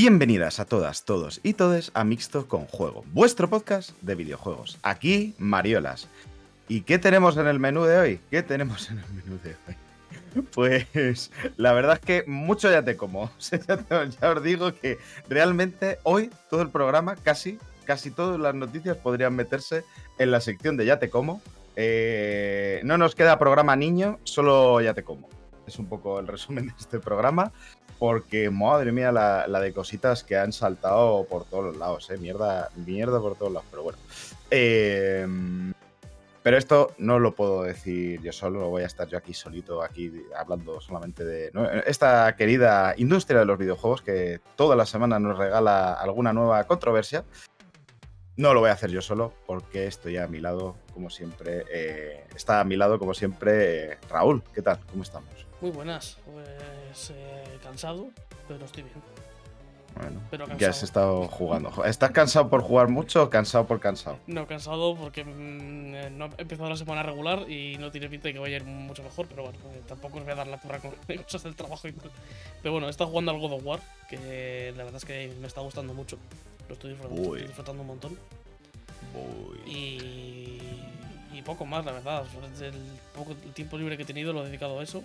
Bienvenidas a todas, todos y todes a Mixto con Juego, vuestro podcast de videojuegos. Aquí, Mariolas. ¿Y qué tenemos en el menú de hoy? ¿Qué tenemos en el menú de hoy? Pues la verdad es que mucho ya te como. ya, os digo que realmente hoy todo el programa, casi, casi todas las noticias podrían meterse en la sección de ya te como. Eh, no nos queda programa niño, solo ya te como. Es un poco el resumen de este programa porque madre mía la, de cositas que han saltado por todos los lados, eh. Mierda, mierda por todos lados, pero bueno. Em, pero esto no lo puedo decir yo solo, voy a estar yo aquí solito, aquí hablando solamente de esta querida industria de los videojuegos que toda la semana nos regala alguna nueva controversia. No lo voy a hacer yo solo, porque estoy a mi lado, como siempre. Eh, está a mi lado, como siempre, Raúl. ¿Qué tal? ¿Cómo estamos? Muy buenas. Pues eh, cansado, pero estoy bien. Bueno, pero ya has estado jugando. ¿Estás cansado por jugar mucho o cansado por cansado? No, cansado porque mm, eh, no he empezado la semana regular y no tiene pinta de que vaya a ir mucho mejor, pero bueno, eh, tampoco os voy a dar la turra con cosas del trabajo y tal. Pero bueno, he estado jugando al God of War, que la verdad es que me está gustando mucho. Lo estoy disfrutando, un montón. Y, y poco más, la verdad. El poco tiempo libre que he tenido lo he dedicado a eso.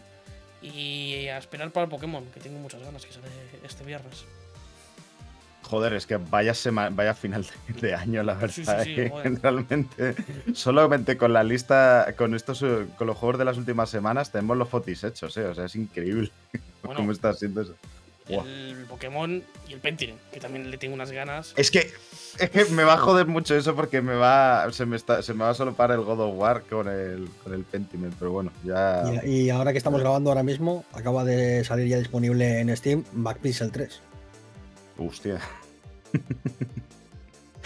Y a esperar para el Pokémon, que tengo muchas ganas, que sale este viernes. Joder, es que vaya, vaya final de, año, la verdad. ¿eh? Realmente, solamente con la lista, con estos, con los juegos de las últimas semanas, tenemos los fotis hechos, ¿eh? O sea, es increíble cómo está haciendo eso. El Pokémon y el Pentiment, que también le tengo unas ganas. Es que, es que me va a joder mucho eso porque me va, se me, está, se me va a solopar el God of War con el, con el Pentiment, pero bueno, ya. Y, ahora que estamos grabando ahora mismo, acaba de salir ya disponible en Steam Back Pixel 3. Hostia.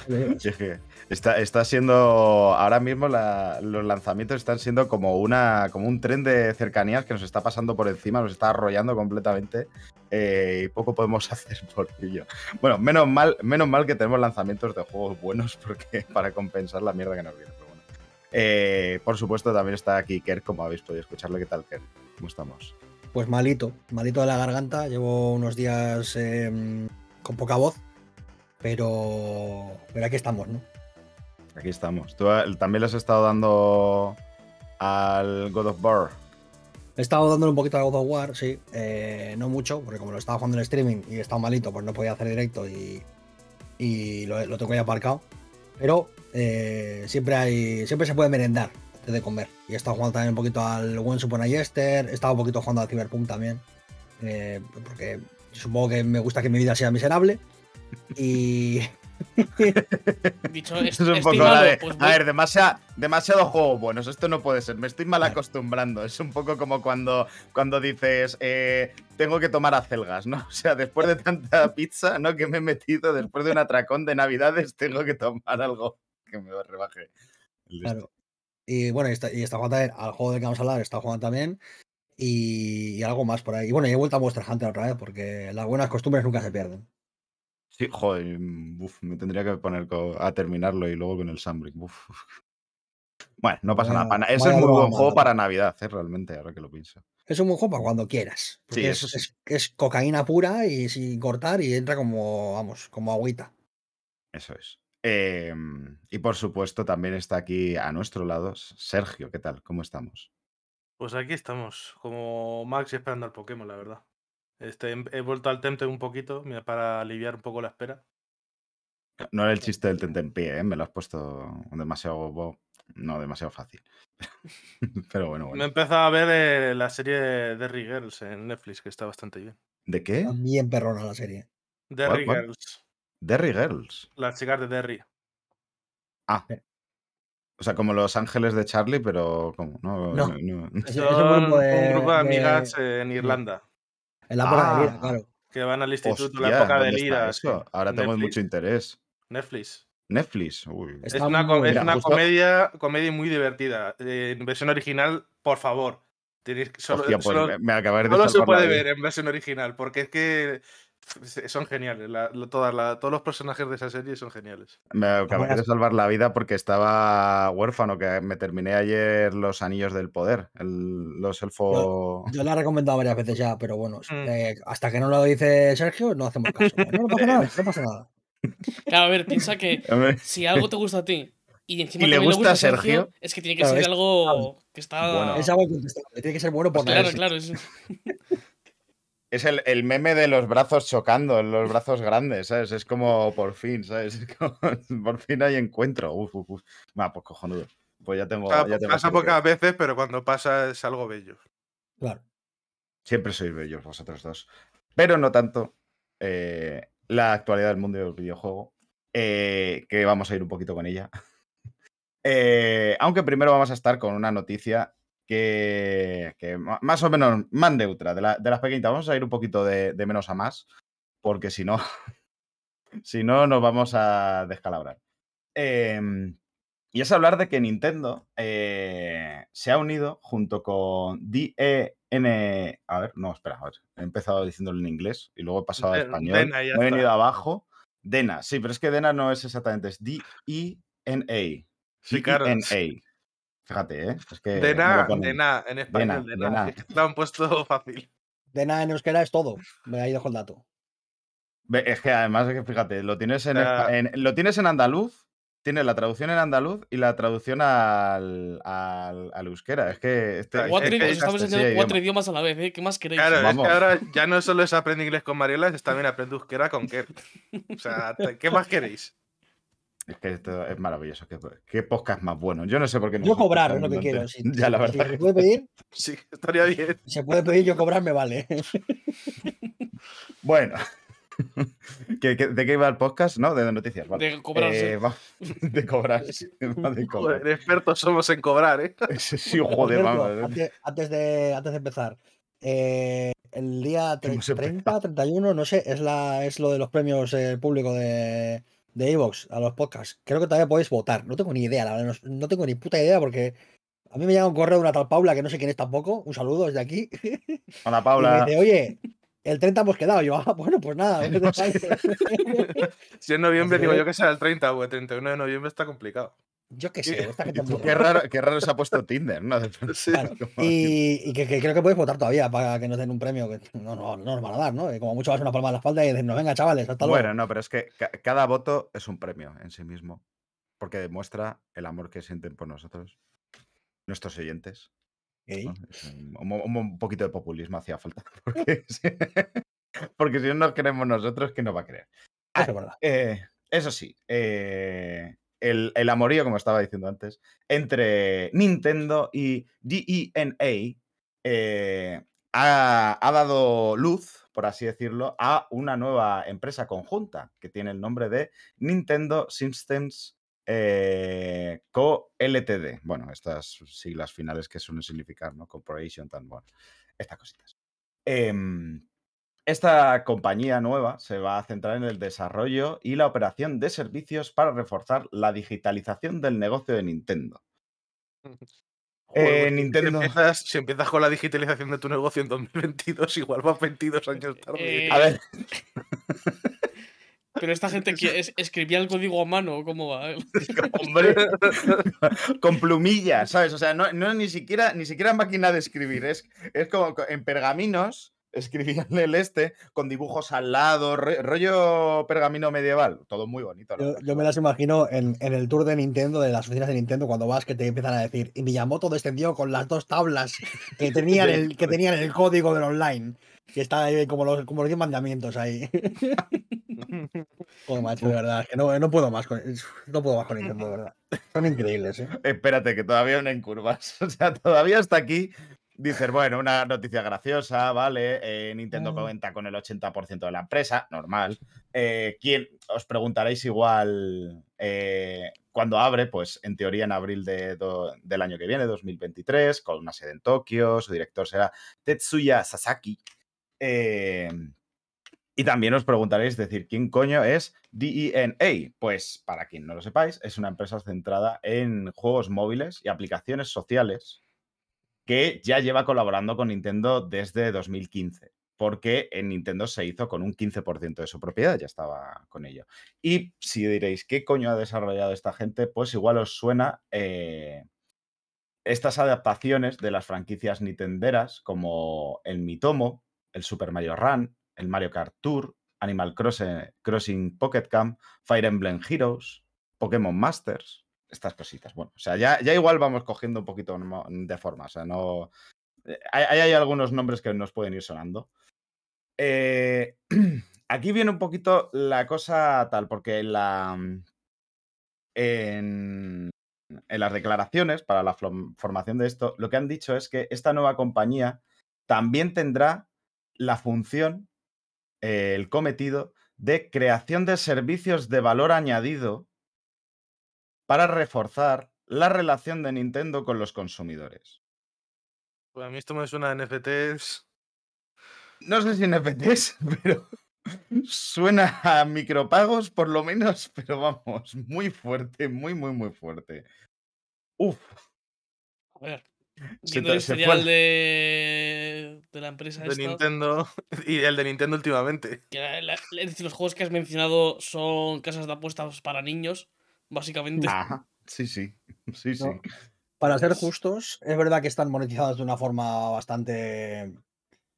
está, está siendo. Ahora mismo los lanzamientos están siendo como una. como un tren de cercanías que nos está pasando por encima, nos está arrollando completamente. Eh, y poco podemos hacer por ello. Bueno, menos mal, menos mal que tenemos lanzamientos de juegos buenos porque, para compensar la mierda que nos viene. Eh, por supuesto, también está aquí Kerr, como habéis podido escucharle. ¿Qué tal, Kerr? ¿Cómo estamos? Pues malito, malito de la garganta. Llevo unos días em, con poca voz pero aquí estamos, ¿no? Aquí estamos. ¿Tú eh, también le has estado dando al God of War? He estado dándole un poquito al God of War, sí. Eh, no mucho, porque como lo estaba jugando en streaming y estaba malito, pues no podía hacer directo y, lo, tengo ya aparcado. Pero eh, siempre hay siempre se puede merendar antes de comer. Y he estado jugando también un poquito al One Super Yester, he estado un poquito jugando al Cyberpunk también. porque supongo que me gusta que mi vida sea miserable. Y. Dicho, es, un poco pues A ver, demasiado, demasiado juego buenos. Esto no puede ser. Me estoy mal acostumbrando. Es un poco como cuando, cuando dices, eh, tengo que tomar acelgas, ¿no? O sea, después de tanta pizza, ¿no? Que me he metido, después de un atracón de Navidades, tengo que tomar algo que me rebaje. claro. Y bueno, y está, y está jugando también al juego del que vamos a hablar, está jugando también. Y, algo más por ahí. Y bueno, y he vuelto a Monster Hunter otra vez, porque las buenas costumbres nunca se pierden. Sí, joder, mm, me tendría que poner a terminarlo y luego con el Sunbreak. Bueno, no pasa nada. Ese es un muy buen juego para Navidad, ¿eh? realmente, ahora que lo pienso. Es un buen juego para cuando quieras. Sí, es, es, cocaína pura y sin cortar y entra como, vamos, como agüita. Eso es. Em, y por supuesto, también está aquí a nuestro lado Sergio. ¿Qué tal? ¿Cómo estamos? Pues aquí estamos, como Max esperando al Pokémon, la verdad. Este, he vuelto al Temtem un poquito para aliviar un poco la espera. No era el chiste del Tentempié, ¿eh? me lo has puesto demasiado. No, demasiado fácil. Pero bueno, bueno. Me he empezado a ver eh, la serie de Derry Girls en Netflix, que está bastante bien. ¿De qué? Bien perrona la serie. Derry Girls. Derry Girls. Las chicas de Derry. Ah. O sea, como los ángeles de Charlie, pero como no. no. Es, un grupo de, amigas en Irlanda. En la época de Lira, ah, claro. Que van al instituto en la época de Lira. Ahora tengo mucho interés. Netflix. Netflix. Uy. Es una, comedia, comedia muy divertida. Eh, en versión original, por favor. Tenéis, solo, Hostia, pues me, solo se puede ver en versión original, porque es que son geniales. la- la- todas la- todos los personajes de esa serie son geniales. Me acabé de salvar la vida porque estaba huérfano, que me terminé ayer los Anillos del Poder, el- los elfos... Yo la he recomendado varias veces ya, pero bueno, Mm. eh, hasta que no lo dice Sergio, no hacemos caso. No, no pasa nada, no pasa nada. Claro, a ver, piensa que si algo te gusta a ti y encima ¿Y le también gusta a Sergio, Sergio? es que tiene que Claro, ser es- algo que está. Bueno. Es algo incontestable, tiene que ser bueno por Pues claro, claro. es- Es el, el meme de los brazos chocando, los brazos grandes, ¿sabes? Es como por fin, ¿sabes? Como, por fin hay encuentro. Uf, uf, uf. Pues cojonudo. Pues ya tengo. Ya pasa pocas veces, pero cuando pasa es algo bello. Claro. Siempre sois bellos vosotros dos. Pero no tanto eh, la actualidad del mundo del videojuego, eh, que vamos a ir un poquito con ella. Eh, aunque primero vamos a estar con una noticia que, más o menos más neutra, de, la- de las pequeñitas. Vamos a ir un poquito de, de menos a más, porque si no, si no nos vamos a descalabrar. Em, y es hablar de que Nintendo eh, se ha unido junto con DEN. A ver, no, espera, a ver. He empezado diciéndolo en inglés y luego he pasado a español. Dena, ya me he venido abajo. Dena, sí, pero es que Dena no es exactamente, es D-E-N-A. Sí, claro. D-E-N-A. Fíjate, ¿eh? Es que. me lo Dena, ponen. Dena, en español, Dena. Dena. Lo han puesto fácil. De nada en euskera es todo. Me ahí dejo el dato. Es que además, fíjate, lo tienes en, lo tienes en andaluz, tienes la traducción en andaluz y la traducción al, al, al euskera. Es que este, Cuatro, es que os hay estamos enseñando cuatro idiomas. idiomas a la vez, ¿eh? ¿Qué más queréis? Claro, Vamos. es que ahora ya no solo es aprender inglés con Mariola, es también aprender euskera con Kerr. O sea, ¿qué más queréis? Es que esto es maravilloso. Qué, qué podcast más bueno. Yo no sé por qué no Yo cobrar es lo que quiero. Si, ya, la si- si verdad. se puede pedir, Sí, estaría bien. si se puede pedir, yo cobrar me vale. Bueno. ¿Qué- qué- ¿De qué iba el podcast? ¿No? De noticias. Vale. De cobrar, sí. Eh, va- de cobrar. sí, va de cobrar. Joder, expertos somos en cobrar, ¿eh? Sí, joder, vamos. antes, antes de, antes de empezar, eh, el día tre- Hemos 30, 31, no sé, es, la, es lo de los premios eh, públicos de de Evox a los podcasts. Creo que todavía podéis votar. No tengo ni idea, la verdad, no, no tengo ni puta idea porque a mí me llega un correo de una tal Paula que no sé quién es tampoco. Un saludo desde aquí. Hola, Y me Paula. dice, oye, el 30 hemos quedado. Y yo, ah, bueno, pues nada. No sé. pa'lante". Si es noviembre, digo yo que sea el 30 o el 31 de noviembre está complicado. Yo qué sé, esta gente Qué raro, qué raro se ha puesto Tinder, ¿no? Claro, Y, y que, que creo que podéis votar todavía para que nos den un premio que no, no, no nos van a dar, ¿no? Que como mucho vas una palma en la espalda y decirnos, venga, chavales, hasta luego. Bueno, no, pero es que ca- cada voto es un premio en sí mismo. Porque demuestra el amor que sienten por nosotros, nuestros oyentes. ¿no? Un, un- un poquito de populismo hacía falta. Porque, si- porque si no nos queremos nosotros, ¿quién nos va a querer? Eso es verdad. Eh, eso sí, eh, el, el amorío, como estaba diciendo antes, entre Nintendo y DENA eh, ha, ha dado luz, por así decirlo, a una nueva empresa conjunta que tiene el nombre de Nintendo Systems eh, Co. Ltd. Bueno, estas siglas finales que suelen significar, ¿no? Corporation, tan bueno, estas cositas. Em, esta compañía nueva se va a centrar en el desarrollo y la operación de servicios para reforzar la digitalización del negocio de Nintendo. Joder, Eh, pues, Nintendo- Si empiezas, si empiezas con la digitalización de tu negocio en 2022, igual vas 22 años tarde. Eh, A ver, Pero esta gente que es- escribía el código a mano, ¿cómo va? hombre, con plumillas, ¿sabes? O sea, no, no ni siquiera ni siquiera máquina de escribir, es, es como co- en pergaminos escribían el este con dibujos al lado, ro- rollo pergamino medieval, todo muy bonito. Yo, me las imagino en, en el tour de Nintendo, de las oficinas de Nintendo, cuando vas que te empiezan a decir, y Miyamoto descendió con las dos tablas que tenían el, que tenían el código del online. Que está ahí como los, como los 10 mandamientos ahí. Joder, macho, de verdad, que no, no puedo más con, no puedo más con Nintendo, de verdad. Son increíbles, ¿eh? Espérate, que todavía no en curvas. O sea, todavía hasta aquí dices, bueno, una noticia graciosa, ¿vale? Eh, Nintendo cuenta con el 80% de la empresa, normal. Eh, ¿quién, os preguntaréis igual eh, cuando abre? Pues en teoría en abril de do- del año que viene, 2023, con una sede en Tokio. Su director será Tetsuya Sasaki. Y también os preguntaréis, decir, ¿quién coño es DENA? Pues, para quien no lo sepáis, es una empresa centrada en juegos móviles y aplicaciones sociales que ya lleva colaborando con Nintendo desde 2015. porque en Nintendo se hizo con un 15% de su propiedad, ya estaba con ello. Y si diréis, ¿qué coño ha desarrollado esta gente? Pues igual os suena eh, estas adaptaciones de las franquicias nintenderas como el Mitomo, el Super Mario Run, el Mario Kart Tour, Animal Crossing, Crossing Pocket Camp, Fire Emblem Heroes, Pokémon Masters, estas cositas. Bueno, o sea, ya, ya igual vamos cogiendo un poquito de forma, o sea, no... eh, Hay, hay algunos nombres que nos pueden ir sonando. Eh, aquí viene un poquito la cosa tal, porque la... mm, En, las declaraciones para la formación de esto, lo que han dicho es que esta nueva compañía también tendrá la función, eh, el cometido de creación de servicios de valor añadido para reforzar la relación de Nintendo con los consumidores. Pues a mí esto me suena a NFTs. No sé si NFTs, pero suena a micropagos por lo menos, pero vamos, muy fuerte, muy, muy, muy fuerte. Uf, A ver. Viendo el te- se fue historial la- de, de la empresa de esta, Nintendo y el de Nintendo últimamente. que la- la- es decir, los juegos que has mencionado son casas de apuestas para niños, básicamente. ajá, sí, sí, sí, sí. No. Para ser justos, es verdad que están monetizadas de una forma bastante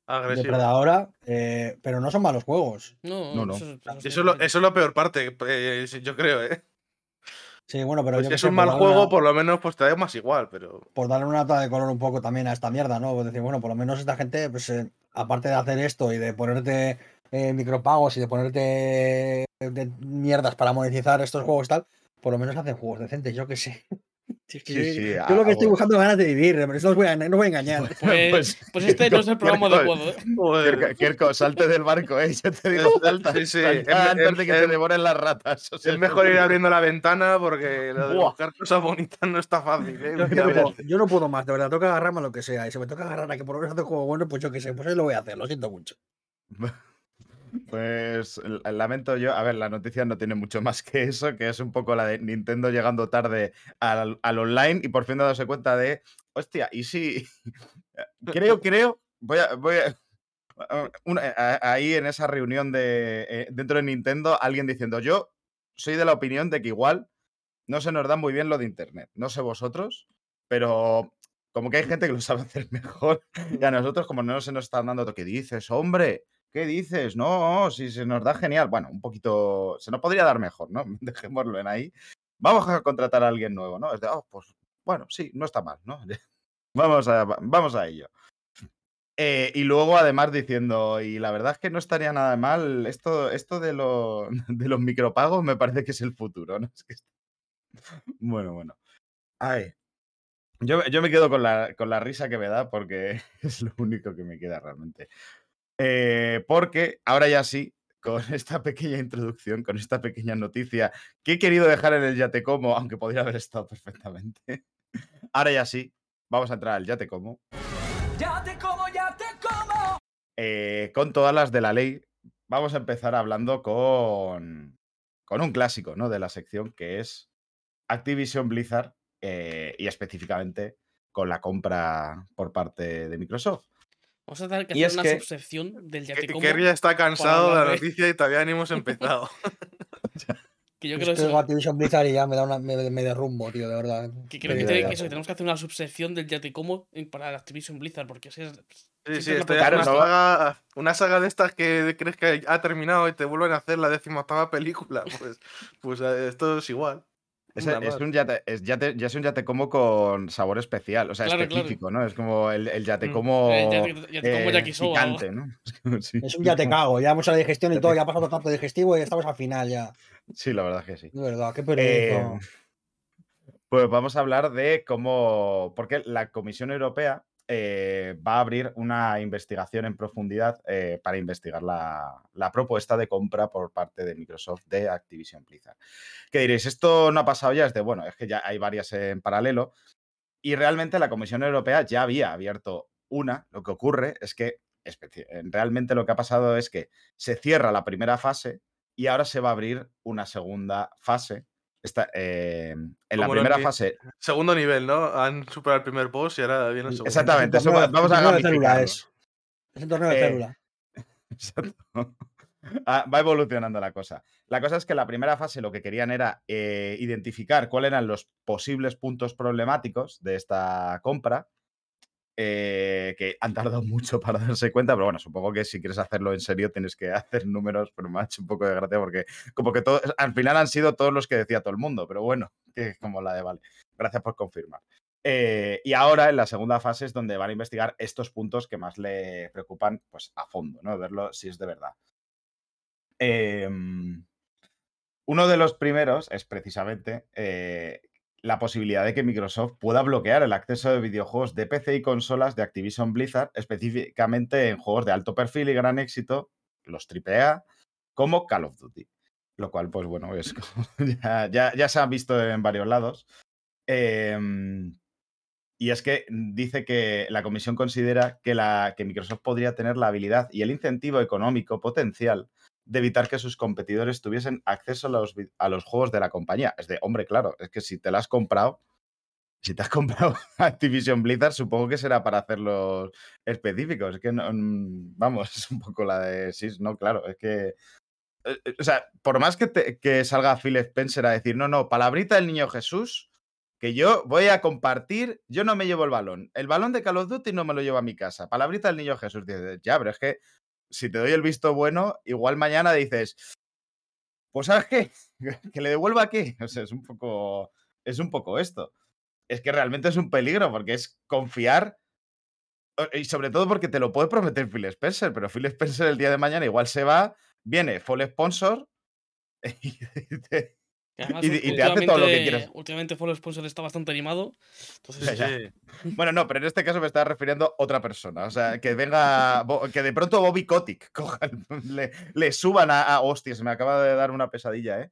Agresivo. depredadora, eh, pero no son malos juegos. No, No, no. Eso, es- Y Eso es, lo, eso es lo peor parte, eh, yo creo, ¿eh? Sí, bueno, pero Pues yo si es un mal juego, una- por lo menos pues te da más igual, pero... por darle una nota de color un poco también a esta mierda, ¿no? Pues decir, bueno, por lo menos esta gente, pues eh, aparte de hacer esto y de ponerte eh, micropagos y de ponerte de mierdas para monetizar estos juegos y tal, por lo menos hacen juegos decentes, yo qué sé. Sí, yo, sí, yo lo que estoy vos. buscando es ganas de vivir, pero eso no os voy a, no os voy a engañar. Pues, pues este no es el programa. ¿eh? Kerko, Kerko, salte del barco, eh. Yo te digo, salta, Sí, sí, salta antes de que te devoren las ratas. o sea, Es mejor ir abriendo la ventana porque lo de buscar cosas bonitas no está fácil, ¿eh? Yo, no puedo, yo no puedo más, de verdad, tengo que agarrarme a lo que sea. Y si me toca agarrar a que por lo menos hace un juego bueno, pues yo qué sé, pues ahí lo voy a hacer, lo siento mucho. Pues lamento yo, a ver, la noticia no tiene mucho más que eso, que es un poco la de Nintendo llegando tarde al, al online y por fin dándose cuenta de, hostia, y si, creo, creo, voy a, voy a, a- una- a- ahí en esa reunión de eh, dentro de Nintendo, alguien diciendo, yo soy de la opinión de que igual no se nos da muy bien lo de Internet, no sé vosotros, pero como que hay gente que lo sabe hacer mejor y a nosotros como no se nos están dando, ¿qué dices, hombre? ¿Qué dices? No, si se nos da genial. Bueno, un poquito. Se nos podría dar mejor, ¿no? Dejémoslo en ahí. Vamos a contratar a alguien nuevo, ¿no? Es de, oh, pues bueno, sí, no está mal, ¿no? vamos, a, vamos a ello. Eh, y luego, además, diciendo, y la verdad es que no estaría nada mal, esto, esto de, lo- de los micropagos me parece que es el futuro, ¿no? Bueno, bueno. Ay. Yo, yo me quedo con la, con la risa que me da porque es lo único que me queda realmente. Eh, porque ahora ya sí, con esta pequeña introducción, con esta pequeña noticia que he querido dejar en el Yate Como, aunque podría haber estado perfectamente. Ahora ya sí, vamos a entrar al Yate Como. Ya te como, ya te como. Eh, con todas las de la ley, vamos a empezar hablando con, con un clásico ¿no? de la sección que es Activision Blizzard eh, y específicamente con la compra por parte de Microsoft. Vamos a tener que Y hacer es una que- subsección del ya Que- te como. Kerry ya está cansado de la noticia y todavía ni hemos empezado. Que yo creo es que eso- Blizzard y ya me da una, me, me derrumbo, tío, de verdad. que creo que, Ya, tiene- ya. que eso, que tenemos que hacer una subsección del ya te como en- para Activision Blizzard, porque así es. Sí, Claro, una no- saga, una saga de estas que crees que ha terminado y te vuelven a hacer la décima octava película. Pues, pues eh, esto es igual. Es, Una es un yate, es yate- ya es un yate como con sabor especial, o sea, Claro, claro. específico, ¿no? Es como el, el yate Mm. como, Eh, ya te- ya te como eh, ¿no? Es como- sí, Es un ya te cago, ya hemos hecho la digestión y todo, ya ha pasado tanto digestivo y estamos al final ya. Sí, la verdad es que sí. De verdad, qué Eh, pues vamos a hablar de cómo, porque la Comisión Europea eh, va a abrir una investigación en profundidad eh, para investigar la, propuesta de compra por parte de Microsoft de Activision Blizzard. Que diréis, esto no ha pasado ya, es de, bueno, es que ya hay varias en paralelo y realmente la Comisión Europea ya había abierto una, lo que ocurre es que realmente lo que ha pasado es que se cierra la primera fase y ahora se va a abrir una segunda fase. Esta, eh, en la primera fase, Segundo nivel, ¿no? Han superado el primer boss y ahora viene el segundo. Exactamente, eso va- torneo- vamos a gamificarlo. es. Es un torneo de Eh, célula. Exacto. Ah, va evolucionando la cosa. La cosa es que la primera fase lo que querían era eh, identificar cuáles eran los posibles puntos problemáticos de esta compra, eh, que han tardado mucho para darse cuenta, pero bueno, supongo que si quieres hacerlo en serio tienes que hacer números, pero me ha hecho un poco de gracia porque como que todo, al final han sido todos los que decía todo el mundo, pero bueno, como la de Vale. Gracias por confirmar. Eh, y ahora en la segunda fase es donde van a investigar estos puntos que más le preocupan pues, a fondo, ¿no? Verlo si es de verdad. Em, uno de los primeros es precisamente eh, la posibilidad de que Microsoft pueda bloquear el acceso de videojuegos de PC y consolas de Activision Blizzard, específicamente en juegos de alto perfil y gran éxito, los AAA, como Call of Duty. Lo cual, pues bueno, es ya, ya, se ha visto en varios lados. Eh, y es que dice que la comisión considera que, la, que Microsoft podría tener la habilidad y el incentivo económico potencial de evitar que sus competidores tuviesen acceso a los, a los juegos de la compañía. Es de, hombre, claro, es que si te la has comprado, si te has comprado Activision Blizzard, supongo que será para hacerlos específicos. Es que, no, mm, vamos, es un poco la de, sí, no, claro, es que... Eh, eh, o sea, por más que, que salga Phil Spencer a decir, no, no, palabrita del niño Jesús, que yo voy a compartir, yo no me llevo el balón. El balón de Call of Duty no me lo llevo a mi casa. Palabrita del niño Jesús. Dice, ya, pero es que si te doy el visto bueno, igual mañana dices, pues ¿sabes qué? que le devuelva aquí. O sea, es un poco, es un poco esto. Es que realmente es un peligro porque es confiar y sobre todo porque te lo puede prometer Phil Spencer, pero Phil Spencer el día de mañana igual se va, viene full sponsor y te, Además, y, y te hace todo lo que quieras. Últimamente Follow Sponsor está bastante animado. Entonces, ya, ya. Bueno, no, pero en este caso me estaba refiriendo a otra persona. O sea, que venga, que de pronto Bobby Kotick coja, le, le, suban a, a. Hostias, me acaba de dar una pesadilla, ¿eh?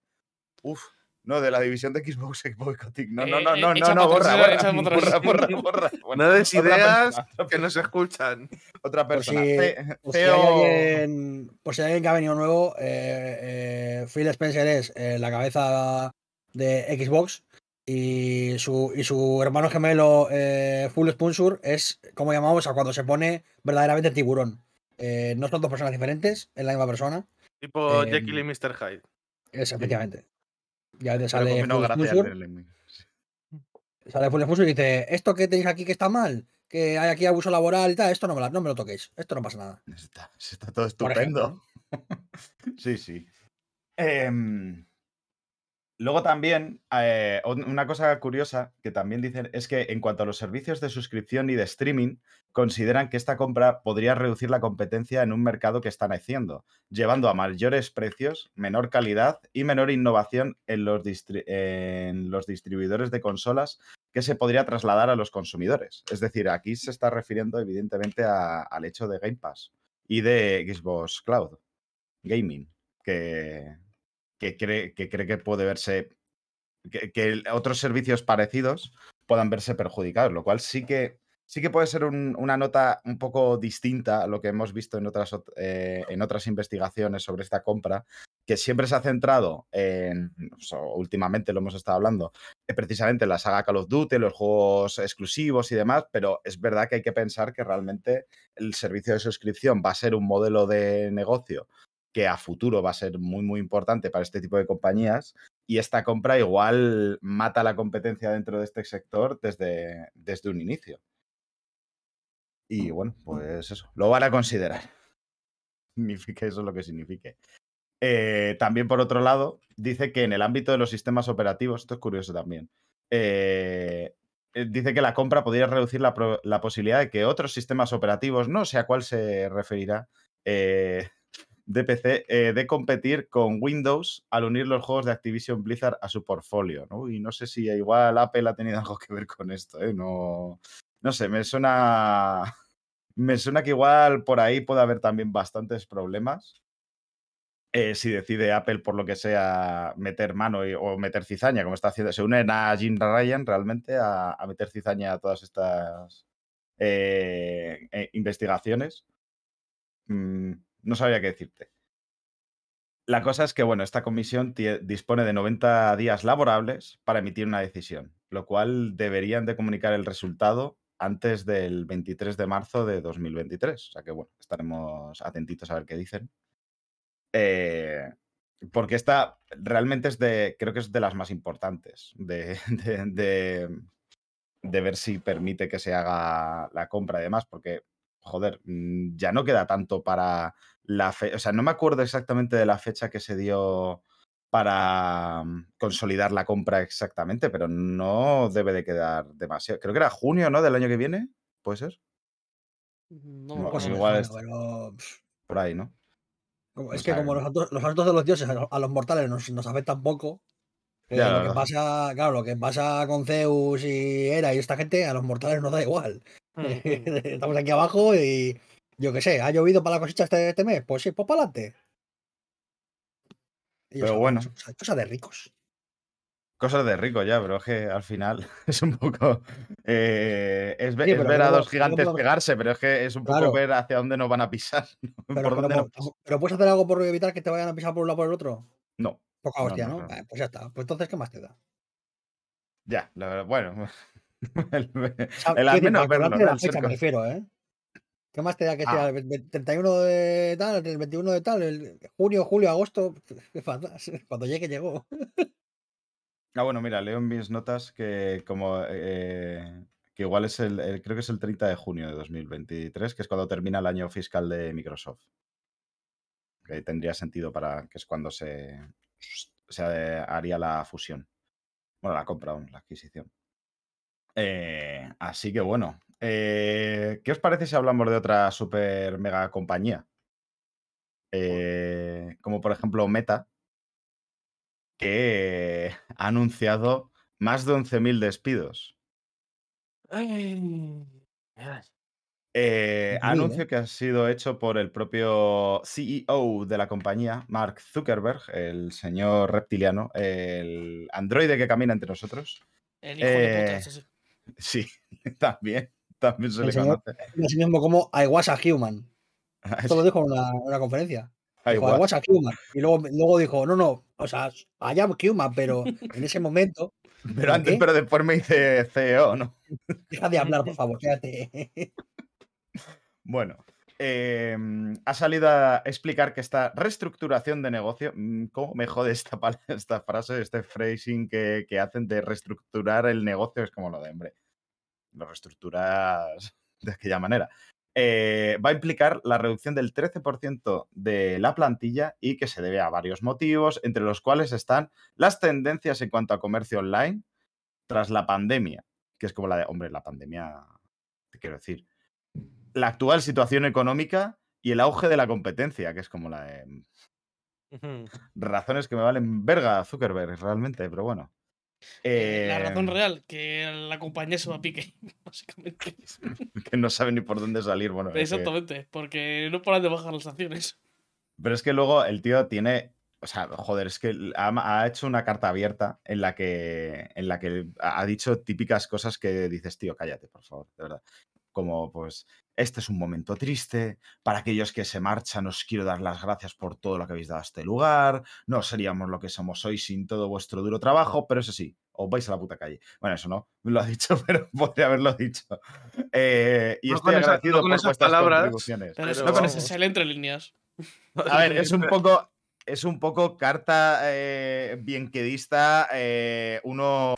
Uf. No, de la división de Xbox Boycotting. No, no, no, no, no, no, borra, borra, borra, borra, borra. Bueno, no des ideas que nos escuchan. Otra persona. Por si, por si, hay, alguien, por si hay alguien que ha venido nuevo, eh, eh, Phil Spencer es eh, la cabeza de Xbox y su, y su hermano gemelo eh, Full Sponsor es, como llamamos, a cuando se pone verdaderamente tiburón. no son dos personas diferentes, es la misma persona. Tipo Jekyll y Mr. Hyde. Es, efectivamente. Y a veces sale Sponsor. Sale Full Sponsor y dice: Esto que tenéis aquí que está mal, que hay aquí abuso laboral y tal, esto no me, la, no me lo toquéis. Esto no pasa nada. Está, está todo estupendo. sí, sí. Eh, luego también, eh, una cosa curiosa que también dicen es que en cuanto a los servicios de suscripción y de streaming, consideran que esta compra podría reducir la competencia en un mercado que están haciendo, llevando a mayores precios, menor calidad y menor innovación en los, distribuidores de consolas que se podría trasladar a los consumidores. Es decir, aquí se está refiriendo evidentemente al hecho de Game Pass y de Xbox Cloud Gaming, que, que, cree, que cree que puede verse, que, otros servicios parecidos puedan verse perjudicados, lo cual sí que sí que puede ser un, una nota un poco distinta a lo que hemos visto en otras, eh, en otras investigaciones sobre esta compra, que siempre se ha centrado en, sea, últimamente lo hemos estado hablando, eh, precisamente en la saga Call of Duty, los juegos exclusivos y demás, pero es verdad que hay que pensar que realmente el servicio de suscripción va a ser un modelo de negocio que a futuro va a ser muy, muy importante para este tipo de compañías. Y esta compra igual mata la competencia dentro de este sector desde, desde un inicio. Y bueno, pues eso, lo van a considerar. Significa eso lo que signifique. Eh, también, por otro lado, dice que en el ámbito de los sistemas operativos, esto es curioso también, eh, dice que la compra podría reducir la, la, posibilidad de que otros sistemas operativos, no sé a cuál se referirá, eh, de PC, de competir con Windows al unir los juegos de Activision Blizzard a su portfolio. Y no sé si igual Apple ha tenido algo que ver con esto. No, no sé, me suena. Me suena que igual por ahí puede haber también bastantes problemas. Eh, si decide Apple, por lo que sea, meter mano o meter cizaña, como está haciendo. Se unen a Jim Ryan realmente a, meter cizaña a todas estas eh, eh, investigaciones. Mm, no sabría qué decirte. La cosa es que, bueno, esta comisión dispone de 90 días laborables para emitir una decisión, lo cual deberían de comunicar el resultado antes del 23 de marzo de 2023. O sea que bueno, estaremos atentitos a ver qué dicen. Eh, porque esta realmente es de, creo que es de las más importantes de, de, de- de ver si permite que se haga la compra y demás, porque, joder, mm, ya no queda tanto para la fecha, o sea, no me acuerdo exactamente de la fecha que se dio para mm, consolidar la compra exactamente, pero no debe de quedar demasiado. Creo que era junio, ¿no? Del año que viene, ¿puede ser? No, No, acuerdo. igual es- pero, Por ahí, ¿no? como- O es que como los asuntos, los asuntos de los dioses a los, mortales nos, nos afectan poco, eh, Ya, lo que pasa, claro, lo que pasa con Zeus y Hera y esta gente, a los mortales nos da igual. Mm, mm. Estamos aquí abajo y yo qué sé, ¿ha llovido para la cosecha este, este mes? Pues sí, pues para adelante. Pero bueno. Cosa, cosa de ricos. Cosas de rico ya, pero es que al final es un poco. eh, es, Sí, ver a dos gigantes pegarse, pero es que es un poco Claro. ver hacia dónde nos van a pisar. Pero, ¿Por pero, dónde nos- pero- pero puedes hacer algo por evitar que te vayan a pisar por un lado o por el otro. No, Poca No, hostia, no, ¿no? no. Eh, Pues ya está. Pues entonces, ¿qué más te da? ya, la verdad, bueno. el, el quiero al menos verlo, El fecha, me refiero, ¿eh? ¿Qué más te da que Ah. sea el ve- 31 de tal, el 21 de tal, el junio, julio, agosto? Cuando llegue, llegó. Ah, bueno, mira, leo en mis notas que como eh, que igual es el, el- creo que es el 30 de junio de 2023, que es cuando termina el año fiscal de Microsoft. Que tendría sentido para que es cuando se, se haría la fusión. Bueno, la compra, aún, la adquisición. Eh, así que bueno. Eh, ¿Qué os parece si hablamos de otra super mega compañía? Eh, como por ejemplo Meta, que ha anunciado más de 11.000 despidos. Eh, 11.000, anuncio ¿eh? que ha sido hecho por el propio CEO de la compañía, Mark Zuckerberg, el señor reptiliano, el androide que camina entre nosotros. El hijo de puta, sí. Sí, también, también se El le señor- conoce. Así mismo como I was a human. Esto lo dijo en una, una conferencia. Ah, Dijo. I was a human. Y luego, luego dijo, no, no, o sea, I am human, pero en ese momento, Pero antes, ¿qué? pero después me dice CEO, ¿no? deja de hablar, por favor, quédate. Bueno, eh, ha salido a explicar que esta reestructuración de negocio, mm, ¿cómo me jode esta, esta frase, este phrasing que, que hacen de reestructurar el negocio? Es como lo de, hombre, lo reestructuras de aquella manera. Eh, va a implicar la reducción del 13% de la plantilla y que se debe a varios motivos, entre los cuales están las tendencias en cuanto a comercio online tras la pandemia, que es como la de, hombre, la pandemia, te quiero decir, la actual situación económica y el auge de la competencia, que es como la de razones que me valen verga Zuckerberg, realmente, pero bueno. Eh, la razón real, que la compañía se va a pique, básicamente. Que no sabe ni por dónde salir. Bueno, es que- Exactamente, porque no paran de bajar las acciones. pero es que luego el tío tiene. O sea, joder, es que ha, ha hecho una carta abierta en la que. En la que ha dicho típicas cosas que dices, tío, cállate, por favor, de verdad. Como, pues, este es un momento triste. Para aquellos que se marchan, os quiero dar las gracias por todo lo que habéis dado a este lugar. No seríamos lo que somos hoy sin todo vuestro duro trabajo, pero eso sí, os vais a la puta calle. Bueno, eso no, lo ha dicho, pero podría haberlo dicho. Eh, y No estoy con esa- agradecido no con por esas vuestras palabras, contribuciones. Pero, no con lee entre líneas. A ver, es un poco, es un poco carta eh, bienquedista eh, uno-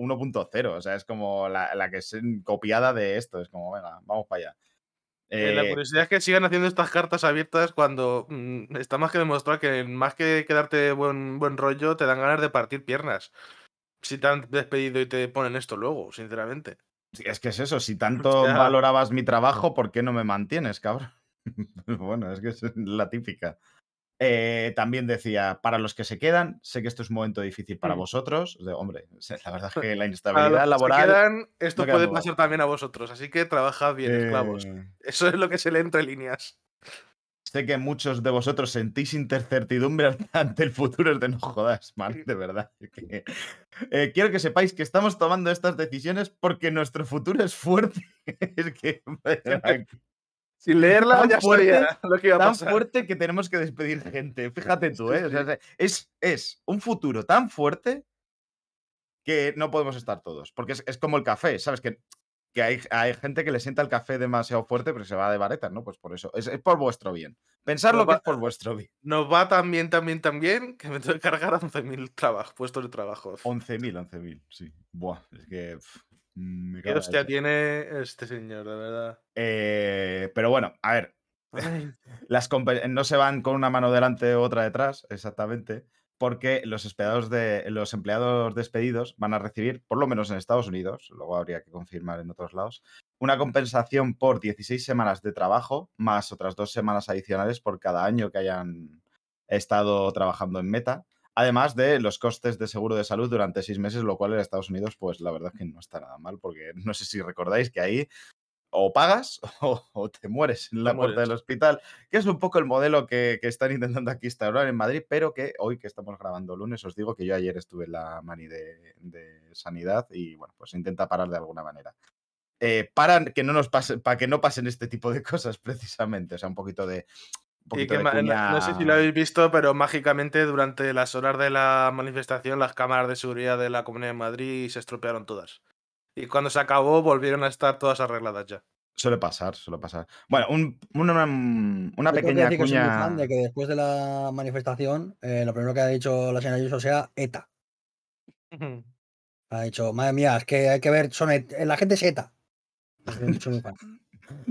1.0. O sea, es como la, la que es copiada de esto. Es como, venga, vamos para allá. Eh, la Eh, curiosidad es que sigan haciendo estas cartas abiertas cuando mm, está más que demostrado que más que quedarte buen, buen rollo, te dan ganas de partir piernas. Si te han despedido y te ponen esto luego, sinceramente. es que es eso. Si tanto sea- valorabas mi trabajo, ¿por qué no me mantienes, cabrón? bueno, es que es la típica. Eh, también decía, para los que se quedan, sé que esto es un momento difícil para Mm. vosotros. De, hombre, la verdad es que la Para los inestabilidad que se quedan, esto no puede duda. pasar también a vosotros, así que trabajad bien, esclavos. eh, Eso es lo que se lee entre líneas. Sé que muchos de vosotros sentís incertidumbre ante el futuro. Es de no jodas, man, de verdad. Que, eh, quiero que sepáis que estamos tomando estas decisiones porque nuestro futuro es fuerte. es que Sin leerla, Tan ya fuerte, sabía lo que iba a tan pasar. fuerte que tenemos que despedir gente. Fíjate tú, ¿eh? O sea, es, es un futuro tan fuerte que no podemos estar todos. Porque es, es como el café, ¿sabes? Que que hay, hay gente que le sienta el café demasiado fuerte, pero se va de varetas, ¿no? Pues por eso. Es, es por vuestro bien. Pensar lo que va- es por vuestro bien. Nos va tan bien, tan bien, tan bien que me tengo que cargar 11.000 trabajos, puestos de trabajo. 11.000, 11.000, sí. Buah, es que. pf, me ¿Qué hostia tiene este señor, de verdad? Eh, pero bueno, a ver, Ay, las no se van con una mano delante u otra detrás, exactamente, porque los de, los empleados despedidos van a recibir, por lo menos en Estados Unidos, luego habría que confirmar en otros lados, una compensación por 16 semanas de trabajo, más otras dos semanas adicionales por cada año que hayan estado trabajando en Meta. Además de los costes de seguro de salud durante seis meses, lo cual en Estados Unidos, pues la verdad es que no está nada mal, porque no sé si recordáis que ahí o pagas o, o te mueres en la puerta del hospital, que es un poco el modelo que, que están intentando aquí instaurar en Madrid, pero que hoy que estamos grabando lunes, os digo que yo ayer estuve en la mani de, de sanidad y bueno, pues intenta parar de alguna manera. Eh, para que no nos pase, para que no pasen este tipo de cosas precisamente, o sea, un poquito de... Y que no- no, sé si lo habéis visto, pero mágicamente durante las horas de la manifestación las cámaras de seguridad de la Comunidad de Madrid se estropearon todas. Y cuando se acabó volvieron a estar todas arregladas ya. Suele pasar, suele pasar. Bueno, un- una, una que pequeña que soy muy cuña... fan de que después de la manifestación, eh, lo primero que ha dicho la señora Ayuso sea ETA. Ha dicho, madre mía, es que hay que ver, son et- la gente es ETA. Soy- soy muy fan.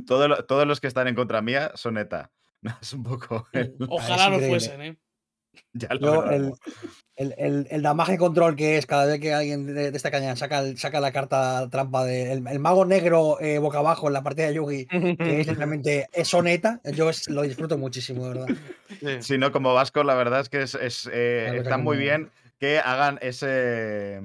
Todo lo- todos los que están en contra mía son ETA. Es un poco... el- Ojalá lo fuesen, ¿eh? ya lo Yo, veremos. el, el, el, el damage control que es cada vez que alguien de, de esta caña saca, saca la carta trampa de el, mago negro eh, boca abajo en la partida de Yugi, que es literalmente es soneta, yo es- lo disfruto muchísimo, de verdad. Sí. Si no, como Vasco, la verdad es que es, es, eh, está muy bien que hagan ese.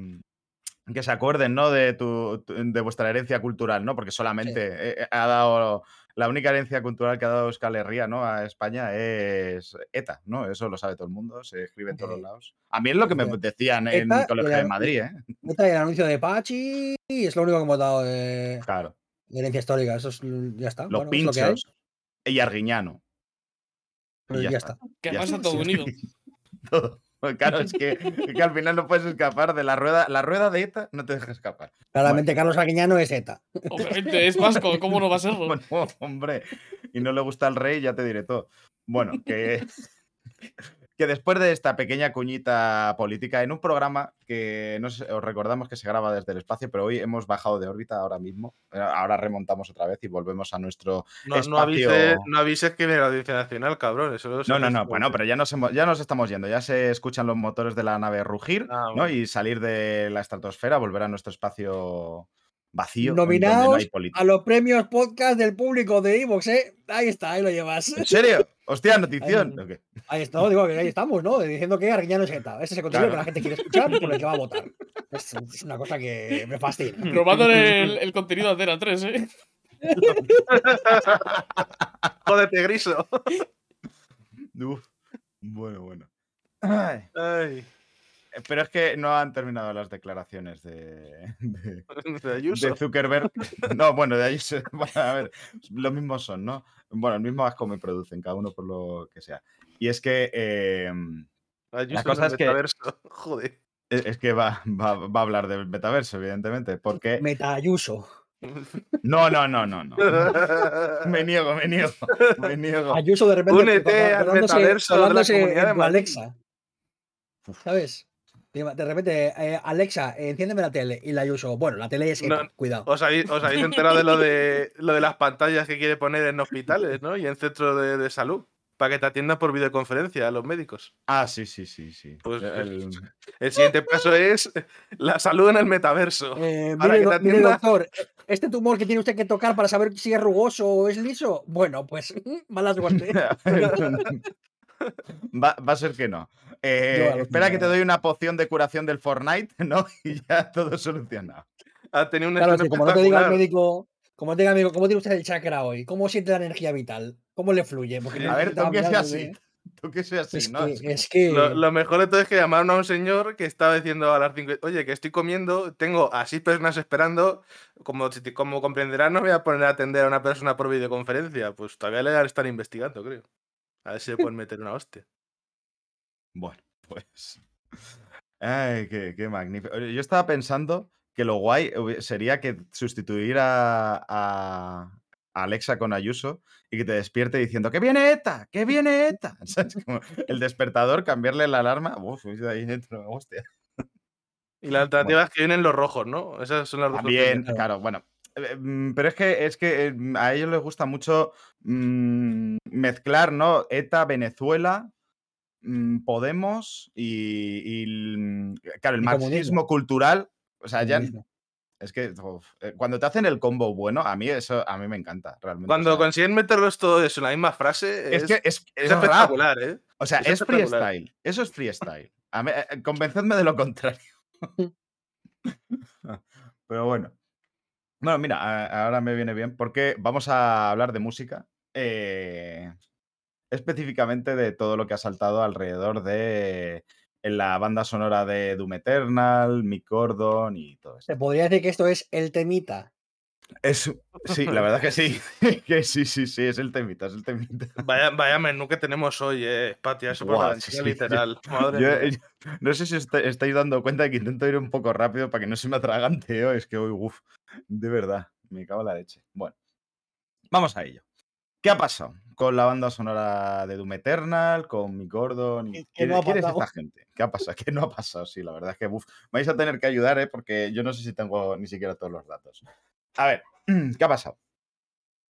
que se acuerden, ¿no? De, tu, tu- de vuestra herencia cultural, ¿no? Porque solamente eh, ha dado. La única herencia cultural que ha dado Euskal Herria, ¿no? A España es ETA, ¿no? Eso lo sabe todo el mundo, se escribe en todos los lados. A mí es lo que me decían en y colegio de Madrid, ¿eh? ETA y el anuncio de Pachi es lo único que hemos dado de, Claro. de herencia histórica, eso es, ya está. Los bueno, es lo que hay, pinchos y Arguiñano. pues y ya, ya está. Que Ya pasa está. todo unido. Todo. Claro, es que, es que al final no puedes escapar de la rueda. La rueda de ETA no te deja escapar. Claramente Carlos Arguiñano es ETA. Obviamente, es vasco, ¿cómo no va a serlo? Bueno, hombre, y no le gusta el rey, ya te diré todo. Bueno, que, que después de esta pequeña cuñita política, en un programa que no sé, os recordamos que se graba desde el espacio, pero hoy hemos bajado de órbita ahora mismo. Eh, Ahora remontamos otra vez y volvemos a nuestro. No, no, Espacio- avises, no avises que viene la audiencia nacional, cabrón. Eso No, no, no, bueno, pero ya nos, hemos- ya nos estamos yendo, ya se escuchan los motores de la nave rugir, Ah, ¿no? Y salir de la estratosfera, volver a nuestro espacio vacío. no Nominados a los premios podcast del público de Evox, ¿eh? Ahí está, ahí lo llevas. ¿En serio? Hostia, notición. Ahí- Ok. Ahí está, no, digo que ahí estamos, ¿no? Diciendo que Arguiñano es ETA. Ese es el contenido Claro. que la gente quiere escuchar y por el que va a votar. Es, es una cosa que me fascina. Robándole el, el contenido a Antena 3, ¿eh? Jódete, Griso. Uf, Bueno, bueno. Ay, Ay, pero es que no han terminado las declaraciones de, de- de Ayuso. de Zuckerberg. No, bueno, de ahí se, bueno, a ver, lo mismo son, ¿no? Bueno, el mismo asco me producen, cada uno por lo que sea. Y es que eh, Ayuso la cosa el es que- metaverso. Joder. es es que va, va, va a hablar del metaverso, evidentemente, porque Meta Ayuso. no, no, no, no, no. Me niego, me niego, me niego. Ayuso de repente. Únete al hablándose- metaverso de la Comunidad de. Alexa. ¿Sabes? De repente, eh, Alexa, enciéndeme la tele. Y la Ayuso, bueno, la tele es No, cuidado. ¿Os habéis, os habéis enterado de lo, de lo de las pantallas que quiere poner en hospitales ¿no? y en centros de, de salud? Para que te atiendan por videoconferencia a los médicos. Ah, sí, sí, sí, sí. Pues, El- El siguiente paso es la salud en el metaverso. Eh, Para mire, que te mire, atienda- doctor, este tumor que tiene usted que tocar para saber si es rugoso o es liso, bueno, pues mala suerte. va, va a ser que no. Eh, espera que te eh. doy una poción de curación del Fortnite, ¿no? Y ya todo solucionado. Ha tenido un Claro, como no te diga el médico, como te diga el médico, ¿cómo tiene usted el chakra hoy? ¿Cómo siente la energía vital? ¿Cómo le fluye? Porque A ver, tú que sea así. desde- Tú que sea así, Es ¿no? que, Es que- es que- Lo, lo mejor de todo es que llamaron a un señor que estaba diciendo a las 5, oye, que estoy comiendo, tengo a seis personas esperando, como, como comprenderás, no me voy a poner a atender a una persona por videoconferencia, pues todavía le están investigando, creo. A ver si le pueden meter una hostia. Bueno, pues. Ay, qué, qué magnífico. Yo estaba pensando que lo guay sería que sustituir a, a Alexa con Ayuso y que te despierte diciendo ¡Que viene ETA! ¡Que viene ETA! ¿Sabes? Como el despertador, cambiarle la alarma. Uf, de ahí dentro, hostia. Y la alternativa es que vienen los rojos, ¿no? Esas son las dos También, opciones. Claro. claro, bueno. Eh, mm, Pero es que, es que eh, a ellos les gusta mucho mm, mezclar, ¿no? ETA, Venezuela, mm, Podemos y, claro, el Y comunismo. marxismo cultural. O sea, ya es que uf, eh, cuando te hacen el combo bueno, a mí eso a mí me encanta, realmente. o Cuando sea, consiguen meterlos todo eso en la misma frase, es, es, que es, es es rap. espectacular, ¿eh? O sea, Es freestyle. Eso es freestyle. A mí- convencedme de lo contrario. Pero bueno. Bueno, mira, a- ahora me viene bien porque vamos a hablar de música. eh, específicamente de todo lo que ha saltado alrededor de en la banda sonora de Doom Eternal, Mick Gordon y todo esto. Se podría decir que esto es el temita. Es, sí, la verdad que sí. que sí, sí, sí, es el temita, es el temita. Vaya, vaya menú que tenemos hoy, eh, Patia, eso por Buah, la sí, ventana sí, literal. Madre Yo, mía. no sé si est- estáis dando cuenta de que intento ir un poco rápido para que no se me atragante. Es que, uy, uf, de verdad, me cago en la leche. Bueno, vamos a ello. ¿Qué ha pasado con la banda sonora de Doom Eternal, con Mick Gordon? y- ¿Qué- qué ¿Quién, no quién es esta gente? ¿Qué ha pasado? ¿Qué no ha pasado? Sí, la verdad es que uf, me vais a tener que ayudar, ¿eh? porque yo no sé si tengo ni siquiera todos los datos. A ver, ¿qué ha pasado?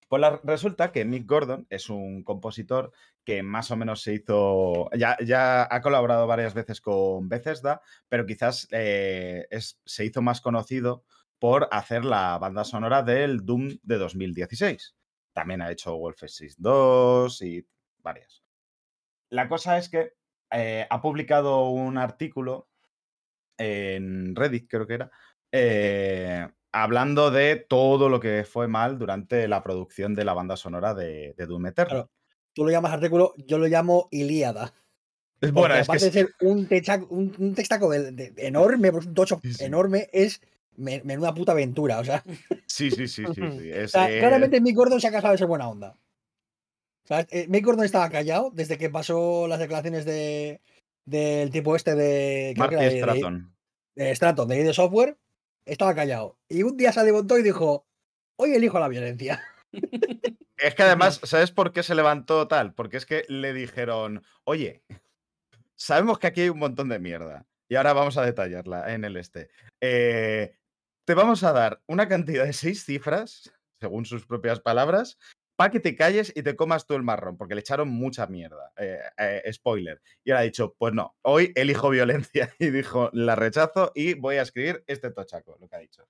Pues la- resulta que Mick Gordon es un compositor que más o menos se hizo. Ya, ya ha colaborado varias veces con Bethesda, pero quizás eh, es, se hizo más conocido por hacer la banda sonora del Doom de 2016. También ha hecho Wolfenstein 2 y varias. La cosa es que eh, ha publicado un artículo en Reddit, creo que era, eh, hablando de todo lo que fue mal durante la producción de la banda sonora de, de Doom Eternal. Claro. Tú lo llamas artículo, yo lo llamo Ilíada. Porque bueno, es que aparte de sí. ser un, techa- un, un textaco de- de- enorme, un tocho Sí, sí. enorme, es menuda puta aventura. O sea, sí, sí, sí, sí, sí, o es, sea, eh, claramente Mick Gordon se ha casado de ser buena onda. O sea, eh, Mick Gordon estaba callado desde que pasó las declaraciones de, del tipo este de. Marty era de- de- Stratton. de Stratton, de ID Software, estaba callado. Y un día se levantó y dijo: Hoy elijo la violencia. Es que además, ¿sabes por qué se levantó tal? Porque es que le dijeron, oye, sabemos que aquí hay un montón de mierda. Y ahora vamos a detallarla en el este. Eh, te vamos a dar una cantidad de seis cifras, según sus propias palabras, para que te calles y te comas tú el marrón, porque le echaron mucha mierda. Eh, eh, spoiler. Y ahora ha dicho, pues no, hoy elijo violencia. Y dijo, la rechazo y voy a escribir este tochaco, lo que ha dicho.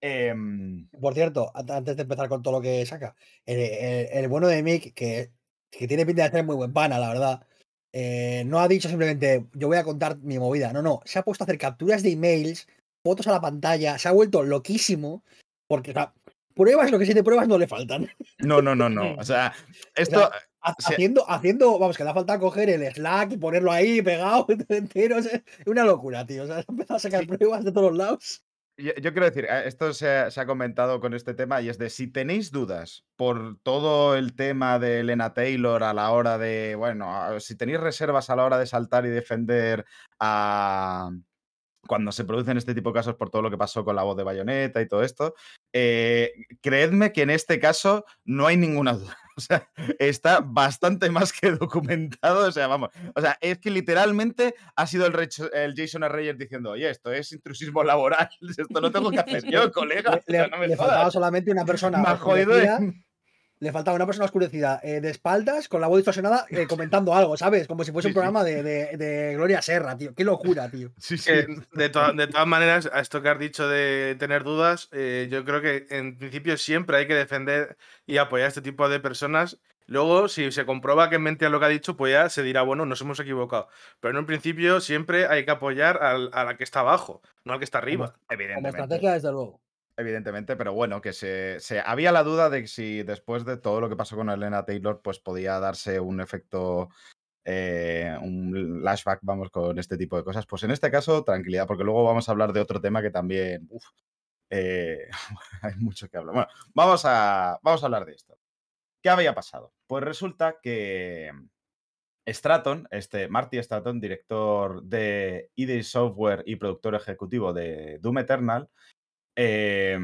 Em, Por cierto, an- antes de empezar con todo lo que saca, el, el- el bueno de Mick, que, que tiene pinta de ser muy buen pana, la verdad, eh, no ha dicho simplemente yo voy a contar mi movida. No, no, se ha puesto a hacer capturas de emails, fotos a la pantalla, se ha vuelto loquísimo, porque o sea, pruebas, lo que sí de pruebas no le faltan. no, no, no, no. O sea, esto. Haciendo, haciendo, vamos, que le ha faltado coger el Slack y ponerlo ahí pegado entero. Es una locura, tío. O sea, ha empezado a sacar Sí. pruebas de todos lados. Yo, yo quiero decir, eh, esto se ha, se ha comentado con este tema y es de si tenéis dudas por todo el tema de Elena Taylor a la hora de, bueno, si tenéis reservas a la hora de saltar y defender a cuando se producen este tipo de casos por todo lo que pasó con la voz de Bayonetta y todo esto, eh, creedme que en este caso no hay ninguna duda. O sea, está bastante más que documentado. O sea, vamos. O sea, es que literalmente ha sido el, el Jason. Reyes diciendo, oye, esto es intrusismo laboral. Esto no tengo que hacer yo, colega. Le, O sea, le- no me le faltaba solamente una persona ha jodido. de- le faltaba una persona oscurecida eh, de espaldas con la voz distorsionada eh, comentando algo, ¿sabes? Como si fuese Sí, un sí. programa de, de- de Gloria Serra, tío. Qué locura, tío. Sí, sí. De, to- de todas maneras, a esto que has dicho de tener dudas, eh, yo creo que en principio siempre hay que defender y apoyar a este tipo de personas. Luego, si se comprueba que es mentira lo que ha dicho, pues ya se dirá, bueno, nos hemos equivocado. Pero en un principio siempre hay que apoyar al, a la que está abajo, no al que está arriba. Como Evidentemente. estrategia, desde luego. Evidentemente, pero bueno, que se, se- había la duda de si después de todo lo que pasó con Elena Taylor, pues podía darse un efecto, eh, un flashback, vamos, con este tipo de cosas. Pues en este caso, tranquilidad, porque luego vamos a hablar de otro tema que también, eh, hay mucho que hablar. Bueno, vamos a, vamos a hablar de esto. ¿Qué había pasado? Pues resulta que Stratton, este Marty Stratton, director de ID Software y productor ejecutivo de Doom Eternal, eh,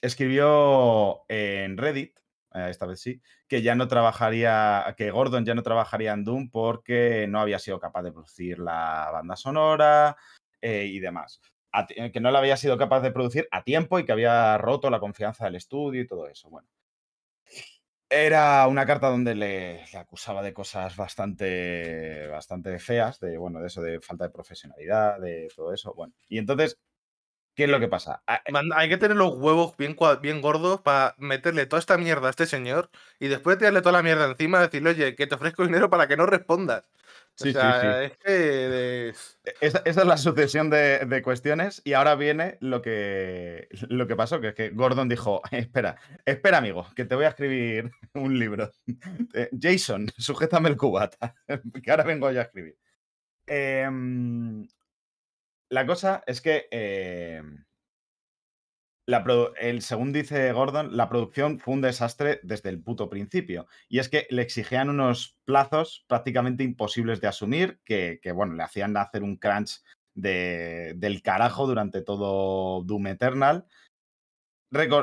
escribió en Reddit, eh, esta vez sí, que ya no trabajaría, que Gordon ya no trabajaría en Doom porque no había sido capaz de producir la banda sonora eh, y demás. Ti- que no la había sido capaz de producir a tiempo y que había roto la confianza del estudio y todo eso. Bueno. Era una carta donde le, le acusaba de cosas bastante, bastante feas, de, bueno, de eso, de falta de profesionalidad, de todo eso. Bueno, y entonces, ¿qué es lo que pasa? Ah, Man- Hay que tener los huevos bien, bien gordos para meterle toda esta mierda a este señor y después de tirarle toda la mierda encima decirle, oye, que te ofrezco dinero para que no respondas. O Sí, sí, sea, sí. es que. de- Esa, esa es la sucesión de, de cuestiones y ahora viene lo que, lo que pasó, que es que Gordon dijo, espera, espera amigo, que te voy a escribir un libro. Eh, Jason, sujétame el cubata, que ahora vengo yo a escribir. Em, la cosa es que, em, el, según dice Gordon, la producción fue un desastre desde el puto principio. Y es que le exigían unos plazos prácticamente imposibles de asumir, que, bueno, le hacían hacer un crunch de- del carajo durante todo Doom Eternal.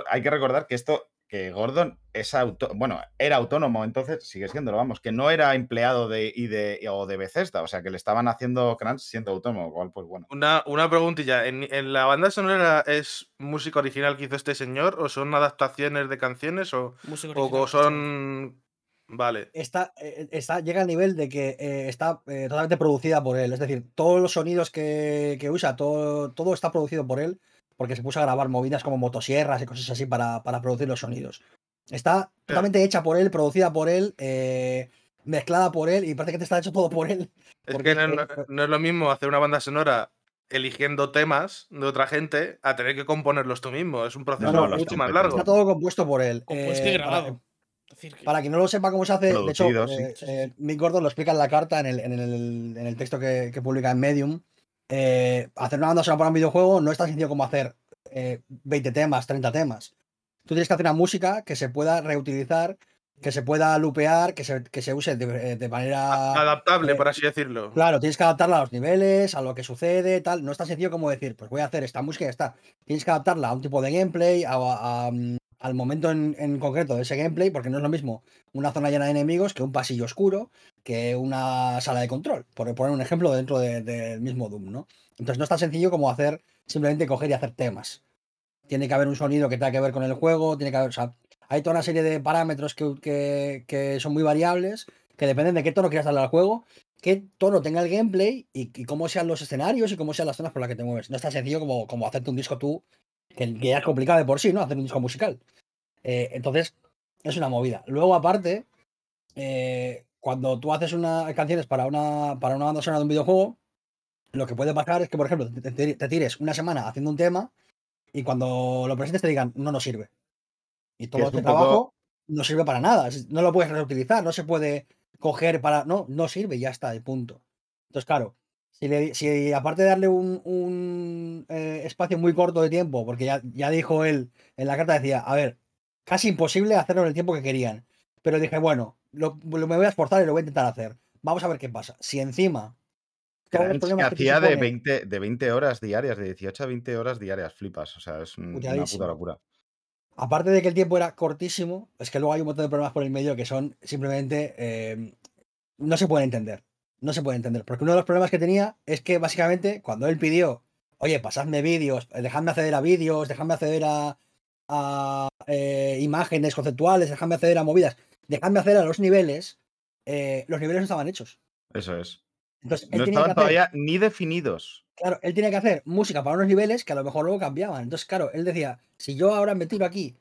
Hay que recordar que esto, que Gordon es auto, bueno, era autónomo, entonces sigue siéndolo, vamos, que no era empleado de, y de, o de Bethesda, o sea, que le estaban haciendo crunch siendo autónomo, lo cual, pues bueno. Una, una preguntilla. ¿En, en la banda sonora es música original que hizo este señor? ¿O son adaptaciones de canciones? ¿O, Música o son. Vale. Está, eh, está, llega al nivel de que eh, está eh, totalmente producida por él. Es decir, todos los sonidos que, que usa, todo, todo está producido por él, porque se puso a grabar movidas como motosierras y cosas así para, para producir los sonidos. Está totalmente hecha por él, producida por él, eh, mezclada por él, y parece que te está hecho todo por él. Es Porque que no, él no- es lo mismo hacer una banda sonora eligiendo temas de otra gente a tener que componerlos tú mismo. Es un proceso no, mucho más largo. Está todo compuesto por él. Compuesto y Eh, grabado. para- Es Para quien no lo sepa cómo se hace, de hecho, sí. eh, eh. Mick Gordon lo explica en la carta, en el, en el, en el texto que, que publica en Medium. Eh, hacer una banda sonora para un videojuego no es tan sencillo como hacer eh, 20 temas, 30 temas. Tú tienes que hacer una música que se pueda reutilizar, que se pueda lupear, que se, que se use de, de manera. Adaptable, eh, por así decirlo. Claro, tienes que adaptarla a los niveles, a lo que sucede, tal. No es tan sencillo como decir, pues voy a hacer esta música y ya está. Tienes que adaptarla a un tipo de gameplay, a- a- mm, al momento en, en concreto de ese gameplay, porque no es lo mismo una zona llena de enemigos que un pasillo oscuro, que una sala de control, por poner un ejemplo dentro de- del mismo Doom, ¿no? Entonces no es tan sencillo como hacer, simplemente coger y hacer temas. Tiene que haber un sonido que tenga que ver con el juego, tiene que haber, o sea, hay toda una serie de parámetros que, que- son muy variables, que dependen de qué tono quieras darle al juego qué tono tenga el gameplay y, y cómo sean los escenarios y cómo sean las zonas por las que te mueves. No es tan sencillo como, como hacerte un disco tú, que, que ya es complicado de por sí, ¿no? Hacer un disco musical. Eh, entonces, es una movida. Luego, aparte, eh, cuando tú haces una, canciones para una, para una banda sonora de un videojuego, lo que puede pasar es que, por ejemplo, te, te- te tires una semana haciendo un tema y cuando lo presentes te digan, no nos sirve. Y todo es este poco- trabajo no sirve para nada. No lo puedes reutilizar, no se puede coger para. No, no sirve, y ya está, y punto. Entonces, claro, si, le- si aparte de darle un, un, eh, espacio muy corto de tiempo, porque ya, ya dijo él en la carta, decía, a ver, casi imposible hacerlo en el tiempo que querían. Pero dije, bueno, lo, lo- me voy a esforzar y lo voy a intentar hacer. Vamos a ver qué pasa. Si encima. que hacía de supone- 20, de 20 horas diarias, de 18 a 20 horas diarias, flipas. O sea, es un- una puta locura. Aparte de que el tiempo era cortísimo, es que luego hay un montón de problemas por el medio que son simplemente. eh, no se pueden entender. No se puede entender. Porque uno de los problemas que tenía es que básicamente cuando él pidió, oye, pasadme vídeos, eh, dejadme acceder a vídeos, dejadme acceder a, a, eh, imágenes conceptuales, dejadme acceder a movidas, dejadme acceder a los niveles, eh, los niveles no estaban hechos. Eso es. Entonces, él No que estaban hacer- todavía ni definidos. Claro, él tenía que hacer música para unos niveles que a lo mejor luego cambiaban. Entonces, claro, él decía, si yo ahora me tiro aquí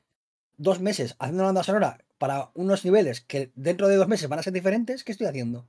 dos meses haciendo una banda sonora para unos niveles que dentro de dos meses van a ser diferentes, ¿qué estoy haciendo?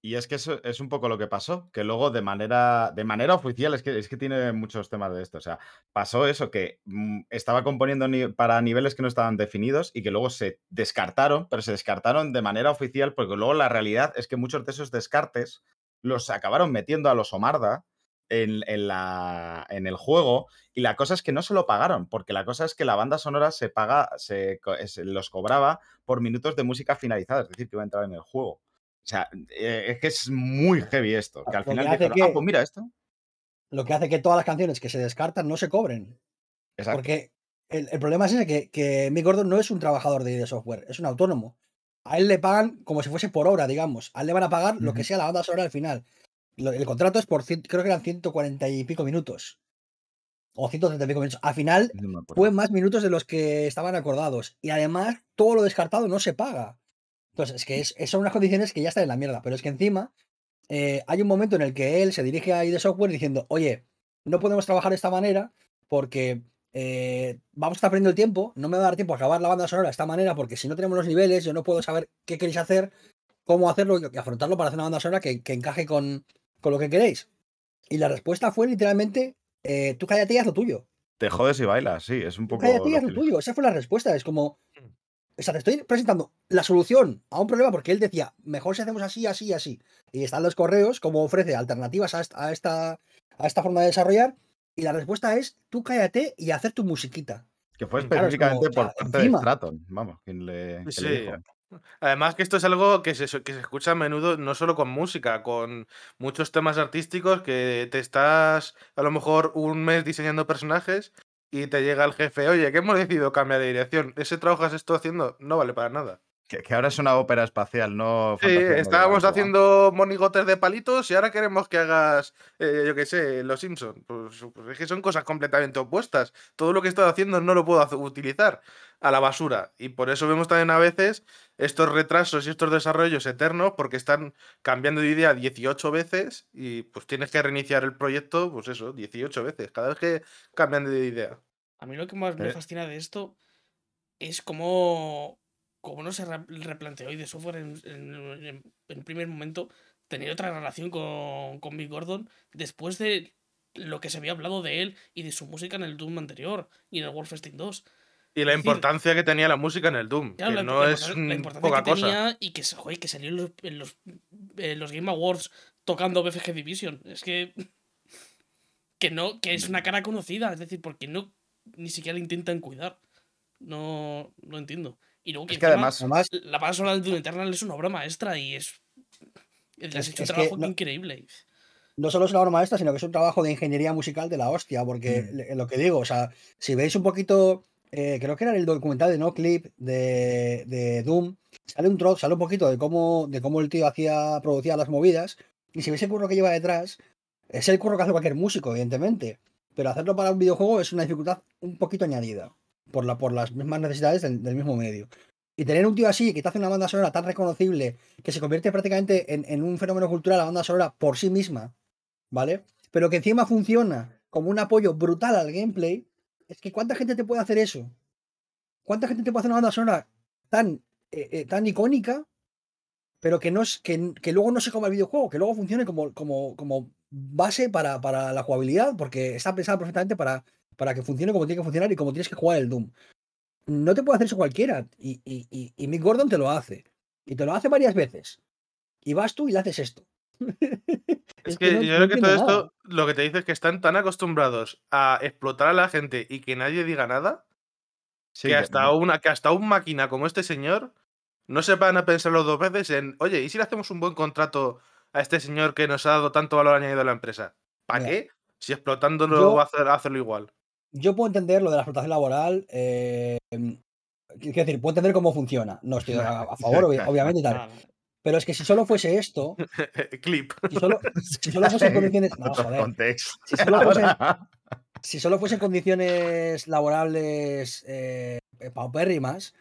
Y es que eso es un poco lo que pasó, que luego de manera, de manera oficial, es que, es que tiene muchos temas de esto, o sea, pasó eso, que mm, estaba componiendo ni- para niveles que no estaban definidos y que luego se descartaron, pero se descartaron de manera oficial porque luego la realidad es que muchos de esos descartes los acabaron metiendo a los Omarda en, en la, en el juego y la cosa es que no se lo pagaron, porque la cosa es que la banda sonora se paga, se, se los cobraba por minutos de música finalizada, es decir, que iba a entrar en el juego. O sea, eh, es que es muy heavy esto. Que al Lo que final hace dijeron, ah, que- pues mira esto. Lo que hace que todas las canciones que se descartan no se cobren. Exacto. Porque el, el problema es ese, que, que Mick Gordon no es un trabajador de, de software, es un autónomo. A él le pagan como si fuese por hora, digamos. A él le van a pagar lo que sea la banda sonora al final. Lo- el contrato es por, cien- creo que eran 140 y pico minutos. O 130 y pico minutos. Al final No fue más minutos de los que estaban acordados. Y además, todo lo descartado no se paga. Entonces, es que es, es- son unas condiciones que ya están en la mierda. Pero es que encima eh, hay un momento en el que él se dirige a ID Software diciendo, oye, no podemos trabajar de esta manera porque eh, vamos a estar perdiendo el tiempo, no me va a dar tiempo a acabar la banda sonora de esta manera porque si no tenemos los niveles, yo no puedo saber qué queréis hacer, cómo hacerlo y afrontarlo para hacer una banda sonora que, que encaje con, con lo que queréis. Y la respuesta fue literalmente, eh, tú cállate y haz lo tuyo. Te jodes y bailas, sí, es un poco. cállate y lo haz lo tuyo. Esa fue la respuesta. Es como. O sea, te estoy presentando la solución a un problema porque él decía, mejor si hacemos así, así, así. Y están los correos, como ofrece alternativas a esta, a esta, a esta forma de desarrollar. Y la respuesta es, tú cállate y hacer tu musiquita. Que fue Claro, es como, específicamente o sea, por parte encima. de Stratton, vamos, quien le, Sí. le dijo. Además que esto es algo que se, que se escucha a menudo, no solo con música, con muchos temas artísticos que te estás a lo mejor un mes diseñando personajes y te llega el jefe, oye, que hemos decidido cambiar de dirección. Ese trabajo que has estado haciendo no vale para nada. Que, que ahora es una ópera espacial, no Sí, estábamos haciendo monigotes de palitos y ahora queremos que hagas, eh, yo qué sé, Los Simpsons. Pues, pues es que son cosas completamente opuestas. Todo lo que he estado haciendo no lo puedo utilizar a la basura. Y por eso vemos también a veces estos retrasos y estos desarrollos eternos porque están cambiando de idea 18 veces y pues tienes que reiniciar el proyecto, pues eso, 18 veces. Cada vez que cambian de idea. A mí lo que más me fascina de esto es cómo, cómo no se re- replanteó y de software en, en, primer momento tener otra relación con, con Mick Gordon después de lo que se había hablado de él y de su música en el Doom anterior y en el Wolfenstein 2. Y la Es decir, importancia que tenía la música en el Doom, Claro, que la, no la es importan- la importancia poca que cosa. tenía y que, joder, que salió en los, en los, en los Game Awards tocando BFG Division. Es que. Que no, que es una cara conocida, es decir, porque no ni siquiera le intentan cuidar. No, no entiendo. Y luego Es que encima, además, Además, la banda sonora del Doom Eternal es una obra maestra y es. Le has Es- hecho un es trabajo no- increíble. no solo es una obra maestra, sino que es un trabajo de ingeniería musical de la hostia, porque Mm. lo que digo, o sea, si veis un poquito, eh, creo que era el documental de No Clip de, de Doom, sale un trozo, sale un poquito de cómo, de cómo el tío hacía, producía las movidas, y si veis el curro que lleva detrás, es el curro que hace cualquier músico, evidentemente, pero hacerlo para un videojuego es una dificultad un poquito añadida, por, la, por las mismas necesidades del, mismo medio. Y tener un tío así que te hace una banda sonora tan reconocible que se convierte prácticamente en, en un fenómeno cultural la banda sonora por sí misma, ¿vale? Pero que encima funciona como un apoyo brutal al gameplay, es que ¿cuánta gente te puede hacer eso? ¿Cuánta gente te puede hacer una banda sonora tan, eh, eh, tan icónica, pero que, no es, que, que luego no se coma el videojuego, que luego funcione como, como, como base para, para la jugabilidad, porque está pensada perfectamente para, para que funcione como tiene que funcionar y como tienes que jugar el Doom. No te puede hacer eso cualquiera, y, y, y, y Mick Gordon te lo hace. Y te lo hace varias veces. Y vas tú y le haces esto. Es que, no- yo no creo que todo nada. esto lo que te dice es que están tan acostumbrados a explotar a la gente y que nadie diga nada, sí, que, hasta una, que hasta un máquina como este señor no se van a pensarlo dos veces en, oye, ¿y si le hacemos un buen contrato a este señor que nos ha dado tanto valor añadido a la empresa? ¿Para qué? Si explotándolo yo- va a hacer, hacerlo igual. Yo puedo entender lo de la explotación laboral. eh, quiero decir, puedo entender cómo funciona. No estoy a, a favor, obvi- obviamente, y tal. Pero es que si solo fuese esto, Clip. si solo, si solo fuesen condiciones. No, joder. Si solo fuesen, si solo fuesen condiciones laborables eh, paupérrimas.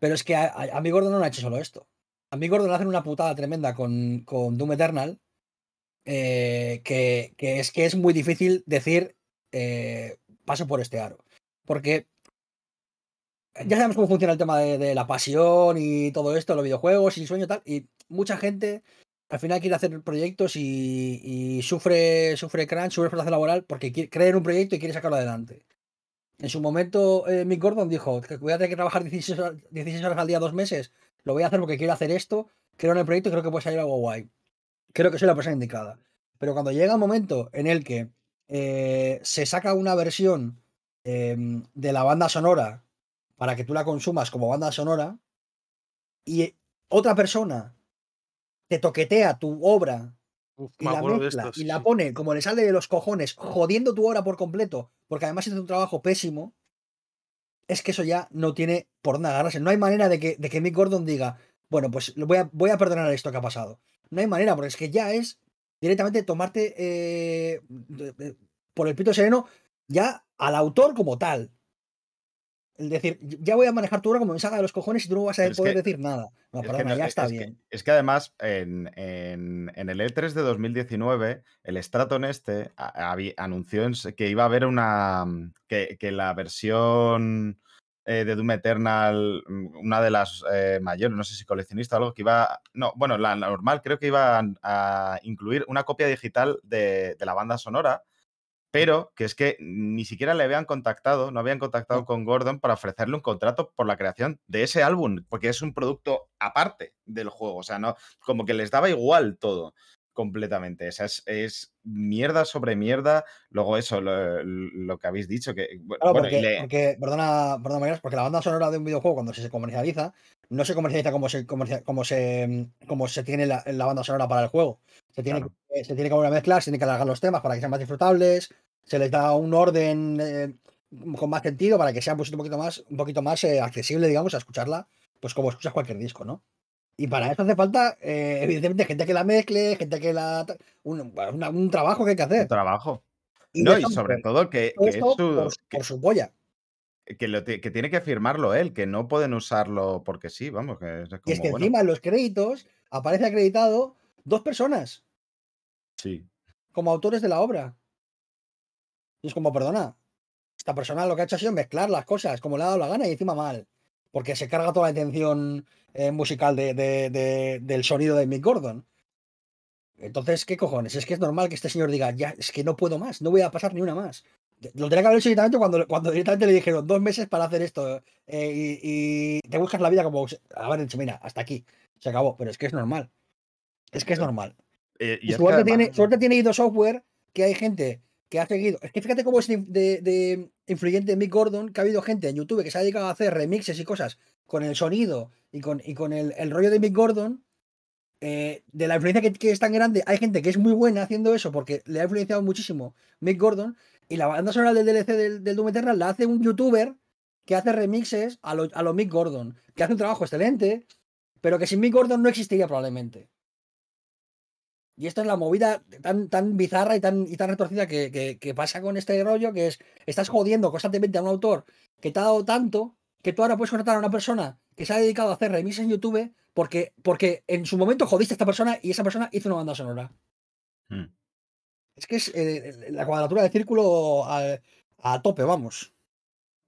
Pero es que a, a, a mí Gordon no ha hecho solo esto. A mí Gordon le hacen una putada tremenda con, con Doom Eternal. eh, que, que es que es muy difícil decir eh, paso por este aro. Porque ya sabemos cómo funciona el tema de, de la pasión y todo esto, los videojuegos y sueño tal. Y mucha gente al final quiere hacer proyectos y, y sufre, sufre crunch, sufre explotación laboral porque quiere, cree en un proyecto y quiere sacarlo adelante. En su momento, eh, Mick Gordon dijo que voy a tener que trabajar 16 horas, 16 horas al día, dos meses. Lo voy a hacer porque quiero hacer esto. Creo en el proyecto y creo que puede salir algo guay. Creo que soy la persona indicada. Pero cuando llega un momento en el que eh, se saca una versión eh, de la banda sonora para que tú la consumas como banda sonora y otra persona te toquetea tu obra Uf, y la mezcla esto, y la pone como le sale de los cojones, jodiendo tu obra por completo, porque además hizo un trabajo pésimo, es que eso ya no tiene por dónde agarrarse. No hay manera de que, de que Mick Gordon diga, bueno, pues voy a, voy a perdonar esto que ha pasado. No hay manera, porque es que ya es directamente tomarte eh, por el pito sereno ya al autor como tal. Es decir, ya voy a manejar tu obra como me salga de los cojones y tú no vas a Pero poder que- decir nada. No, Es que no- ya es está que- bien. es que además en, en- en el E3 de 2019, el Straton este a- anunció que iba a haber una. mm, que, que la versión eh, de Doom Eternal, mm, una de las eh, mayores, no sé si coleccionista o algo, que iba. No, bueno, la normal creo que iba a, a incluir una copia digital de, de la banda sonora. Pero que es que ni siquiera le habían contactado, no habían contactado con Gordon para ofrecerle un contrato por la creación de ese álbum, porque es un producto aparte del juego. O sea, no, como que les daba igual todo completamente. O sea, es, es mierda sobre mierda. Luego eso, lo, lo que habéis dicho, que Claro, bueno, porque, le- porque- perdona, perdona, porque la banda sonora de un videojuego, cuando se comercializa, no se comercializa como se, como se, mm, como se tiene la, la banda sonora para el juego. Se tiene, Claro. que, se tiene que volver a mezclar, se tiene que alargar los temas para que sean más disfrutables, se les da un orden eh, con más sentido para que sea pues, un poquito más, un poquito más eh, accesible, digamos, a escucharla, pues como escuchas cualquier disco, ¿no? Y para eso hace falta, eh, evidentemente, gente que la mezcle, gente que la. Un, una- un trabajo que hay que un hacer. trabajo. Y No, y sobre todo que, que es su- por, que- por su polla. que lo que tiene que firmarlo él, que no pueden usarlo porque sí, vamos, que es como, Y es que bueno, encima en los créditos aparece acreditado dos personas sí. como autores de la obra. Y es como, perdona, esta persona lo que ha hecho ha sido mezclar las cosas como le ha dado la gana y encima mal. Porque se carga toda la atención eh, musical de- de- de- del sonido de Mick Gordon. Entonces, ¿qué cojones? Es que es normal que este señor diga, ya, es que no puedo más, no voy a pasar ni una más. Lo tenía que haber hecho directamente cuando, cuando directamente le dijeron dos meses para hacer esto eh, y, y te buscas la vida como haber dicho, mira, hasta aquí, se acabó. Pero es que es normal. Es que es normal. Eh, y Y es que suerte, además- tiene, suerte tiene ido software que hay gente que ha seguido. Es que fíjate cómo es de, influyente Mick Gordon, que ha habido gente en YouTube que se ha dedicado a hacer remixes y cosas con el sonido y con, y con el, el rollo de Mick Gordon. eh, de la influencia que, que es tan grande, hay gente que es muy buena haciendo eso porque le ha influenciado muchísimo Mick Gordon. Y la banda sonora del DLC del, del Doom Eternal la hace un youtuber que hace remixes a lo, a lo Mick Gordon, que hace un trabajo excelente, pero que sin Mick Gordon no existiría probablemente. Y esta es la movida tan, tan bizarra y tan, y tan retorcida que, que- que pasa con este rollo, que es, estás jodiendo constantemente a un autor que te ha dado tanto, que tú ahora puedes contratar a una persona que se ha dedicado a hacer remixes en YouTube porque, porque en su momento jodiste a esta persona y esa persona hizo una banda sonora. Hmm. Es que es eh, la cuadratura del círculo a, a tope, vamos.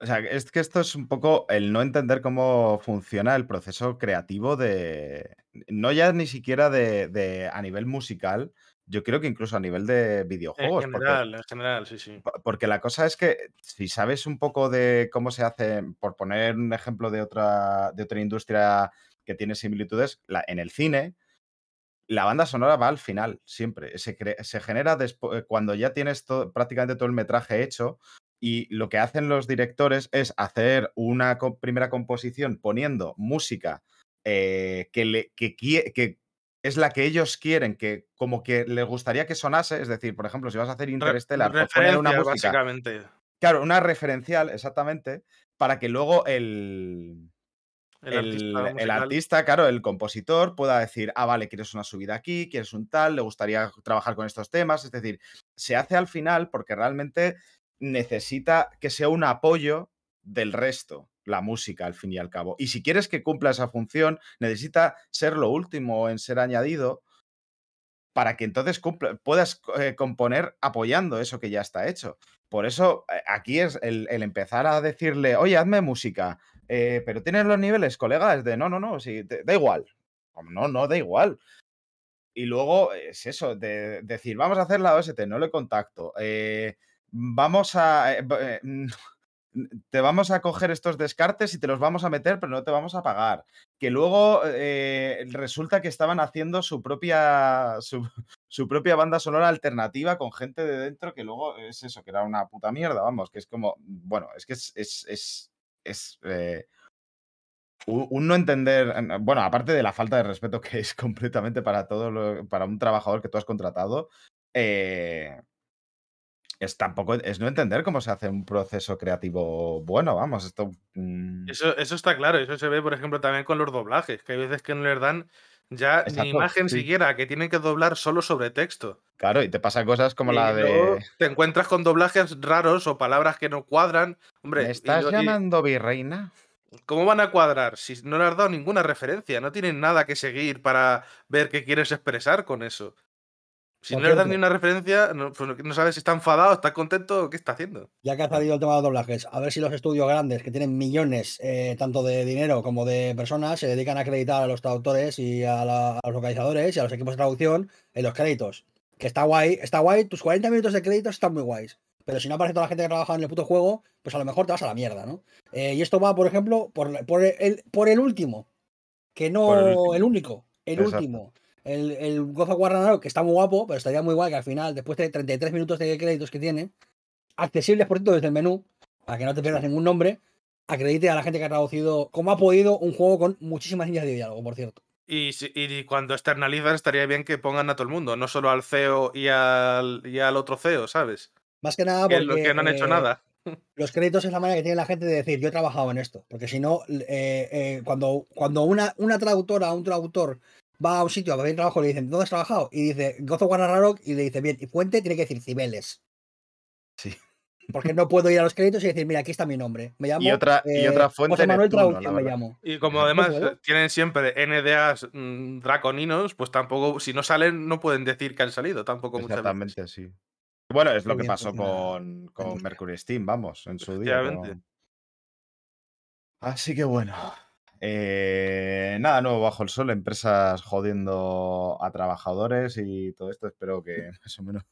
O sea, es que esto es un poco el no entender cómo funciona el proceso creativo de. No ya ni siquiera de, de- a nivel musical, yo creo que incluso a nivel de En videojuegos. porque- general, en general, sí, sí. Po- Porque la cosa es que si sabes un poco de cómo se hace, por poner un ejemplo de otra, de otra industria que tiene similitudes, la- en el cine, la banda sonora va al final, siempre. Se, se genera eh, cuando ya tienes prácticamente todo el metraje hecho y lo que hacen los directores es hacer una co- primera composición poniendo música eh, que, le, que, quie- que es la que ellos quieren, que como que les gustaría que sonase. Es decir, por ejemplo, si vas a hacer Re- Interstellar, pues poner una música básicamente. Claro, una referencial, exactamente, para que luego el, El, el, artista, el artista, claro, el compositor pueda decir, ah, vale, quieres una subida aquí, quieres un tal, le gustaría trabajar con estos temas. Es decir, se hace al final porque realmente necesita que sea un apoyo del resto, la música, al fin y al cabo. Y si quieres que cumpla esa función, necesita ser lo último en ser añadido para que entonces cumpla- puedas eh, componer apoyando eso que ya está hecho. Por eso eh, aquí es el, empezar a decirle, oye, hazme música, eh, pero tienes los niveles, colega, es de, no, no, no, sí, da igual. No, no, da igual. Y luego es eso, de decir, vamos a hacer la OST, no le contacto. vamos a... te vamos a coger estos descartes y te los vamos a meter, pero no te vamos a pagar. Que luego eh, resulta que estaban haciendo su propia, su, propia banda sonora alternativa con gente de dentro que luego es eso, que era una puta mierda, vamos, que es como, bueno, es que es, es, es, eh, un, no entender, en- bueno, aparte de la falta de respeto que es completamente para todo para un trabajador que tú has contratado, eh, es tampoco es no entender cómo se hace un proceso creativo bueno, vamos, esto. mm, Eso, eso está claro, eso se ve, por ejemplo, también con los doblajes, que hay veces que no les dan ya ni imagen sí. siquiera, que tienen que doblar solo sobre texto. Claro, y te pasan cosas como Y la de. te encuentras con doblajes raros o palabras que no cuadran. Hombre, ¿Me estás y llamando virreina? ¿cómo van a cuadrar si no le has dado ninguna referencia? No tienen nada que seguir para ver qué quieres expresar con eso. Si no le das ni una referencia, no, pues no sabes si está enfadado, está contento o qué está haciendo. Ya que ha salido el tema de los doblajes, a ver si los estudios grandes que tienen millones eh, tanto de dinero como de personas se dedican a acreditar a los traductores y a, la- a los localizadores y a los equipos de traducción en los créditos. Que está guay, está guay, tus 40 minutos de créditos están muy guays. Pero si no aparece toda la gente que trabaja en el puto juego, pues a lo mejor te vas a la mierda, ¿no? Eh, y esto va, por ejemplo, por, por el, por el último. Que no el único. El Exacto. último. El, el God of War Ragnarok, que está muy guapo, pero estaría muy guay que al final, después de 33 minutos de créditos que tiene, accesibles por cierto desde el menú, para que no te pierdas ningún nombre, acredite a la gente que ha traducido, como ha podido, un juego con muchísimas líneas de diálogo, por cierto. Y, y cuando externalizas estaría bien que pongan a todo el mundo, no solo al CEO y al, y al otro CEO, ¿sabes? Más que nada Que, porque lo- que no han hecho eh, nada. los créditos es la manera que tiene la gente de decir yo he trabajado en esto. Porque si no, eh, eh, cuando, cuando una, una traductora o un traductor va a un sitio a pedir trabajo, le dicen ¿dónde has trabajado? Y dice War Ragnarok y le dice bien, y fuente tiene que decir Cibeles. Sí. Porque no puedo ir a los créditos y decir, mira, aquí está mi nombre. Me llamo Y otra, y otra eh, fuente José Manuel Neptuno, la Traducción me verdad. llamo. Y como además eh, tienen siempre NDAs mm, draconinos, pues tampoco, si no salen, no pueden decir que han salido tampoco muchas veces. Exactamente, sí. Bueno, es lo que pasó funciona con, con. Mercury Steam, vamos, en su día. Con- Así que bueno. Eh, nada nuevo bajo el sol, empresas jodiendo a trabajadores y todo esto. Espero que más o menos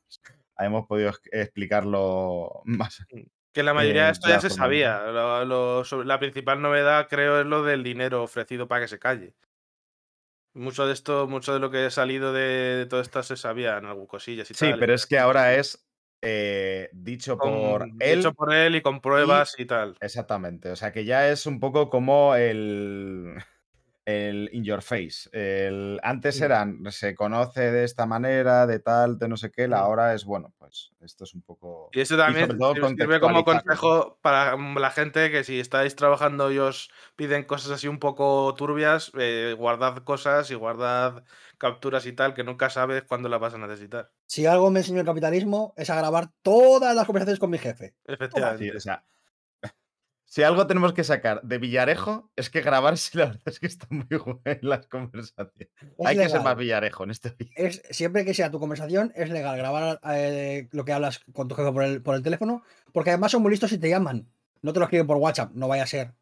hayamos podido ex- explicarlo más. Que la mayoría Eh, de esto ya se sabía. Lo- lo- sobre- la principal novedad, creo, es lo del dinero ofrecido para que se calle. Mucho de esto, mucho de lo que ha salido de, de todo esto se sabía en algunas cosillas y Sí, tal. pero es que ahora es eh, dicho con- por él. hecho por él y con pruebas y, tal. Exactamente. O sea que ya es un poco como el. El in your face. El, antes eran, se conoce de esta manera, de tal, de no sé qué, la ahora es, bueno, pues esto es un poco. Y eso también todo sir- sirve como consejo para mm, la gente que si estáis trabajando y os piden cosas así un poco turbias, eh, guardad cosas y guardad capturas y tal, que nunca sabes cuándo las vas a necesitar. Si algo me enseñó el capitalismo es a grabar todas las conversaciones con mi jefe. Sí, Efectivamente. o sea, si algo tenemos que sacar de Villarejo es que grabarse, la verdad es que está muy buena las conversaciones. Es Hay que ser más Villarejo en este vídeo. es siempre que sea tu conversación, es legal grabar eh, lo que hablas con tu jefe por el, por el teléfono, porque además son muy listos y te llaman. No te lo escriben por WhatsApp, no vaya a ser.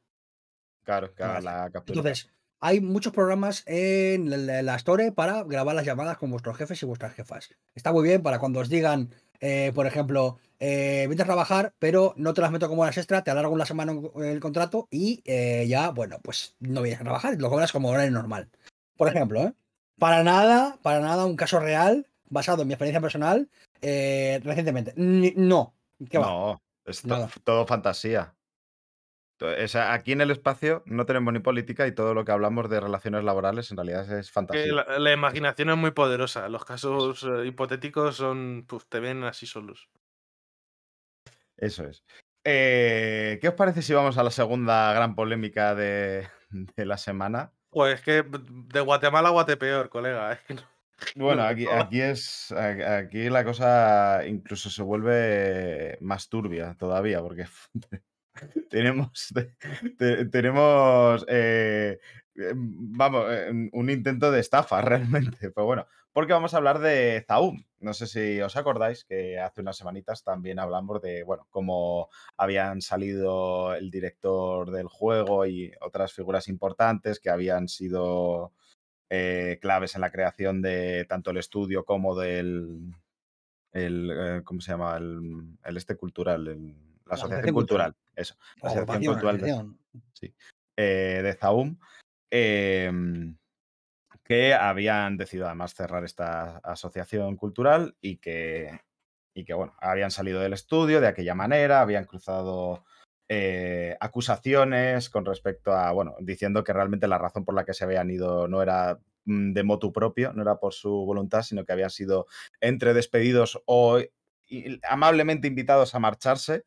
Claro, Vale. la captura. Entonces, hay muchos programas en la, la Store para grabar las llamadas con vuestros jefes y vuestras jefas. Está muy bien para cuando os digan, eh, por ejemplo, eh, vente a trabajar, pero no te las meto como horas extra, te alargo una semana el contrato y eh, ya, bueno, pues no vienes a trabajar, lo cobras como horario normal. Por ejemplo, ¿eh? Para nada, para nada, un caso real, basado en mi experiencia personal, recientemente. No, ¿qué va? No, es to- Nada. todo fantasía. To- o sea, aquí en el espacio no tenemos ni política y todo lo que hablamos de relaciones laborales en realidad es fantasía. la, la imaginación es muy poderosa. Los casos eh, hipotéticos son, pues, te ven así solos. Eso es. Eh, ¿Qué os parece si vamos a la segunda gran polémica de, de la semana? Pues es que de Guatemala a Guatepeor, colega. Bueno, No, aquí, aquí es. Aquí la cosa incluso se vuelve más turbia todavía, porque tenemos. te- tenemos. eh, eh, vamos, eh, un intento de estafa realmente. Pero bueno, porque vamos a hablar de Zaum. No sé si os acordáis que hace unas semanitas también hablamos de, bueno, cómo habían salido el director del juego y otras figuras importantes que habían sido eh, claves en la creación de tanto el estudio como del. El, eh, ¿Cómo se llama? El, el este cultural, el- la asociación cultural. Eso. La asociación Agrupación, cultural de, sí, eh, de Zaum. em, que habían decidido además cerrar esta asociación cultural y que, y que bueno, habían salido del estudio de aquella manera, habían cruzado eh, acusaciones con respecto a, bueno, diciendo que realmente la razón por la que se habían ido no era mm, de motu propio, no era por su voluntad, sino que habían sido entre despedidos o amablemente invitados a marcharse.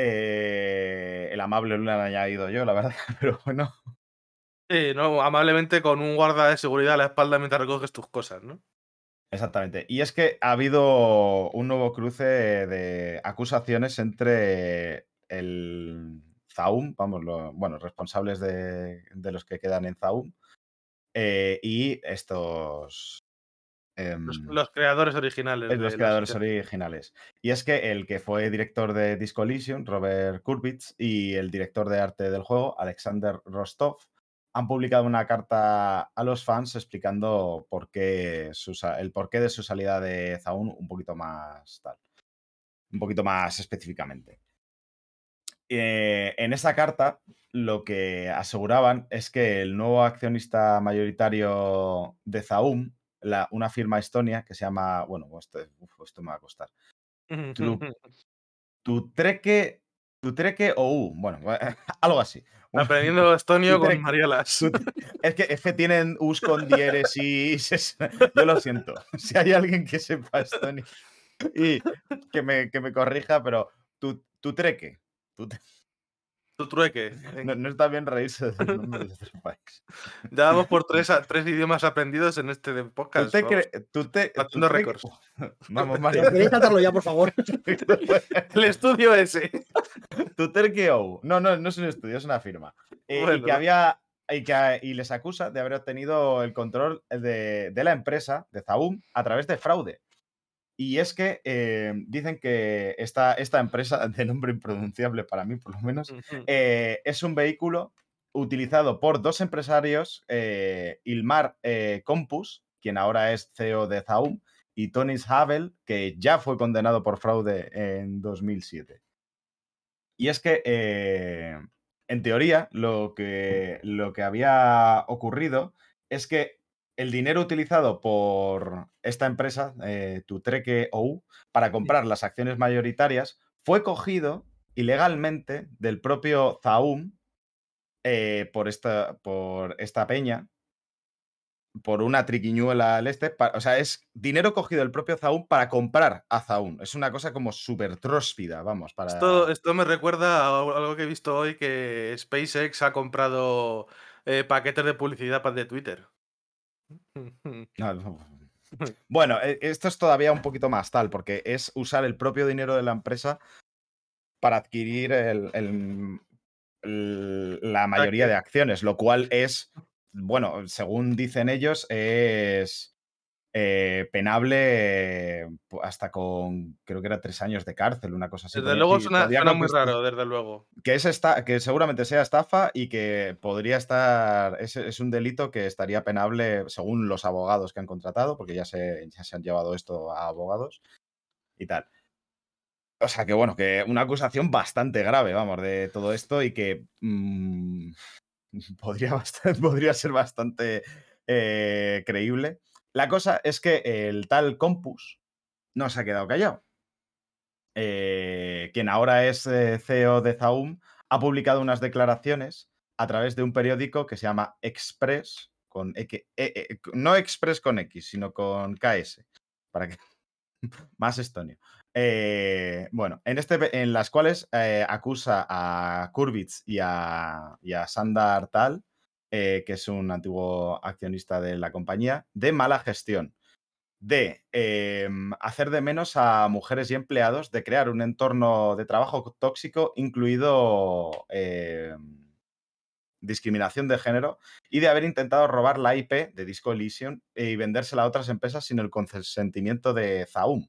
Eh, el amable lo han añadido yo, la verdad, pero bueno. Sí, ¿no? Amablemente con un guarda de seguridad a la espalda mientras recoges tus cosas, ¿no? Exactamente. Y es que ha habido un nuevo cruce de acusaciones entre el Zaum, vamos, lo- bueno, responsables de, de los que quedan en Zaum, eh, y estos. Los, em, los creadores originales. es los la creadores originales. Y es que el que fue director de Disco Elysium, Robert Kurbitz, y el director de arte del juego, Alexander Rostov, han publicado una carta a los fans explicando por qué su el porqué de su salida de Zaun un poquito más tal. Un poquito más específicamente. Eh, en esa carta, lo que aseguraban es que el nuevo accionista mayoritario de Zaum, la- una firma estonia que se llama, bueno, esto, uf, esto me va a costar. Tru- Tutreque, Tutreque OU, bueno, algo así. Aprendiendo estonio con Marielas. Es que, es que tienen us con diéresis. Yo lo siento. Si hay alguien que sepa estonio y que me, que me corrija, pero tu. Tut- Tu trueque. No, no está bien reírse del nombre de otro país. Ya vamos por tres, a- tres idiomas aprendidos en este de podcast. Vamos. tute- Batiendo Tutreque- récords. Vamos, ¿Queréis Mario. saltarlo ya, por favor? El estudio ese. Tuterque OU. No, no, no es un estudio, es una firma. Eh, y que había. Y, que, y les acusa de haber obtenido el control de, de la empresa, de Zaum, a través de fraude. Y es que eh, dicen que esta, esta empresa, de nombre impronunciable para mí por lo menos, eh, es un vehículo utilizado por dos empresarios, eh, Ilmar Compus, quien ahora es CEO de Zaum, y Tony Havel, que ya fue condenado por fraude en 2007. Y es que, en teoría, lo que, lo que había ocurrido es que el dinero utilizado por esta empresa, eh, Tutreque OU, para comprar las acciones mayoritarias, fue cogido ilegalmente del propio Zaum eh, por, esta, por esta peña, por una triquiñuela al este. o sea, es dinero cogido del propio Zaum para comprar a Zaum. Es una cosa como súper tróspida, vamos, para... Esto, esto me recuerda a algo que he visto hoy que SpaceX ha comprado eh, paquetes de publicidad para de Twitter. No, no. Bueno, e- esto es todavía un poquito más tal, porque es usar el propio dinero de la empresa para adquirir el- el- el- la mayoría de acciones, lo cual es, bueno, según dicen ellos, es eh, penable eh, hasta con, creo que era tres años de cárcel, una cosa así. Desde luego aquí, suena, suena muy raro, desde luego. que es esta, que seguramente sea estafa y que podría estar, es, es un delito que estaría penable según los abogados que han contratado, porque ya se, ya se han llevado esto a abogados y tal. O sea que bueno, que una acusación bastante grave, vamos, de todo esto y que mm, podría, podría ser bastante eh, creíble. La cosa es que el tal Compus no se ha quedado callado eh, quien ahora es eh, CEO de Zaum, ha publicado unas declaraciones a través de un periódico que se llama Express, con eh, eh, no Express con X, sino con KS, para que más estonio. Eh, bueno, en, este, en las cuales acusa a Kurbitz y a, y a Sandar Tal, eh, que es un antiguo accionista de la compañía, de mala gestión de em, hacer de menos a mujeres y empleados, de crear un entorno de trabajo tóxico, incluido em, discriminación de género, y de haber intentado robar la IP de Disco Elysium y vendérsela a otras empresas sin el consentimiento de Zaum.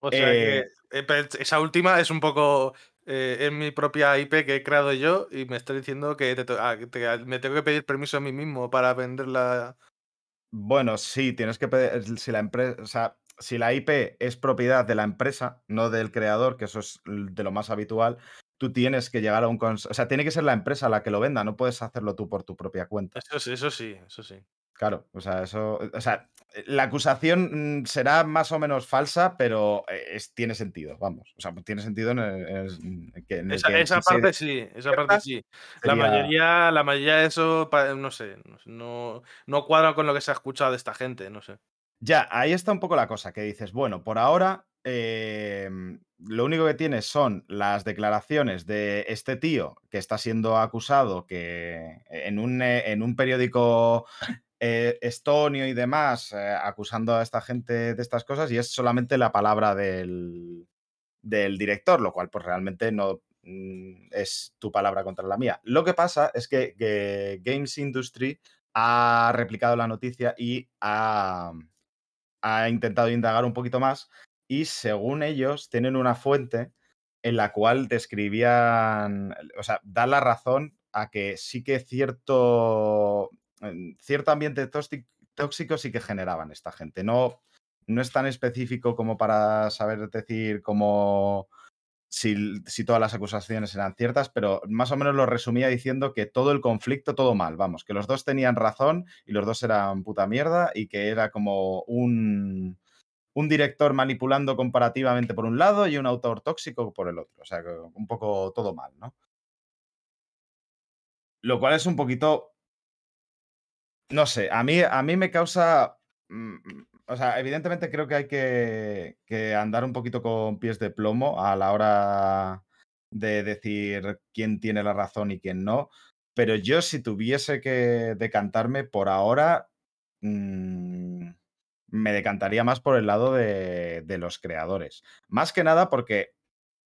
O sea Eh, que eh, esa última es un poco. Eh, es mi propia IP que he creado yo y me está diciendo que, te to- ah, que te- me tengo que pedir permiso a mí mismo para venderla. Bueno, sí, tienes que pedir, si la empresa, o sea, si la IP es propiedad de la empresa, no del creador, que eso es de lo más habitual, tú tienes que llegar a un cons- o sea, tiene que ser la empresa la que lo venda, no puedes hacerlo tú por tu propia cuenta. Eso sí, eso sí, eso sí. Claro, o sea, eso, o sea, la acusación mm, será más o menos falsa, pero eh, es- tiene sentido, vamos, o sea, tiene sentido en el, en el- en el Esa, que esa se parte sí, esa parte sí. La sería- mayoría, la mayoría de eso, no sé, no, no, cuadra con lo que se ha escuchado de esta gente, no sé. Ya, ahí está un poco la cosa, que dices, bueno, por ahora em, lo único que tienes son las declaraciones de este tío que está siendo acusado que en un, eh, en un periódico eh, estonio y demás, eh, acusando a esta gente de estas cosas, y es solamente la palabra del, del director, lo cual pues realmente no mm, es tu palabra contra la mía. Lo que pasa es que, Games Industry ha replicado la noticia y ha, ha intentado indagar un poquito más y según ellos tienen una fuente en la cual describían, o sea, da la razón a que sí que cierto, cierto ambiente tóxico, sí que generaban esta gente. No, no es tan específico como para saber decir cómo si, si todas las acusaciones eran ciertas, pero más o menos lo resumía diciendo que todo el conflicto, todo mal, vamos, que los dos tenían razón y los dos eran puta mierda y que era como un, un director manipulando comparativamente por un lado y un autor tóxico por el otro. O sea, un poco todo mal, ¿no? Lo cual es un poquito. No sé, a mí, a mí me causa. mm, O sea, evidentemente creo que hay que, que andar un poquito con pies de plomo a la hora de decir quién tiene la razón y quién no. Pero yo, si tuviese que decantarme por ahora, mm, me decantaría más por el lado de, de los creadores. Más que nada porque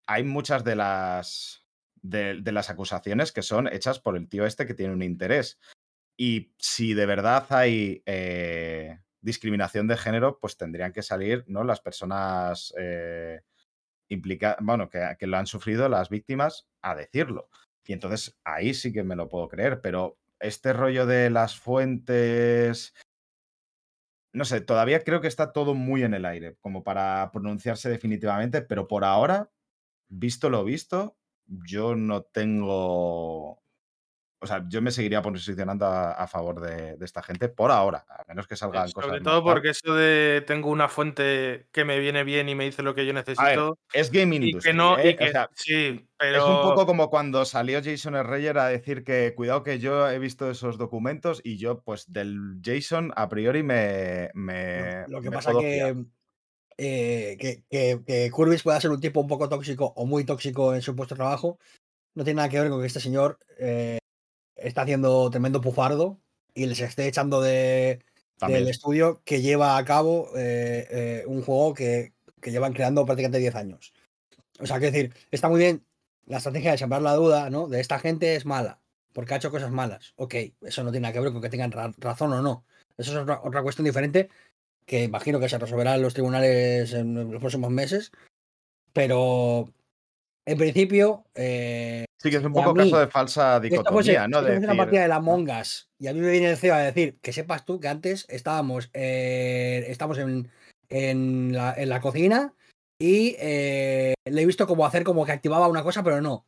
hay muchas de las, de las acusaciones que son hechas por el tío este que tiene un interés. Y si de verdad hay eh, discriminación de género, pues tendrían que salir ¿no? las personas eh, implica- bueno, que lo han sufrido, las víctimas, a decirlo. Y entonces ahí sí que me lo puedo creer, pero este rollo de las fuentes, no sé, todavía creo que está todo muy en el aire, como para pronunciarse definitivamente, pero por ahora, visto lo visto, yo no tengo... O sea, yo me seguiría posicionando a, a favor de, de esta gente por ahora, a menos que salgan cosas. Sobre todo porque eso de tengo una fuente que me viene bien y me dice lo que yo A ver, necesito. es Game Y Industry. que no, ¿eh? y que o sea, sí, pero. Es un poco como cuando salió Jason Reyer a decir que cuidado que yo he visto esos documentos y yo pues del Jason a priori me, me, Lo que me pasa que, eh, que, que, que Kurbis pueda ser un tipo un poco tóxico o muy tóxico en su puesto de trabajo, no tiene nada que ver con que este señor eh, está haciendo tremendo pufardo y les esté echando de, También. del estudio que lleva a cabo eh, eh, un juego que, que llevan creando prácticamente 10 años. O sea, que decir, está muy bien la estrategia de sembrar la duda, ¿no? De esta gente es mala, porque ha hecho cosas malas. Ok, eso no tiene nada que ver con que tengan ra- razón o no. Eso es otra, otra cuestión diferente que imagino que se resolverá en los tribunales en los próximos meses. Pero en principio, eh, Sí, que es un poco mí, caso de falsa dicotomía, ¿no? De una partida de la Us y a mí me viene el CEO a decir que sepas tú que antes estábamos, eh, estamos en, en, la, en la cocina y eh, le he visto como hacer como que activaba una cosa, pero no.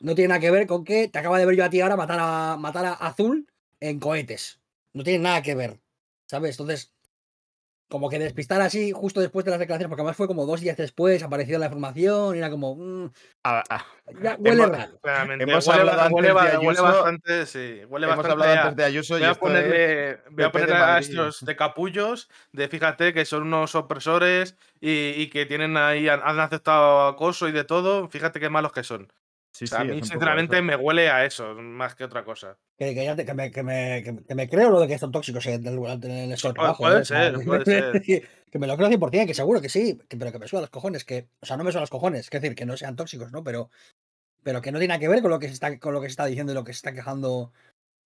No tiene nada que ver con que te acaba de ver yo a ti ahora matar a, matar a Azul en cohetes. No tiene nada que ver. ¿Sabes? Entonces, como que despistar así justo después de las declaraciones, porque además fue como dos días después, apareció la información y era como. mm, Ah, ah, ya huele hemos, raro. Claramente, hemos huele, hablado huele, antes de Ayuso, bastante, sí, huele hemos bastante hablado a, antes de Ayuso Voy y a ponerle, voy a de ponerle a Madrid. estos de capullos, de fíjate que son unos opresores y, y que tienen ahí, han, han aceptado acoso y de todo, fíjate qué malos que son. Sí, O sea, sí, a mí sinceramente me huele a eso, más que otra cosa. Que, que, ya te- que me, que, me, que, me- que me creo lo de que son tóxicos en el, en el esto de Puede, trabajo. puede ¿eh? Ser, puede ser. que me lo creo 100%, que seguro que sí, que- pero que me suena los cojones. Que, o sea, no me suena los cojones, es decir, que no sean tóxicos, ¿no? Pero, pero que no tiene nada que ver con lo que se está, con lo que se está diciendo y lo que se está quejando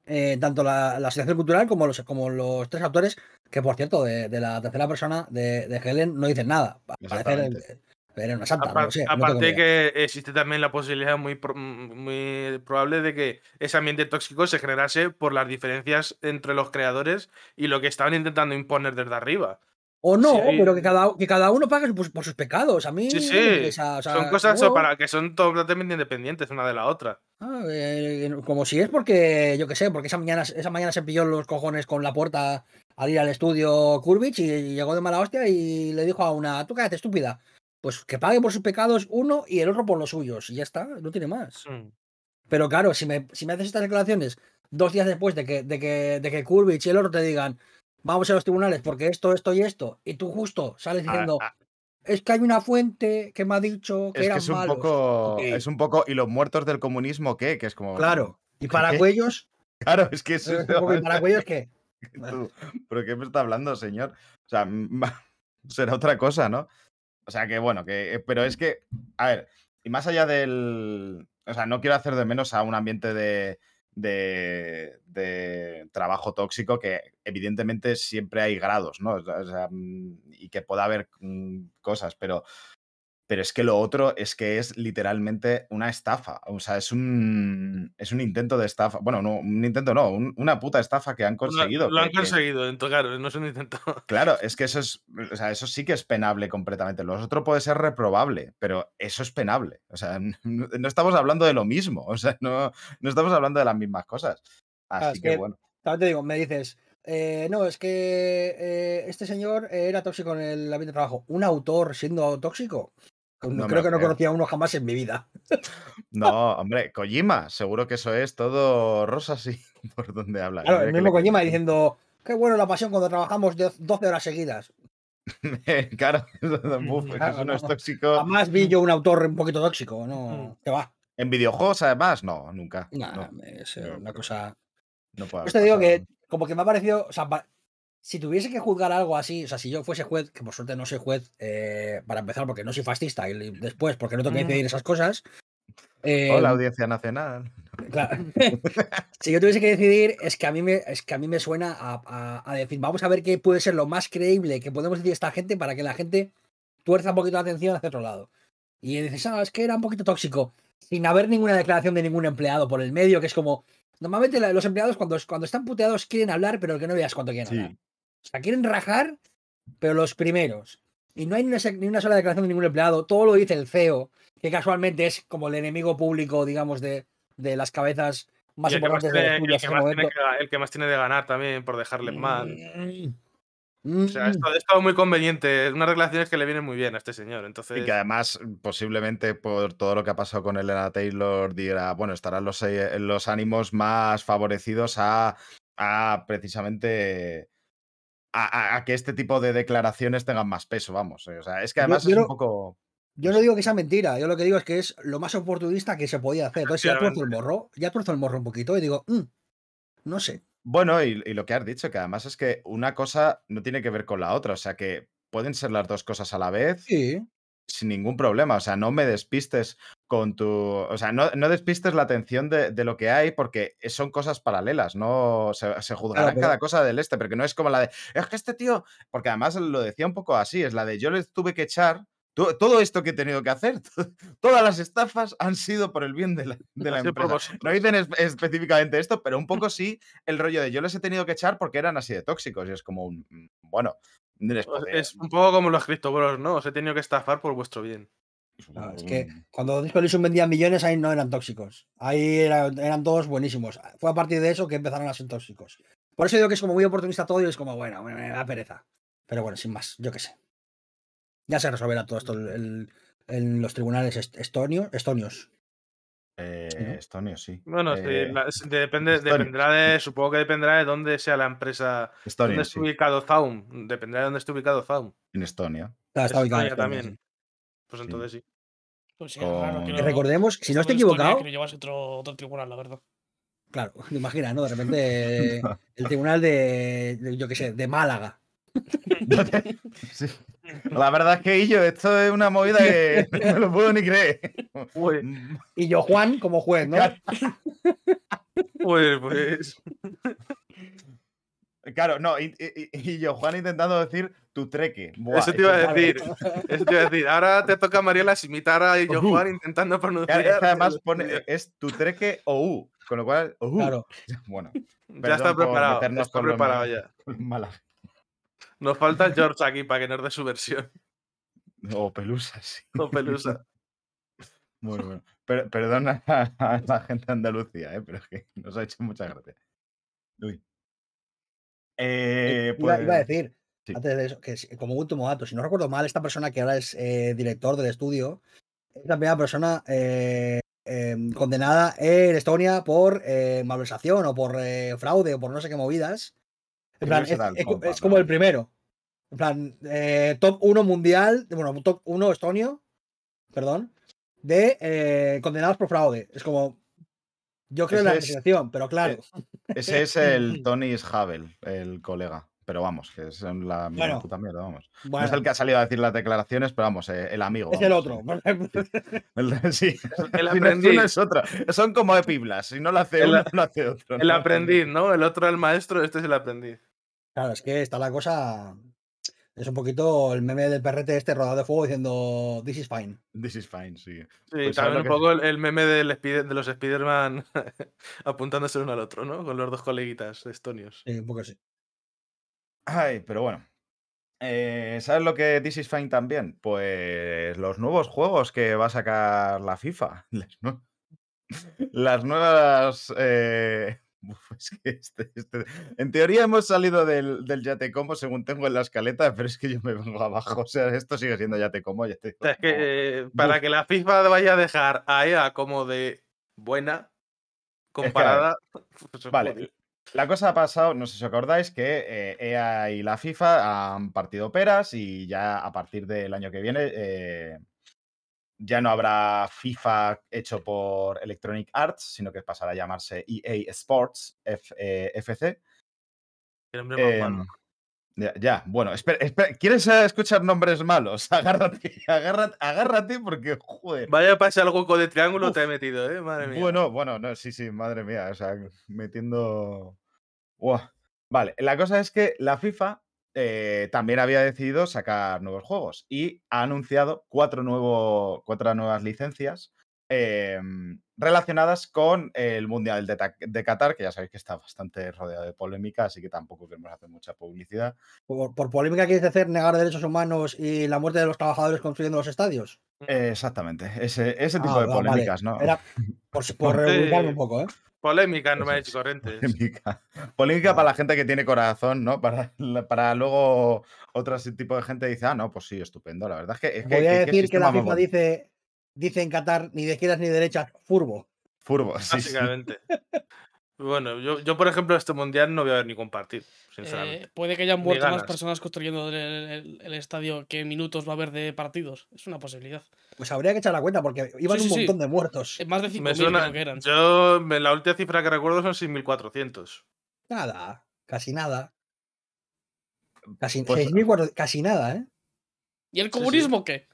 eh, tanto la, la asociación cultural como los, como los tres autores, que por cierto, de, de la tercera persona de, de Helen no dicen nada. Era una santa, no sé. aparte idea. que existe también la posibilidad muy, pro- muy probable de que ese ambiente tóxico se generase por las diferencias entre los creadores y lo que estaban intentando imponer desde arriba. O no, pero que cada, que cada uno pague por, por sus pecados. A mí Sí, no sí, me interesa. O sea, son cosas para que son totalmente independientes una de la otra. Ah, eh, como si es porque, yo qué sé, porque esa mañana, esa mañana se pilló los cojones con la puerta al ir al estudio Kurbich y llegó de mala hostia y le dijo a una, tú cállate, estúpida. Pues que pague por sus pecados uno y el otro por los suyos. Y ya está, no tiene más. Mm. Pero claro, si me, si me haces estas declaraciones dos días después de que, de que, de que Kurbich y el otro te digan, vamos a los tribunales porque esto, esto y esto, y tú justo sales A- diciendo, a- es que hay una fuente que me ha dicho que es que eran es un malos. poco. Es un poco. ¿Y los muertos del comunismo qué? Que es como. Claro. Y para ¿Qué? cuellos, Claro, es que eso ¿y para cuellos qué? ¿Pero qué me está hablando, señor? O sea, será otra cosa, ¿no? O sea, que bueno, que. eh, Pero es que. A ver, y más allá del. O sea, no quiero hacer de menos a un ambiente de. De, trabajo tóxico que evidentemente siempre hay grados, ¿no? O sea, mm, y que pueda haber mm, cosas, pero, pero es que lo otro es que es literalmente una estafa. O sea, es un, es un intento de estafa. Bueno, no, un intento no, un- una puta estafa que han conseguido. Lo, lo han que- que- conseguido, entonces, claro, no es un intento. Claro, es que eso es, o sea, eso sí que es penable completamente. Lo otro puede ser reprobable, pero eso es penable. O sea, no, no estamos hablando de lo mismo. O sea, no, no estamos hablando de las mismas cosas. Así Ah, es que, que- bueno. También te digo, me dices, eh, no, es que eh, este señor era tóxico en el ambiente de trabajo. ¿Un autor siendo tóxico? No, creo que no conocía a uno jamás en mi vida. No, hombre, Kojima, seguro que eso es todo rosas y por donde habla. Claro, el mismo le- Kojima diciendo, qué bueno la pasión cuando trabajamos de- 12 horas seguidas. claro, uf, es que Claro, eso no es no. tóxico. Jamás vi yo un autor un poquito tóxico, no, que va. En videojuegos, además, no, nunca. Nah, no, es una cosa. no puede Pues haber te digo que como que me ha parecido, o sea, pa- si tuviese que juzgar algo así, o sea, si yo fuese juez, que por suerte no soy juez, eh, para empezar porque no soy fascista y después porque no tengo que decidir esas cosas. eh, Hola, Audiencia Nacional. Claro. si yo tuviese que decidir, es que a mí me, es que a mí me suena a, a- a decir, vamos a ver qué puede ser lo más creíble que podemos decir a esta gente para que la gente tuerza un poquito la atención hacia otro lado. Y dices, ah, es que era un poquito tóxico, sin haber ninguna declaración de ningún empleado por el medio, que es como, normalmente la- los empleados cuando, cuando están puteados quieren hablar, pero que no veas cuánto quieren Sí. hablar. O sea, quieren rajar, pero los primeros. Y no hay ni una, se- ni una sola declaración de ningún empleado, todo lo dice el CEO, que casualmente es como el enemigo público, digamos, de, de las cabezas más importantes de el el que más tiene de ganar también por dejarles mal. Mm, O sea, mm. esto, esto es muy conveniente. Unas declaraciones que le vienen muy bien a este señor. Entonces, Y que además, posiblemente por todo lo que ha pasado con Elena Taylor, dirá, bueno, estarán los, eh, los ánimos más favorecidos a, a precisamente a, que este tipo de declaraciones tengan más peso, vamos. eh, O sea, es que además yo es un poco. Yo no digo que sea mentira, yo lo que digo es que es lo más oportunista que se podía hacer. Entonces ya tuerzo el morro, ya tuerzo el morro un poquito y digo, "Mm, no sé. Bueno, y, y lo que has dicho, que además es que una cosa no tiene que ver con la otra. O sea, que pueden ser las dos cosas a la vez. Sí, sin ningún problema. O sea, no me despistes con tu. O sea, no, no despistes la atención de, de lo que hay porque son cosas paralelas. No se, se juzgarán pero- cada cosa del este, pero que no es como la de. Es que este tío. Porque además lo decía un poco así: es la de yo les tuve que echar. to- Todo esto que he tenido que hacer, todas las estafas han sido por el bien de la, de empresa. No dicen es- específicamente esto, pero un poco sí el rollo de yo les he tenido que echar porque eran así de tóxicos. Y es como un. mm, Bueno, es un poco como los Crypto Bros, ¿no? Os he tenido que estafar por vuestro bien. No, es que cuando Disco Elysium vendía millones, ahí no eran tóxicos. Ahí era- eran todos buenísimos. Fue a partir de eso que empezaron a ser tóxicos. Por eso digo que es como muy oportunista todo y es como, bueno, bueno, me da pereza. Pero bueno, sin más, yo qué sé. Ya se resolverá todo esto en los tribunales est- estonios. estonios. Eh, ¿no? Estonio, sí. Bueno, sí, Eh, la- depende, Estonia. dependerá de, supongo que dependerá de dónde sea la empresa, Estonia, dónde sí. esté ubicado Zaum. Dependerá de dónde esté ubicado Zaum. En Estonia. Claro, está Es ubicado en Estonia también. Pues Sí. entonces sí. Pues sí, Con- que lo- Recordemos, si no estoy equivocado, Que lo llevase otro, otro tribunal, la verdad. claro, te imaginas, ¿no? De repente el tribunal de, de, yo qué sé, de Málaga. Sí. La verdad es que yo, esto es una movida que no me lo puedo ni creer. Mm, Y yo, Juan, como juez, ¿no? Pues, pues. Claro, no, y, y- y yo, Juan, intentando decir tu treque. Buah, Eso te iba a decir. Eso te iba a decir. Ahora te toca, Mariela, imitar a yo Juan intentando pronunciar. Claro, es que además pone, es tu treque o U, con lo cual, o U. Claro. Bueno, Ya está preparado. Está preparado ya. mala. Nos falta George aquí para que nos dé su versión. O pelusa, sí. O Pelusa. Muy bueno. Per- perdona a, a la gente de Andalucía, ¿eh? pero es que nos ha hecho mucha gracia. Uy. Eh, iba, iba a pues- decir, sí. antes de eso, que como último dato, si no recuerdo mal, esta persona que ahora es eh, director del estudio es la primera persona eh, em, condenada en Estonia por eh, malversación o por eh, fraude o por no sé qué movidas. En plan, Ese es, como el primero. En plan, eh, top 1 mundial, bueno, top 1 estonio, perdón, de eh, condenados por fraude. Es como. Yo creo en la investigación, pero claro. Ese es el Tony Schavel, el colega. Pero vamos, que es la misma Bueno, puta mierda, vamos. No es el que ha salido a decir las declaraciones, pero vamos, eh, el amigo. es el otro. El- sí, El Si no es aprendiz. otro. Son como epiblas. Si no lo hace El- uno, lo hace otro. El ¿no? aprendiz, ¿no? El otro el maestro, este es el aprendiz. Claro, es que está la cosa. Es un poquito el meme del perrete este rodado de fuego diciendo This is fine. This is fine, sí. Sí, Pues, ¿sabes también un poco el, el meme del Spider- de los Spider-Man apuntándose uno al otro, ¿no? Con los dos coleguitas estonios. Sí, un poco así. Ay, pero bueno. Eh, ¿Sabes lo que This is Fine también? Pues los nuevos juegos que va a sacar la FIFA. Las, nue- las nuevas. eh, uf, es que este- este- En teoría hemos salido del, del Yate Como según tengo en la escaleta, pero es que yo me vengo abajo. O sea, esto sigue siendo Yate Como. Ya te es que eh, para que la FIFA vaya a dejar a EA como de buena comparada. pues es Vale, la cosa ha pasado, no sé si os acordáis, que eh, EA y la FIFA han partido peras y ya a partir del año que viene eh, ya no habrá FIFA hecho por Electronic Arts, sino que pasará a llamarse EA Sports F- eh, FC. El hombre más Em, malo. ya, ya, bueno, espera, espera, ¿quieres eh, escuchar nombres malos? Agárrate, agárrate, agárrate porque, joder. Vaya pase al hueco de triángulo Uf. te he metido, ¿eh? Madre mía. Bueno, bueno, no, sí, sí, madre mía, o sea, metiendo. Uah. Vale, la cosa es que la FIFA eh, también había decidido sacar nuevos juegos y ha anunciado cuatro, nuevo- cuatro nuevas licencias em, relacionadas con el Mundial de, Ta- de Qatar, que ya sabéis que está bastante rodeado de polémica, así que tampoco queremos hacer mucha publicidad. Por, por polémica quieres decir negar derechos humanos y la muerte de los trabajadores construyendo los estadios. Eh, exactamente, ese, ese tipo Ah, de va- vale. polémicas, ¿no? Era por, por un poco, ¿eh? Polémica, no me ha corrientes. Polémica. Polémica para la gente que tiene corazón, ¿no? Para, para luego otro tipo de gente dice, ah, no, pues sí, estupendo. La verdad es que. Es que, Voy a que- qué decir que la FIFA dice, dice en Qatar ni de izquierdas ni de derechas, furbo. Furbo, sí, sí. Básicamente. Bueno, yo, yo, por ejemplo, este mundial no voy a ver ni compartir, sinceramente. Eh, puede que hayan muerto más personas construyendo el, el- el estadio que minutos va a haber de partidos. Es una posibilidad. Pues habría que echar la cuenta porque iban Sí, un sí. montón de muertos. Eh, Más de Me 5.000 suena- creo que eran. Yo, la última cifra que recuerdo son 6.400. Nada, casi nada. Casi, Pues- 6.400, casi nada, ¿eh? ¿Y el sí. comunismo qué?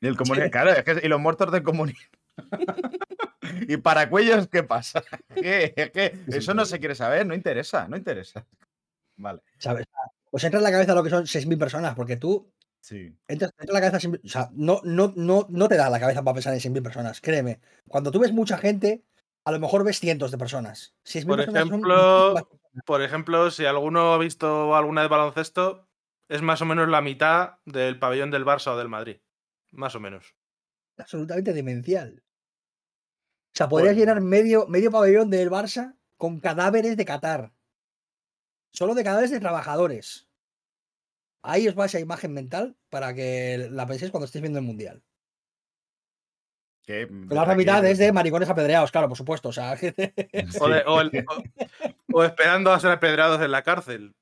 Y el comunismo, claro, es que, y los muertos del comunismo. ¿Y para cuellos qué pasa? ¿Qué? Eso no se quiere saber, no interesa, no interesa. Vale, ¿Sabes? Pues entra en la cabeza lo que son 6.000 personas, porque tú sí. entra la cabeza. 6.000 O sea, no, no, no, no te da la cabeza para pensar en 6.000 personas, créeme. Cuando tú ves mucha gente, a lo mejor ves cientos de personas. 6.000 Por son ejemplo. Por ejemplo, si alguno ha visto alguna de baloncesto, es más o menos la mitad del pabellón del Barça o del Madrid. Más o menos. absolutamente demencial. O sea, podrías Bueno. llenar medio, medio pabellón del Barça con cadáveres de Qatar. Solo de cadáveres de trabajadores. Ahí os va esa imagen mental para que la penséis cuando estéis viendo el Mundial. Que, La otra mitad es de maricones apedreados, claro, por supuesto. O sea, O, de- o el- o- o esperando a ser apedreados en la cárcel.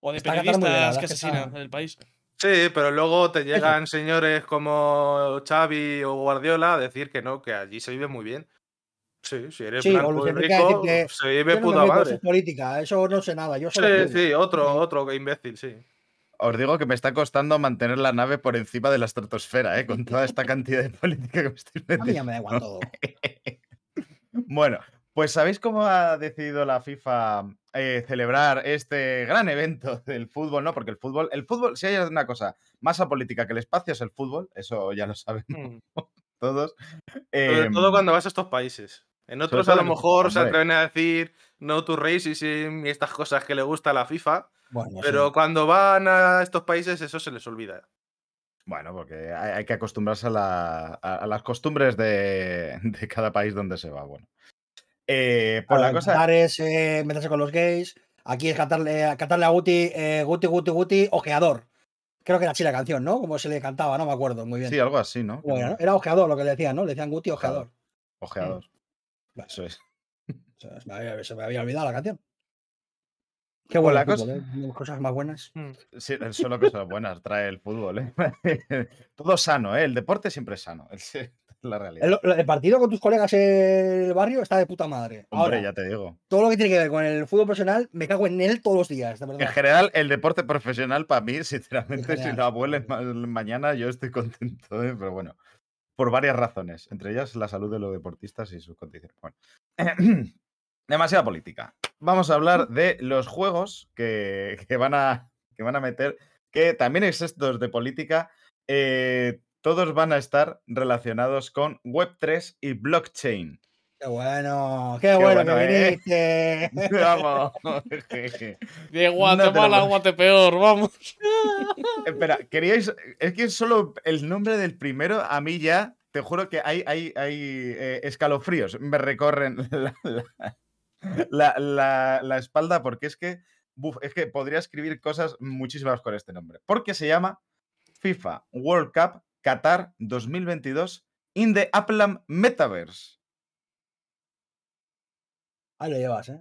O de Está periodistas que es que asesinan en el país. Sí, pero luego te llegan señores como Xavi o Guardiola a decir que no, que allí se vive muy bien. Sí, si eres Sí, blanco y rico, se vive no puta eso madre. es política, eso no sé nada. Yo Sí, sí, otro, otro imbécil, sí. Os digo que me está costando mantener la nave por encima de la estratosfera, ¿eh? con toda esta cantidad de política que me estoy A mí metiendo. ya me da igual todo. Bueno, pues ¿sabéis cómo ha decidido la FIFA eh, celebrar este gran evento del fútbol? ¿no? Porque el fútbol, el fútbol, si hay una cosa más apolítica que el espacio es el fútbol, eso ya lo saben Mm. todos. Sobre Em, todo cuando vas a estos países. En otros a lo mejor se atreven a decir no to racism y estas cosas que le gusta a la FIFA, Bueno, pero sí. cuando van a estos países eso se les olvida. Bueno, porque hay, hay que acostumbrarse a, la- a- a las costumbres de, de cada país donde se va. Bueno. Eh, pues Claro, la cosa. Qatar es eh, meterse con los gays. Aquí es cantarle, cantarle a Guti, eh, Guti, Guti, Guti, ojeador. Creo que era así la canción, ¿no? Como se le cantaba, no me acuerdo muy bien. Sí, algo así, ¿no? ¿Cómo era, no? Era ojeador lo que le decían, ¿no? Le decían Guti, ojeador. Ojeador. Eso es. O sea, se, me había, se me había olvidado la canción. Qué la el cosa- ¿eh? Cosas más buenas. Mm. Sí, solo cosas buenas trae el fútbol. ¿eh? Todo sano, ¿eh? El deporte siempre es sano. Es la realidad. El, el partido con tus colegas en el barrio está de puta madre. Hombre, Ahora, ya te digo. todo lo que tiene que ver con el fútbol profesional, me cago en él todos los días, de En general, el deporte profesional para mí, sinceramente, si lo abuelen ma- mañana, yo estoy contento, ¿eh? pero bueno, por varias razones, entre ellas la salud de los deportistas y sus condiciones. Bueno, demasiada política. Vamos a hablar de los juegos que, que van, a, que van a meter, que también es estos de política, eh, todos van a estar relacionados con Web3 y blockchain. Qué bueno, qué, bueno, bueno, que ¿eh? viniste. Vamos. De No Guatemala a tenemos- Guatepeor, vamos. Espera, queríais. Es que solo el nombre del primero, a mí ya, te juro que hay, hay, hay eh, escalofríos. Me recorren la, la- la- la- la espalda porque es que. buf, es que podría escribir cosas muchísimas con este nombre. Porque se llama FIFA World Cup Qatar 2022 in the Upland Metaverse. Ahí lo llevas, ¿eh?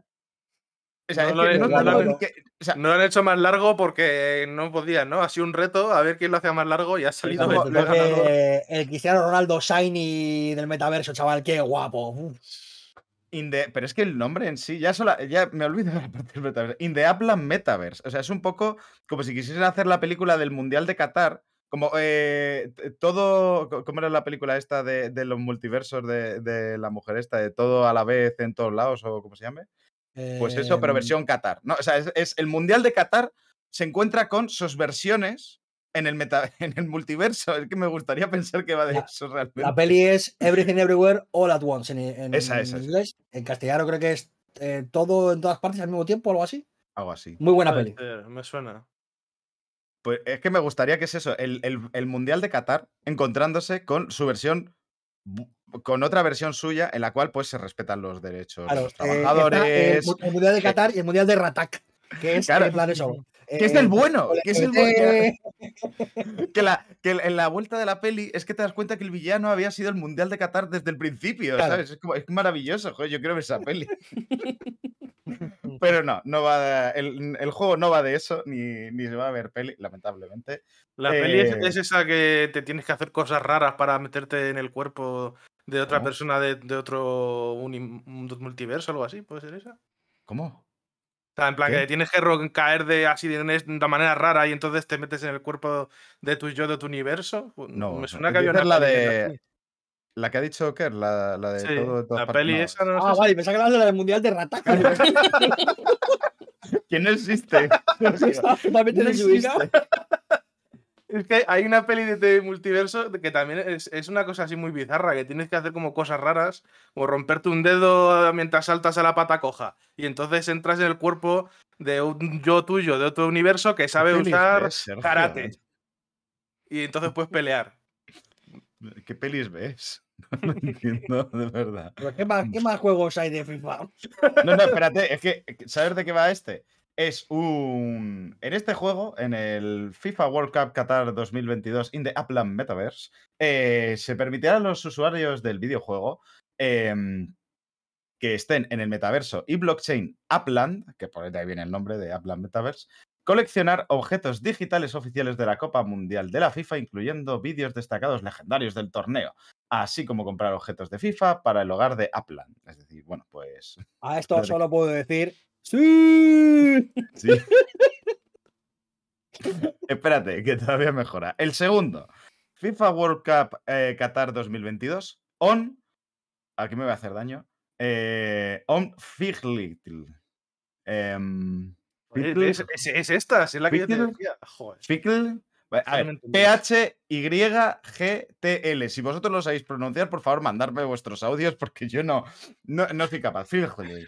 O sea, No es lo que he- no no tengo lo he- ni que- o sea, No lo han hecho más largo porque no podían, ¿no? Ha sido un reto a ver quién lo hacía más largo y ha salido como el, lo. Eh, Cristiano Ronaldo Shiny del metaverso, chaval, qué guapo. Uf. In the- pero es que el nombre en sí, ya, sola, ya me olvido de la parte del metaverse. In the Upland Metaverse. O sea, es un poco como si quisiesen hacer la película del Mundial de Qatar. Como eh, todo. ¿Cómo era la película esta de, de los multiversos de, de la mujer esta? De todo a la vez en todos lados, o como se llame. Pues eso, pero Em, versión Qatar. ¿no? O sea, es, es- el Mundial de Qatar se encuentra con sus versiones en el, meta, en el multiverso. Es que me gustaría pensar que va de La- eso realmente. La peli es Everything Everywhere All at Once en, en Esa, esa, esa. inglés. En castellano creo que es eh, todo en todas partes al mismo tiempo o algo así. Algo así. Muy buena Puede peli. ser, Me suena. Pues es que me gustaría que es eso, el, el- el Mundial de Qatar encontrándose con su versión, con otra versión suya en la cual pues se respetan los derechos Claro, de los eh, el, trabajadores. el Mundial de eh, Qatar y el Mundial de Ratak, que es Claro. en plan eso. Que es el eh, bueno, que es el bueno. Que, la, que en la vuelta de la peli es que te das cuenta que el villano había sido el Mundial de Qatar desde el principio, Claro. ¿sabes? Es, como- es maravilloso, joder, yo quiero ver esa peli. Pero no, no va el, el juego no va de eso, ni, ni se va a ver peli, lamentablemente. La peli es, Eh, es esa que te tienes que hacer cosas raras para meterte en el cuerpo de otra ¿Cómo? persona de, de otro uni- mundo multiverso o algo así, ¿puede ser esa? ¿Cómo? Sea, en plan ¿Qué? que tienes que caer de así de una manera rara y entonces te metes en el cuerpo de tu yo de tu universo. No, me suena que había una la de-. La que ha dicho Kerr, la, la de Sí, todo. todas la peli no. esa no Ah, sé vale, pensaba que hablabas de la del Mundial de Ratak. Que no existe. Totalmente No existe. Es que hay una peli de, de multiverso que también es, es una cosa así muy bizarra, que tienes que hacer como cosas raras, o romperte un dedo mientras saltas a la pata coja. Y entonces entras en el cuerpo de un yo tuyo de otro universo que sabe usar ves, karate. Y entonces puedes pelear. ¿Qué pelis ves? No lo entiendo, de verdad. ¿Qué más, ¿Qué más juegos hay de FIFA? No, no, espérate, es que, ¿sabes de qué va este? Es un. En este juego, en el FIFA World Cup Qatar 2022 in the Upland Metaverse, eh, se permitirá a los usuarios del videojuego em, que estén en el metaverso y blockchain Upland, que por ahí viene el nombre de Upland Metaverse, coleccionar objetos digitales oficiales de la Copa Mundial de la FIFA, incluyendo vídeos destacados legendarios del torneo, así como comprar objetos de FIFA para el hogar de Upland. Es decir, bueno, pues A esto Vale. solo puedo decir. ¡Sí! Sí. Espérate, que todavía mejora. El segundo, FIFA World Cup eh, Qatar 2022, on. Aquí me va a hacer daño. eh, on Figlitl. Em, Oye, Figlitl- Es, es- es esta, es la que yo te Fickle. decía. Joder. Fickle. A ver. P-H-Y-G-T-L. Si vosotros lo sabéis pronunciar, por favor, mandadme vuestros audios porque yo no, no, no soy capaz. Figlitl.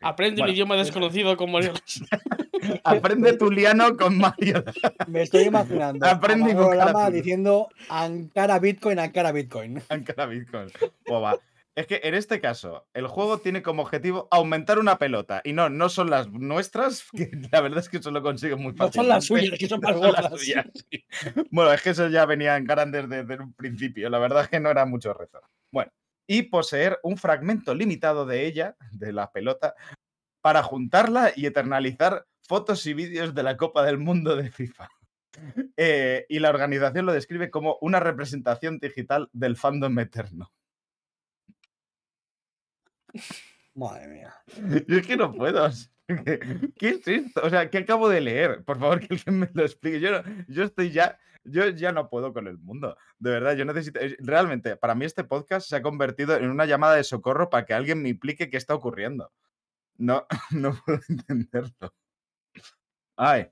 Aprende Bueno, un idioma desconocido con Mario. Aprende tuliano con Mario. Me estoy imaginando. Aprende a y Manolo buscar Lama azul. diciendo Ankara Bitcoin, Ankara Bitcoin. Ankara Bitcoin. Boba. Es que en este caso, el juego tiene como objetivo aumentar una pelota. Y no, no son las nuestras, que la verdad es que eso lo consiguen muy No fácil. son las suyas, que son más gordas. Bueno, es que eso ya venía en grandes desde un principio. La verdad es que no era mucho reto. Bueno, y poseer un fragmento limitado de ella, de la pelota, para juntarla y eternalizar fotos y vídeos de la Copa del Mundo de FIFA. Eh, y la organización lo describe como una representación digital del fandom eterno. Madre mía. Yo es que no puedo. o sea, ¿Qué, qué es esto? O sea, ¿qué acabo de leer? Por favor, que alguien me lo explique. Yo, no- yo estoy ya. Yo ya no puedo con el mundo. De verdad, yo necesito. es- Realmente, para mí este podcast se ha convertido en una llamada de socorro para que alguien me implique qué está ocurriendo. No, no puedo entenderlo. Ay.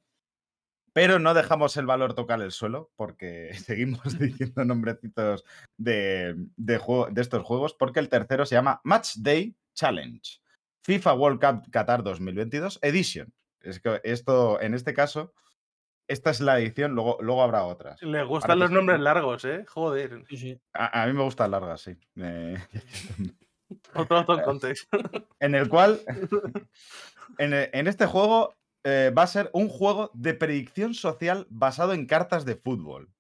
Pero no dejamos el valor tocar el suelo porque seguimos diciendo nombrecitos de, de, juego- de estos juegos porque el tercero se llama Match Day Challenge. FIFA World Cup Qatar 2022 Edition. Es que esto, en este caso, esta es la edición, luego, luego habrá otras. Les gustan Parece los nombres sí. largos, ¿eh? Joder. Sí, sí. A, a mí me gustan largas, sí. Eh, Otro contexto. en el cual, en, en este juego, eh, va a ser un juego de predicción social basado en cartas de fútbol.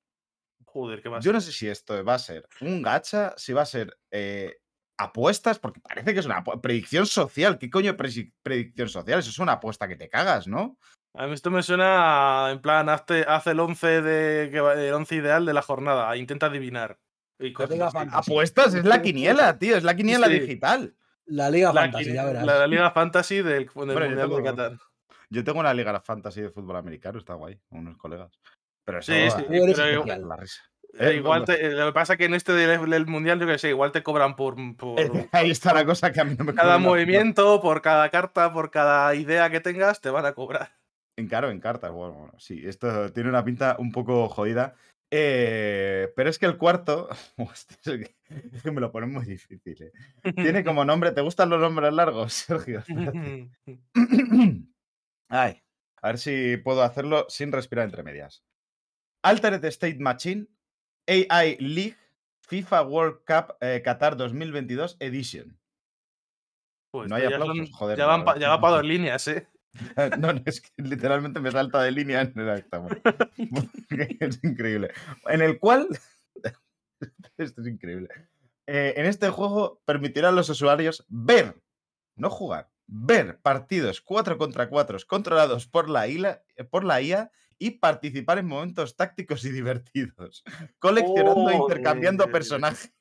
Joder, qué más. Yo no sé si esto va a ser un gacha, si va a ser eh, apuestas, porque parece que es una predicción social. ¿Qué coño predicción social? Eso es una apuesta que te cagas, ¿no? A mí esto me suena a, en plan, hazte- haz el 11 de, que el 11 ideal de la jornada. Intenta adivinar. Y cosas Liga. Apuestas, es la quiniela, tío, es la quiniela Sí. digital. La Liga La, Fantasy, ya verás. la- la Liga Fantasy del, del Hombre, Mundial de tengo- Qatar. Yo tengo una liga fantasy de fútbol americano, está guay, con unos colegas. Pero eso, Sí, sí, pero especial. la risa. Eh, Eh, igual te- eh, lo que pasa es que en este del, del mundial, yo que sé, igual te cobran por, por Ahí está la cosa que a mí no me cada movimiento, por cada carta, por cada idea que tengas, te van a cobrar. En caro, en cartas. Bueno, bueno, sí, esto tiene una pinta un poco jodida. Eh, pero es que el cuarto. es que- me lo ponen muy difícil. eh. Tiene como nombre. ¿Te gustan los nombres largos, Sergio? Ay, a ver si puedo hacerlo sin respirar entre medias. Altered State Machine, AI League, FIFA World Cup eh, Qatar 2022 Edition. Pues No hay aplausos, son- joder, ya, van ya va para dos líneas, ¿eh? No, no, es que literalmente me salta de línea en el acta. Es increíble. En el cual. Esto es increíble. Eh, en este juego permitirá a los usuarios ver, no jugar, ver partidos 4 contra 4 controlados por la, IA, por la IA y participar en momentos tácticos y divertidos, coleccionando e intercambiando Joder. personajes.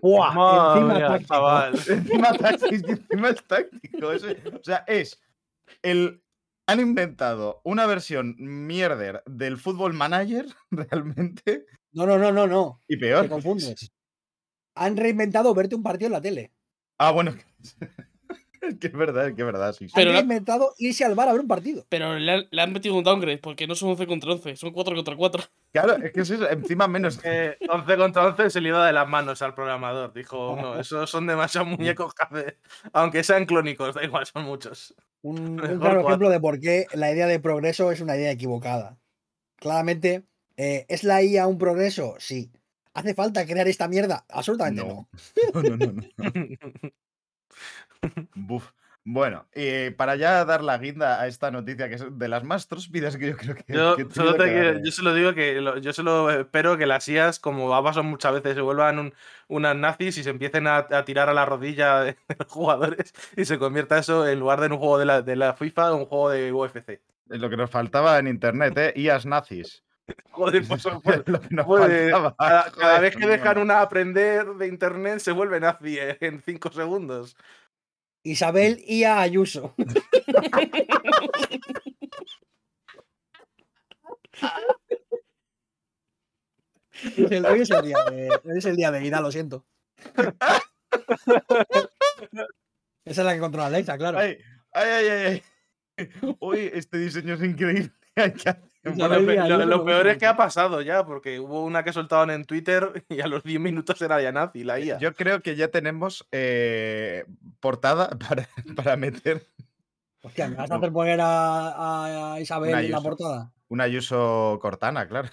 ¡Buah! Encima mía, táctico. chaval. encima táctico, encima es táctico. es- o sea, es el. Han inventado una versión mierder del fútbol manager, realmente, No, no, no, no, no. y peor. Te confundes. Han reinventado verte un partido en la tele. Ah, bueno. Es que es verdad, es que es verdad, sí. sí. Pero han reinventado irse al bar a ver un partido. Pero le han, le han metido un downgrade porque no son 11 contra 11, son 4 contra 4. Claro, es que es eso, encima menos. Eh, 11 contra 11 se le iba de las manos al programador. Dijo, no, esos son demasiados muñecos que hace. Aunque sean clónicos, da igual, son muchos. Un, claro ejemplo de por qué la idea de progreso es una idea equivocada. Claramente, eh, ¿es la IA un progreso? Sí. ¿Hace falta crear esta mierda? Absolutamente no. No, no, no, no. Buf. Bueno, eh, para ya dar la guinda a esta noticia, que es de las más tróspidas que yo creo que. Yo, que solo te que dar, yo eh. solo digo que lo- yo solo espero que las IAs, como ha pasado muchas veces, se vuelvan un- unas nazis y se empiecen a, a tirar a la rodilla de, los jugadores y se convierta eso, en lugar de en un juego de la, de la FIFA, un juego de UFC. Es lo que nos faltaba en internet, ¿eh? IAS nazis. Joder, pues, Es pues, pues, faltaba. cada, vez que dejan una aprender de internet se vuelve nazi eh, en 5 segundos. Isabel IA Ayuso. Es el- hoy, es el día de, hoy es el día de Ida, lo siento. Esa es la que controla Alexa, claro. Ay, ay, ay, ay. Uy, este diseño es increíble. Hay que hacer- Bueno, lo, peor es que ha pasado ya, porque hubo una que soltaban en Twitter y a los 10 minutos era ya nazi, la IA. Yo creo que ya tenemos eh, portada para, para meter Hostia, ¿me vas a hacer poner a, a Isabel Una en la portada? un Ayuso Cortana, claro.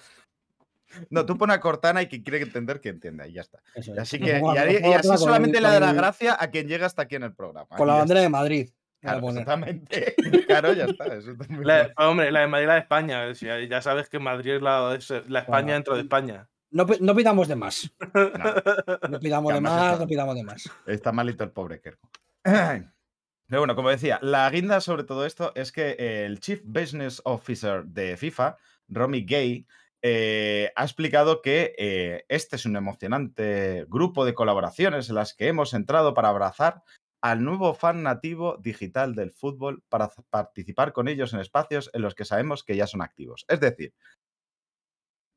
No, tú pones a Cortana y quien quiere entender que entienda y ya está. Eso. Así que, y, así solamente le dará gracia a quien llega hasta aquí en el programa. Con la bandera de Madrid. Claro, exactamente. Claro, ya está. eso La- hombre, la de Madrid la de España. si ya ya sabes que Madrid es la, es la España Bueno, dentro de España. No, pi- no pidamos de más. No, No pidamos de más, está- no pidamos de más. está malito el pobre Kerko. Pero bueno, como decía, la guinda sobre todo esto es que el Chief Business Officer de FIFA, Romy Gay, eh, ha explicado que eh, este es un emocionante grupo de colaboraciones en las que hemos entrado para abrazar al nuevo fan nativo digital del fútbol para participar con ellos en espacios en los que sabemos que ya son activos. Es decir,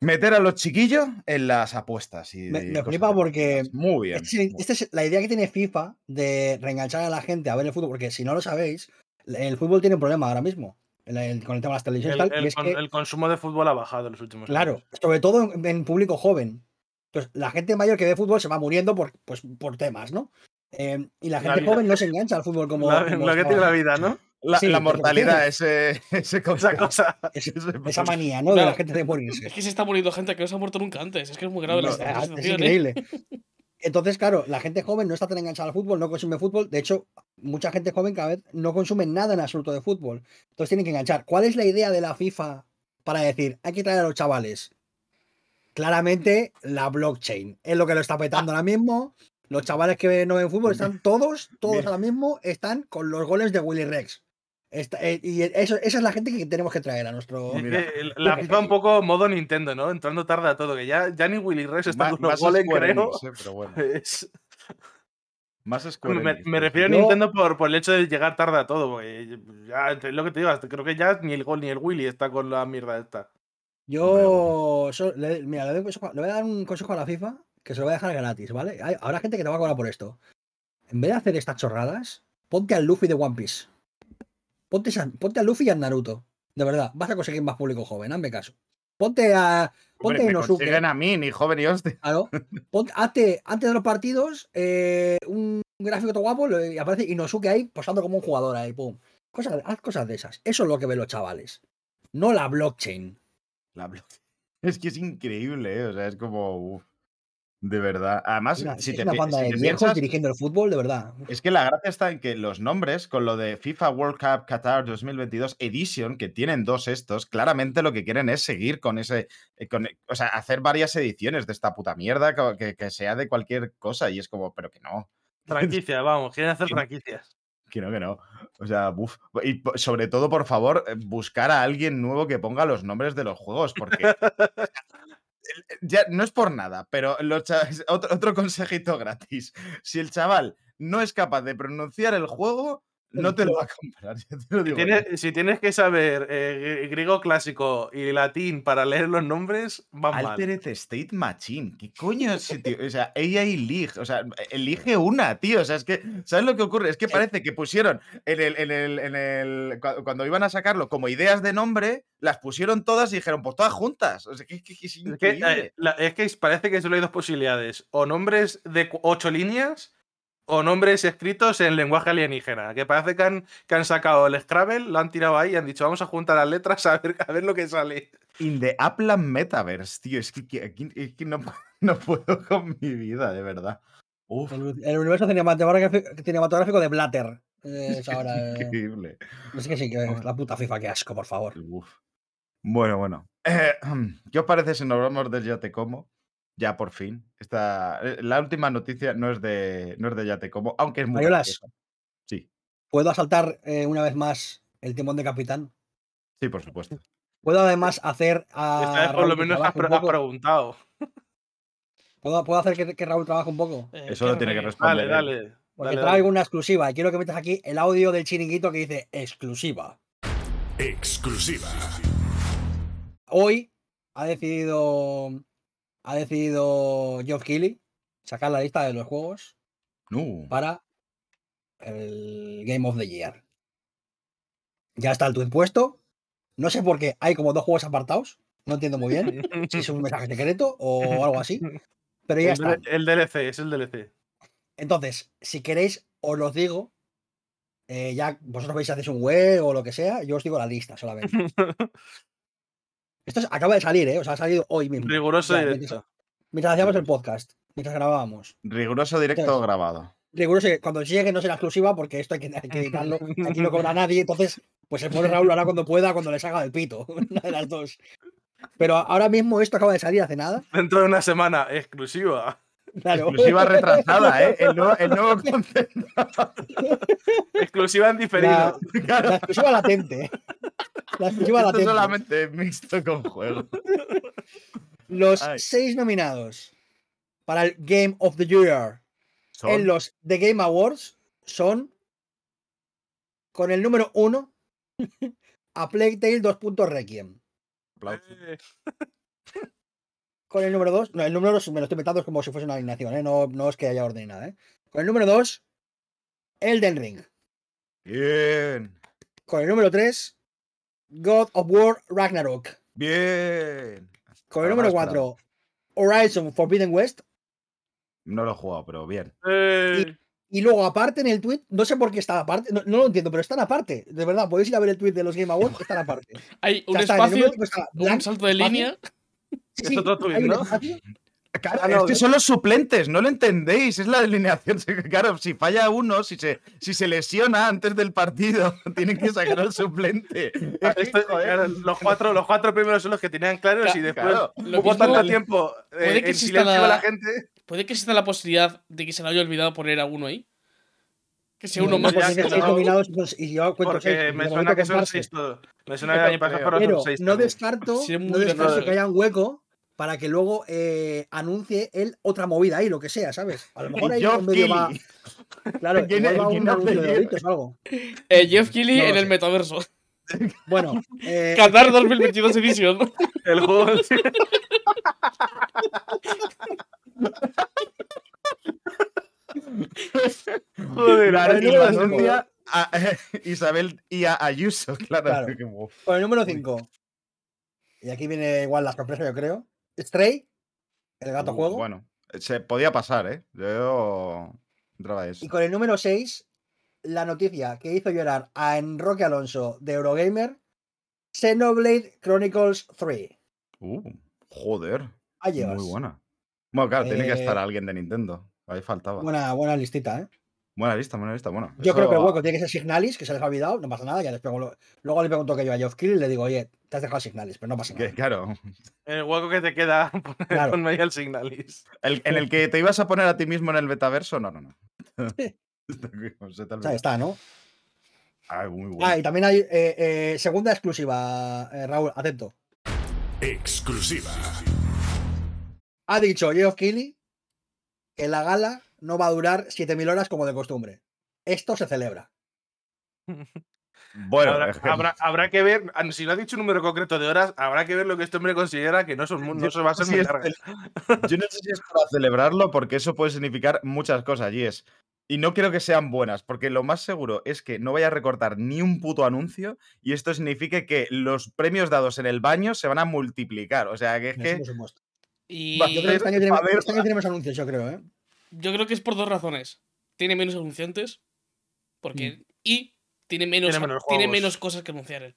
meter a los chiquillos en las apuestas. Y Me- me flipa porque. Muy bien. Esta es, esta es la idea que tiene FIFA de reenganchar a la gente a ver el fútbol, porque si no lo sabéis, el fútbol tiene un problema ahora mismo el- el- con el tema de las televisiones El, y tal, y el es con- que, el consumo de fútbol ha bajado en los últimos claro, años. sobre todo en, en público joven. Entonces, la gente mayor que ve fútbol se va muriendo por, pues, por temas, ¿no? Eh, y la gente joven no se engancha al fútbol como. La- como lo que tiene la vida, ¿no? La, Sí, es mortalidad, ese, Esa cosa. Es- Ese- esa manía, ¿no? De la gente de morirse. Es que se está muriendo gente que no se ha muerto nunca antes. Es que es muy grave No, la, Es, la es situación, ¿eh? increíble. Entonces, claro, la gente joven no está tan enganchada al fútbol, no consume fútbol. De hecho, mucha gente joven cada vez no consume nada en absoluto de fútbol. Entonces tienen que enganchar. ¿Cuál es la idea de la FIFA para decir, hay que traer a los chavales? Claramente, la blockchain. Es lo que lo está petando ahora mismo. Los chavales que no ven fútbol están todos, todos Mira. ahora mismo, están con los goles de Willy Rex. Está- eh, y eso, esa es la gente que tenemos que traer a nuestro. Mira. la FIFA un poco modo Nintendo, ¿no? Entrando tarde a todo, que ya, ya ni Willy Rex está con los goles, creo. Eh, pero bueno. Es- Más me, me refiero a Nintendo por, por el hecho de llegar tarde a todo, porque ya, es lo que te digo, hasta- creo que ya ni el gol ni el Willy está con la mierda esta. Yo, so- le, mira, le, doy un consejo- le voy a dar un consejo a la FIFA que se lo voy a dejar gratis, ¿vale? Hay, habrá gente que te va a cobrar por esto. En vez de hacer estas chorradas, ponte al Luffy de One Piece. Ponte, ponte al Luffy y al Naruto. De verdad, vas a conseguir más público joven, hazme caso. Ponte a. Hombre, Ponte a me Inosuke. consiguen a mí, ni joven ni hostia. Claro. Ponte, hazte, antes de los partidos, eh, un gráfico todo guapo y aparece Inosuke ahí posando como un jugador ahí, pum. Cosas, haz cosas de esas. Eso es lo que ven los chavales. No la blockchain. La blo- Es que es increíble, ¿eh? O sea, es como. uf, de verdad. Además, Una- si es te, una pi- banda si de te viejos piensas, dirigiendo el fútbol, de verdad. es que la gracia está en que los nombres, con lo de FIFA World Cup Qatar 2022 Edition, que tienen dos estos, claramente lo que quieren es seguir con ese. eh, con- o sea, hacer varias ediciones de esta puta mierda que, que sea de cualquier cosa. Y es como, pero que no. Franquicia, vamos, quieren hacer franquicias. Que no, que no. O sea, buf. Y sobre todo, por favor, eh, buscar a alguien nuevo que ponga los nombres de los juegos, porque. ya, no es por nada, pero otro consejito gratis. Si el chaval no es capaz de pronunciar el juego, no te lo va a comprar. ya te lo Si digo tienes, yo. si tienes que saber eh, gr- griego clásico y latín para leer los nombres, van mal. Altered State Machine. ¿Qué coño es ese tío? O sea, AI League. O sea, elige una, tío. O sea, es que, ¿sabes lo que ocurre? Es que parece que pusieron en el, en el, en el. cua- Cuando iban a sacarlo como ideas de nombre, las pusieron todas y dijeron, pues todas juntas. O sea, que, que- que es Es que, increíble. eh, la- es que parece que solo hay dos posibilidades. O nombres de ocho líneas o nombres escritos en lenguaje alienígena. Que parece que han, que han sacado el Scrabble, lo han tirado ahí y han dicho vamos a juntar las letras a ver, a ver lo que sale. In the Upland Metaverse, tío. Es que, que es que no, no puedo con mi vida, de verdad. Uf, El, el universo cinematográfico, cinematográfico de Blatter. eh, es ahora. eh, increíble. es que sí, que es la puta FIFA, qué asco, por favor. Uf. Bueno, bueno. Eh, ¿Qué os parece si nos vamos del Ya Te Como? Ya por fin. Esta, eh, la última noticia no es de, no es de Ya Te Como, aunque es muy Mariolas. Sí, ¿Puedo asaltar eh, una vez más el timón de capitán? sí, por supuesto. ¿Puedo además hacer a. Esta vez por lo Raúl menos has, pre- preguntado. ¿Puedo, puedo hacer que, que Raúl trabaje un poco? Eh, Eso lo tiene que responder. Dale, dale. Porque dale, traigo dale. una exclusiva y quiero que metas aquí el audio del chiringuito que dice exclusiva. Exclusiva. Hoy ha decidido. Ha decidido Geoff Keighley sacar la lista de los juegos No. para el Game of the Year. Ya está el tweet puesto. No sé por qué hay como dos juegos apartados. No entiendo muy bien si es un mensaje secreto o algo así. Pero ya el, está. El DLC, es el DLC. Entonces, si queréis, os los digo. eh, ya vosotros veis si hacéis un web o lo que sea. Yo os digo la lista solamente. Esto es- acaba de salir, ¿eh? O sea, ha salido hoy mismo. Riguroso Ya, directo. mientras, mientras hacíamos el podcast, mientras grabábamos. Riguroso directo Entonces, grabado. Riguroso, cuando llegue no será exclusiva porque esto hay que, hay que editarlo. Aquí no cobra nadie. Entonces, pues el pobre Raúl lo hará cuando pueda, cuando le salga del pito. Una de las dos. Pero ahora mismo esto acaba de salir hace nada. Dentro de una semana, exclusiva. Claro. Exclusiva retrasada, ¿eh? El nuevo, el nuevo concepto. Exclusiva en diferido. La, la exclusiva latente. La exclusiva Esto latente. solamente mixto con juego. Los Ay. seis nominados para el Game of the Year Son- en los The Game Awards son con el número uno a Plague Tale 2. Requiem. Con el número 2, no, el número 2 me lo estoy metiendo como si fuese una alineación, ¿eh? no, no es que haya orden ni nada. ¿eh? Con el número 2, Elden Ring. Bien. Con el número 3, God of War Ragnarok. Bien. Con el número más 4, Horizon Forbidden West. No lo he jugado, pero bien. eh, Y luego, aparte en el tweet, no sé por qué está aparte, no, no lo entiendo, pero están aparte. De verdad, podéis ir a ver el tweet de los Game Awards, están aparte. Hay O un sea, está en el espacio, está un salto de espacio, línea. Sí, Es sí, otro tuit, ¿no? Claro, Ah, no, es que son los suplentes, no lo entendéis. Es la alineación. Claro, si falla uno, si se, si se lesiona antes del partido, tienen que sacar al suplente. Ah, esto- claro, los, cuatro, los cuatro primeros son los que tenían claros y después hubo tanto tiempo eh, puede que en exista silencio la- la gente. ¿Puede que exista la posibilidad de que se le haya olvidado poner a uno ahí? Que sea no, uno no, más. que seis no. y yo cuento seis, Porque y me suena que son seis todo. Me suena que el año pasado fueron seis. no descarto, no descarto que haya un hueco para que luego eh, anuncie él otra movida ahí, lo que sea, ¿sabes? A lo mejor ahí Geoff medio va. Claro, ¿Quién va quién un anuncio de? Doritos o algo. Eh, Jeff Keighley No en el metaverso. Bueno, eh, Qatar 2022 Edition. El juego. Joder, cinco. anuncia a Isabel y a Ayuso, claro. Claro. con el número 5. Y aquí viene igual la sorpresa, yo creo. Stray, el gato Uh, juego. Bueno, se podía pasar, ¿eh? Yo entraba eso. Y con el número 6, la noticia que hizo llorar a Enroque Alonso de Eurogamer, Xenoblade Chronicles 3. Uh, joder. Ahí. Muy buena. Bueno, claro, tiene que Eh, estar alguien de Nintendo. Ahí faltaba. Buena, buena listita, ¿eh? Lista, buena lista. Bueno, Yo eso- creo que el hueco tiene que ser Signalis, que se les ha olvidado, no pasa nada, ya les pego lo- Luego le pregunto que yo a Geoff Keighley y le digo, oye, te has dejado Signalis, pero no pasa que, nada. claro, El hueco que te queda, Claro. ahí el signalis. el- en el que te ibas a poner a ti mismo en el metaverso, no, no, no. Se te ha O sea, está, ¿no? Ay, muy bueno. Ah, y también hay eh, eh, segunda exclusiva, eh, Raúl, atento. Exclusiva. Ha dicho Geoff Keighley que la gala no va a durar 7.000 horas como de costumbre. Esto se celebra. Bueno, habrá, es que- habrá- habrá que ver, ah, si no ha dicho un número concreto de horas, habrá que ver lo que este hombre considera que no, son, no Yo se va a no sé ser si muy es larga. el- yo no sé si es para celebrarlo, porque eso puede significar muchas cosas, y es. Y no creo que sean buenas, porque lo más seguro es que no vaya a recortar ni un puto anuncio, y esto signifique que los premios dados en el baño se van a multiplicar. O sea, que es que. Y Va, Yo creo que este año, tenemos, este año tenemos anuncios, yo creo, ¿eh? Yo creo que es por dos razones. Tiene menos anunciantes. Porque. Mm. Y tiene menos, Tiene menos tiene juegos. menos cosas que anunciar él.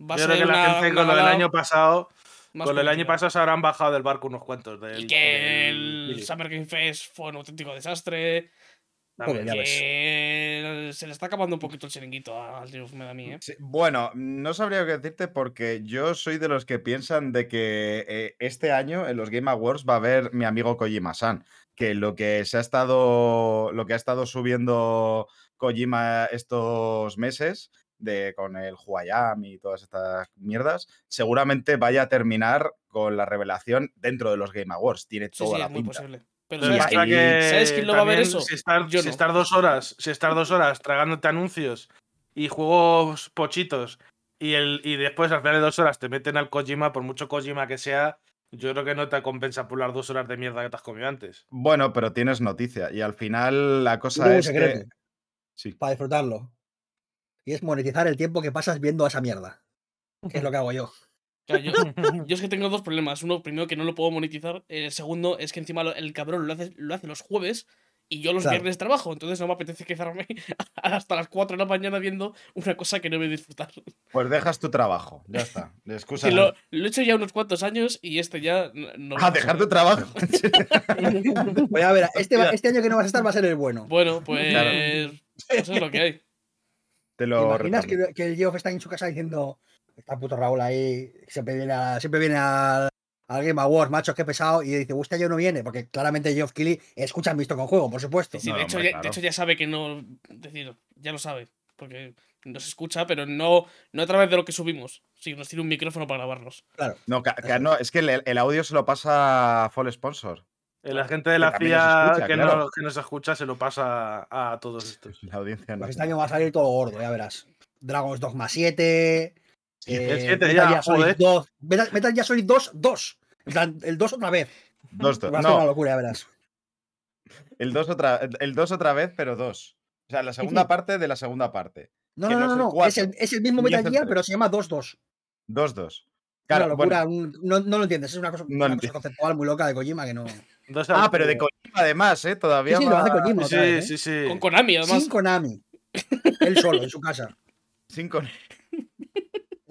Va Yo creo que la gente con lo del año pasado, más con lo del año pasado se habrán bajado del barco unos cuantos. Del, Y que del- el Summer Game Fest fue un auténtico desastre. Joder. Que se le está acabando un poquito el chiringuito al tío me da a mí, ¿eh? Sí, Bueno, no sabría qué decirte porque yo soy de los que piensan de que eh, este año en los Game Awards va a haber mi amigo Kojima-san, que lo que se ha estado, lo que ha estado subiendo Kojima estos meses de con el Huayam y todas estas mierdas, seguramente vaya a terminar con la revelación dentro de los Game Awards. Tiene Sí, toda sí, la es muy pinta. posible. Pero ¿sabes, ahí- quién, ¿sabes quién lo va a ver eso? Si estar, Yo si no. estar dos horas, si estar dos horas tragándote anuncios y juegos pochitos y, el, y después al final de dos horas te meten al Kojima, por mucho Kojima que sea, yo creo que no te compensa por las dos horas de mierda que te has comido antes. Bueno, pero tienes noticia y al final la cosa es que... secreto Sí. para disfrutarlo. Y es monetizar el tiempo que pasas viendo a esa mierda. Que es lo que hago yo. Claro, yo, yo es que tengo dos problemas. Uno, primero, que no lo puedo monetizar. El segundo es que encima el cabrón lo hace, lo hace los jueves y yo los Claro. viernes trabajo. Entonces no me apetece quedarme hasta las 4 de la mañana viendo una cosa que no voy a disfrutar. Pues dejas tu trabajo, ya está. Excusa lo, lo he hecho ya unos cuantos años y este ya no- no. A dejar tu trabajo. Voy a ver, este, este año que no vas a estar va a ser el bueno. Bueno, pues. Claro. Eso es lo que hay. Te ¿Te lo imaginas recomiendo. que, que el Geoff está en su casa diciendo está puto Raúl ahí, siempre viene a, siempre viene a, al Game Awards, macho, qué pesado, y dice, hostia, yo no viene, porque claramente Geoff Keighley escucha visto con juego, por supuesto. Sí, No, de, hecho, hombre, ya, de claro. hecho ya sabe que no. Es decir, ya lo sabe. Porque nos escucha, pero no, no a través de lo que subimos. Sí, nos tiene un micrófono para grabarnos. Claro. No, no, es que el, el audio se lo pasa a Full Sponsor. El agente de la escucha, que, claro. no, que nos escucha se lo pasa a todos estos. La audiencia no. Pues este año va a salir todo gordo, ya verás. Dragon's Dogma 7. El eh, 7 Metal ya, Gear Solid joder. 2. Metal, Metal Gear Solid 2, 2. En plan, el 2 otra vez. Dos, dos. Va a ser una locura, ya verás. el 2 otra, el dos otra vez, pero dos. O sea, la segunda sí. parte de la segunda parte. No, no, no no, es el. Es el, es el mismo Metal Gear, pero se llama 2-2. Dos, dos. Una Claro, bueno, locura, un- no, no lo entiendes. Es una cosa, No una cosa conceptual muy loca de Kojima que no. Ah, pero de. Kojima además, ¿eh? Todavía Sí, sí, lo hace más- Kojima. Sí, vez, ¿eh? sí, sí. Con Konami, además. Sin Konami. Él solo, en su casa. Sin con-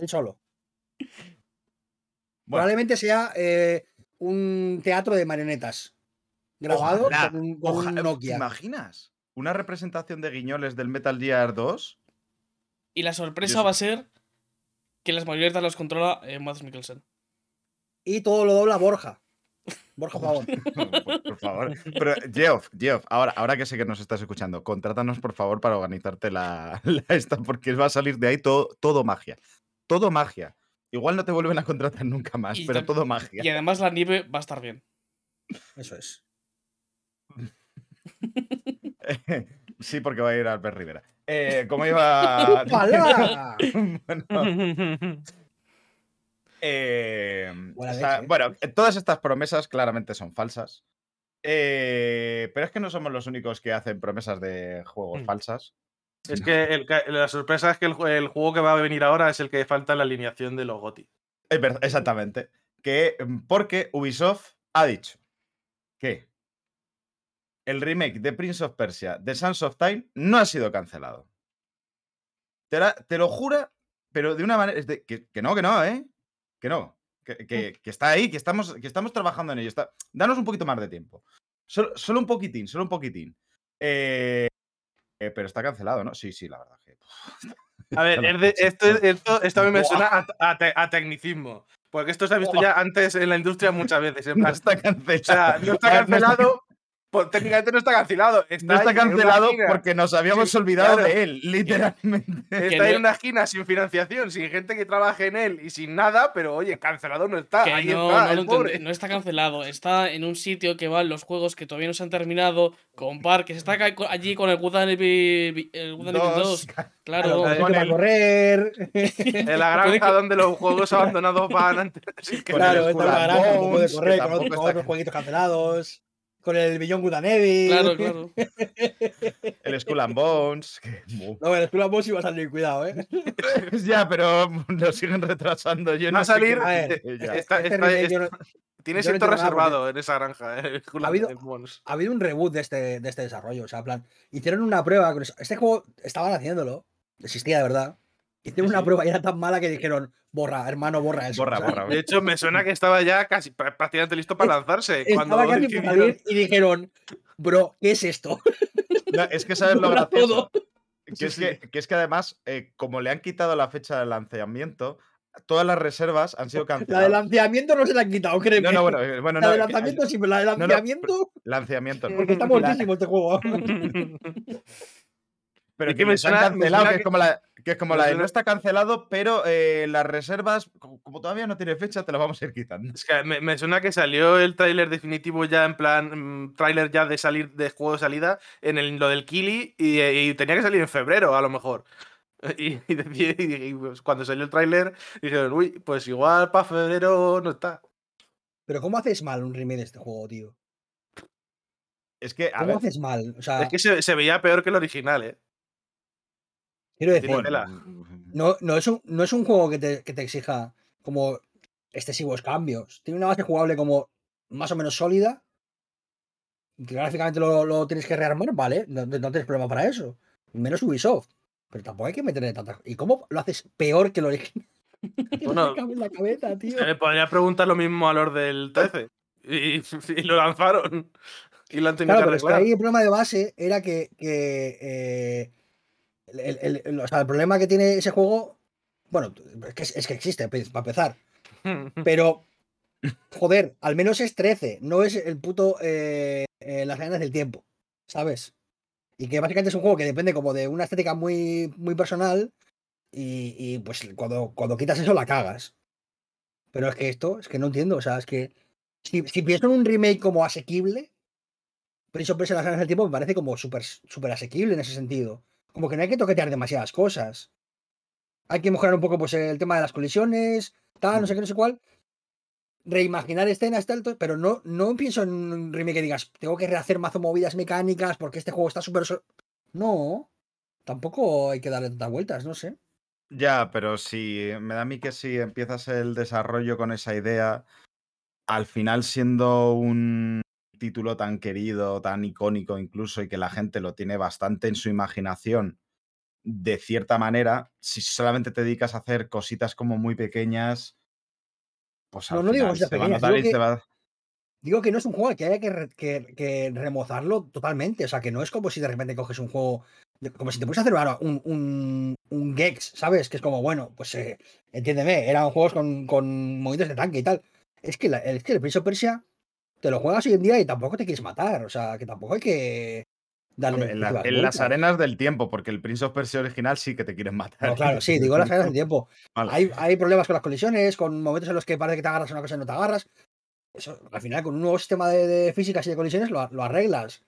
Él solo. Bueno, Probablemente sea eh, un teatro de marionetas. Grabado ojalá, con un, con un ojalá, ¿Te Nokia. imaginas? ¿Una representación de guiñoles del Metal Gear 2? Y la sorpresa va a ser que las marionetas las controla eh, Mads Mikkelsen. Y todo lo dobla Borja. Borja por, por favor. Pero, Geoff, Geoff, ahora, ahora que sé que nos estás escuchando, contrátanos por favor para organizarte la, la esta, porque va a salir de ahí todo, todo magia. Todo magia. Igual no te vuelven a contratar nunca más, Y pero todo magia. Y además la nieve va a estar bien. Eso es. sí, porque va a ir Albert Rivera. Eh, como iba. Bueno, eh, o sea, leche. bueno, eh, todas estas promesas claramente son falsas. Eh, pero es que no somos los únicos que hacen promesas de juegos Mm. falsas. Es que el la sorpresa es que el, jue- el juego que va a venir ahora es el que falta en la alineación de los verdad, exactamente. Que, mm, porque Ubisoft ha dicho que el remake de Prince of Persia de Sands of Time no ha sido cancelado. Te, la- te lo jura, pero de una manera. es de- que, que no, que no, ¿eh? Que no. Que, que- que está ahí, que estamos, que estamos trabajando en ello. está- danos un poquito más de tiempo. Solo, solo un poquitín, solo un poquitín. Eh, eh, pero está cancelado, ¿no? Sí, sí, la verdad. que- A ver, es de- esto, es- esto, esto a mí me suena a, a te- a tecnicismo. Porque esto se ha visto ya antes en la industria muchas veces. En No está cancelado. o sea, no está cancelado. Pues, técnicamente no está cancelado. Está, No está cancelado porque nos habíamos Sí, olvidado claro. de él, literalmente. Está no- en una esquina sin financiación, sin gente que trabaje en él y sin nada, pero oye, cancelado no está. Ahí no, está, no el pobre. no está cancelado. Está en un sitio que van los juegos que todavía no se han terminado, con parques. Está allí con el Good el Good and Evil Dos. 2. Claro. Claro, Con el- a correr. En la granja donde los juegos abandonados van antes. Así que- Con claro, está en la granja, que correr con, otros jueguitos cancelados. Con el Billón Good and Evil. Claro, claro. El Skull and Bones. que- No, el Skull and Bones iba a salir, cuidado, eh. ya, pero lo siguen retrasando. Yo Va no a salir- A ver, Este está- remake es- yo no- Tiene Yo no reservado en esa granja. eh, el Skull Ha habido- and Bones. ha habido un reboot de este, de este desarrollo. O sea, en plan, hicieron una prueba. Este juego estaban haciéndolo, existía de verdad. Hicieron una prueba y era tan mala que dijeron, borra, hermano, borra eso. Borra, borra. De hecho, me suena que estaba ya casi prá- prácticamente listo para lanzarse. Cuando casi salir y dijeron, bro, ¿qué es esto? No, es que sabes lo gracioso. todo. Que, Sí, es sí. que, que es que además, eh, como le han quitado la fecha de lanzamiento, todas las reservas han sido La de canceladas. lanzamiento no se la han quitado, créeme. No, no, bueno, eh, bueno, la no, de que- lanzamiento sí, pero la de no, lanzamiento, lanzamiento. no. porque está muertísimo este juego. Pero Es que, que me suena- cancelado, que, es como la, que es como me la de suena- no está cancelado, pero eh, las reservas, como, como todavía no tiene fecha, te las vamos a ir quitando. Es que me, me suena que salió el tráiler definitivo ya en plan mm, tráiler ya de salir de juego de salida en el, lo del Kili y, eh, y tenía que salir en febrero a lo mejor. Y, y decí- y- y, pues, cuando salió el tráiler dijeron, uy, pues igual para febrero no está. Pero ¿cómo haces mal un remake de este juego, tío? Es que, a ¿Cómo ver, haces mal? O sea, Es que se, se veía peor que el original, ¿eh? Quiero decir, no, no, es un, no es un juego que te, que te exija como excesivos cambios. Tiene una base jugable como más o menos sólida. Que gráficamente lo, lo tienes que rearmar, vale, no, no tienes problema para eso. Menos Ubisoft. Pero tampoco hay que meterle tanta. ¿Y cómo lo haces peor que lo original? Bueno, me la cabeza, tío. Se me podría preguntar lo mismo a los del 13. Y, y lo lanzaron. Y lo han tenido Claro, que pero es que arreglar. ahí el problema de base era que, que, eh, el, el- el- o sea, el problema que tiene ese juego, bueno, es que, es que existe, para empezar, pero joder, al menos es 13, no es el puto eh, eh, Las arenas del tiempo, ¿sabes? Y que básicamente es un juego que depende como de una estética muy, muy personal y, y, pues cuando, cuando quitas eso la cagas. Pero es que esto, es que no entiendo, o sea, es que si, si pienso en un remake como asequible, Prince of Persia Las arenas del tiempo me parece como súper súper asequible en ese sentido. Como que no hay que toquetear demasiadas cosas. Hay que mejorar un poco pues el tema de las colisiones, tal, no sé qué, no sé cuál reimaginar escenas, tal, tal, pero no, no pienso en un remake que digas, tengo que rehacer mazo movidas mecánicas porque este juego está súper... so-". No, tampoco hay que darle tantas vueltas, no sé. Ya, pero si me da a mí que si empiezas el desarrollo con esa idea, al final siendo un título tan querido, tan icónico incluso, y que la gente lo tiene bastante en su imaginación, de cierta manera, si solamente te dedicas a hacer cositas como muy pequeñas, pues al No, no digo final cositas se va a pequeñas, notar digo que- va- Digo que no es un juego que haya que, re- que- que remozarlo totalmente, o sea, que no es como si de repente coges un juego, como si te pusieras a hacer ahora un, un, un Gex, ¿sabes? Que es como, bueno, pues eh, entiéndeme, eran juegos con, con movimientos de tanque y tal. Es que, la- es que el Prince of Persia te lo juegas hoy en día y tampoco te quieres matar, o sea, que tampoco hay que darle Hombre, en, la- en las arenas del tiempo, porque el Prince of Persia original sí que te quieren matar. No, claro, sí, digo las arenas del tiempo. Vale. Hay, hay problemas con las colisiones, con momentos en los que parece que te agarras una cosa y no te agarras. Eso, al final, con un nuevo sistema de, de físicas y de colisiones lo, lo arreglas.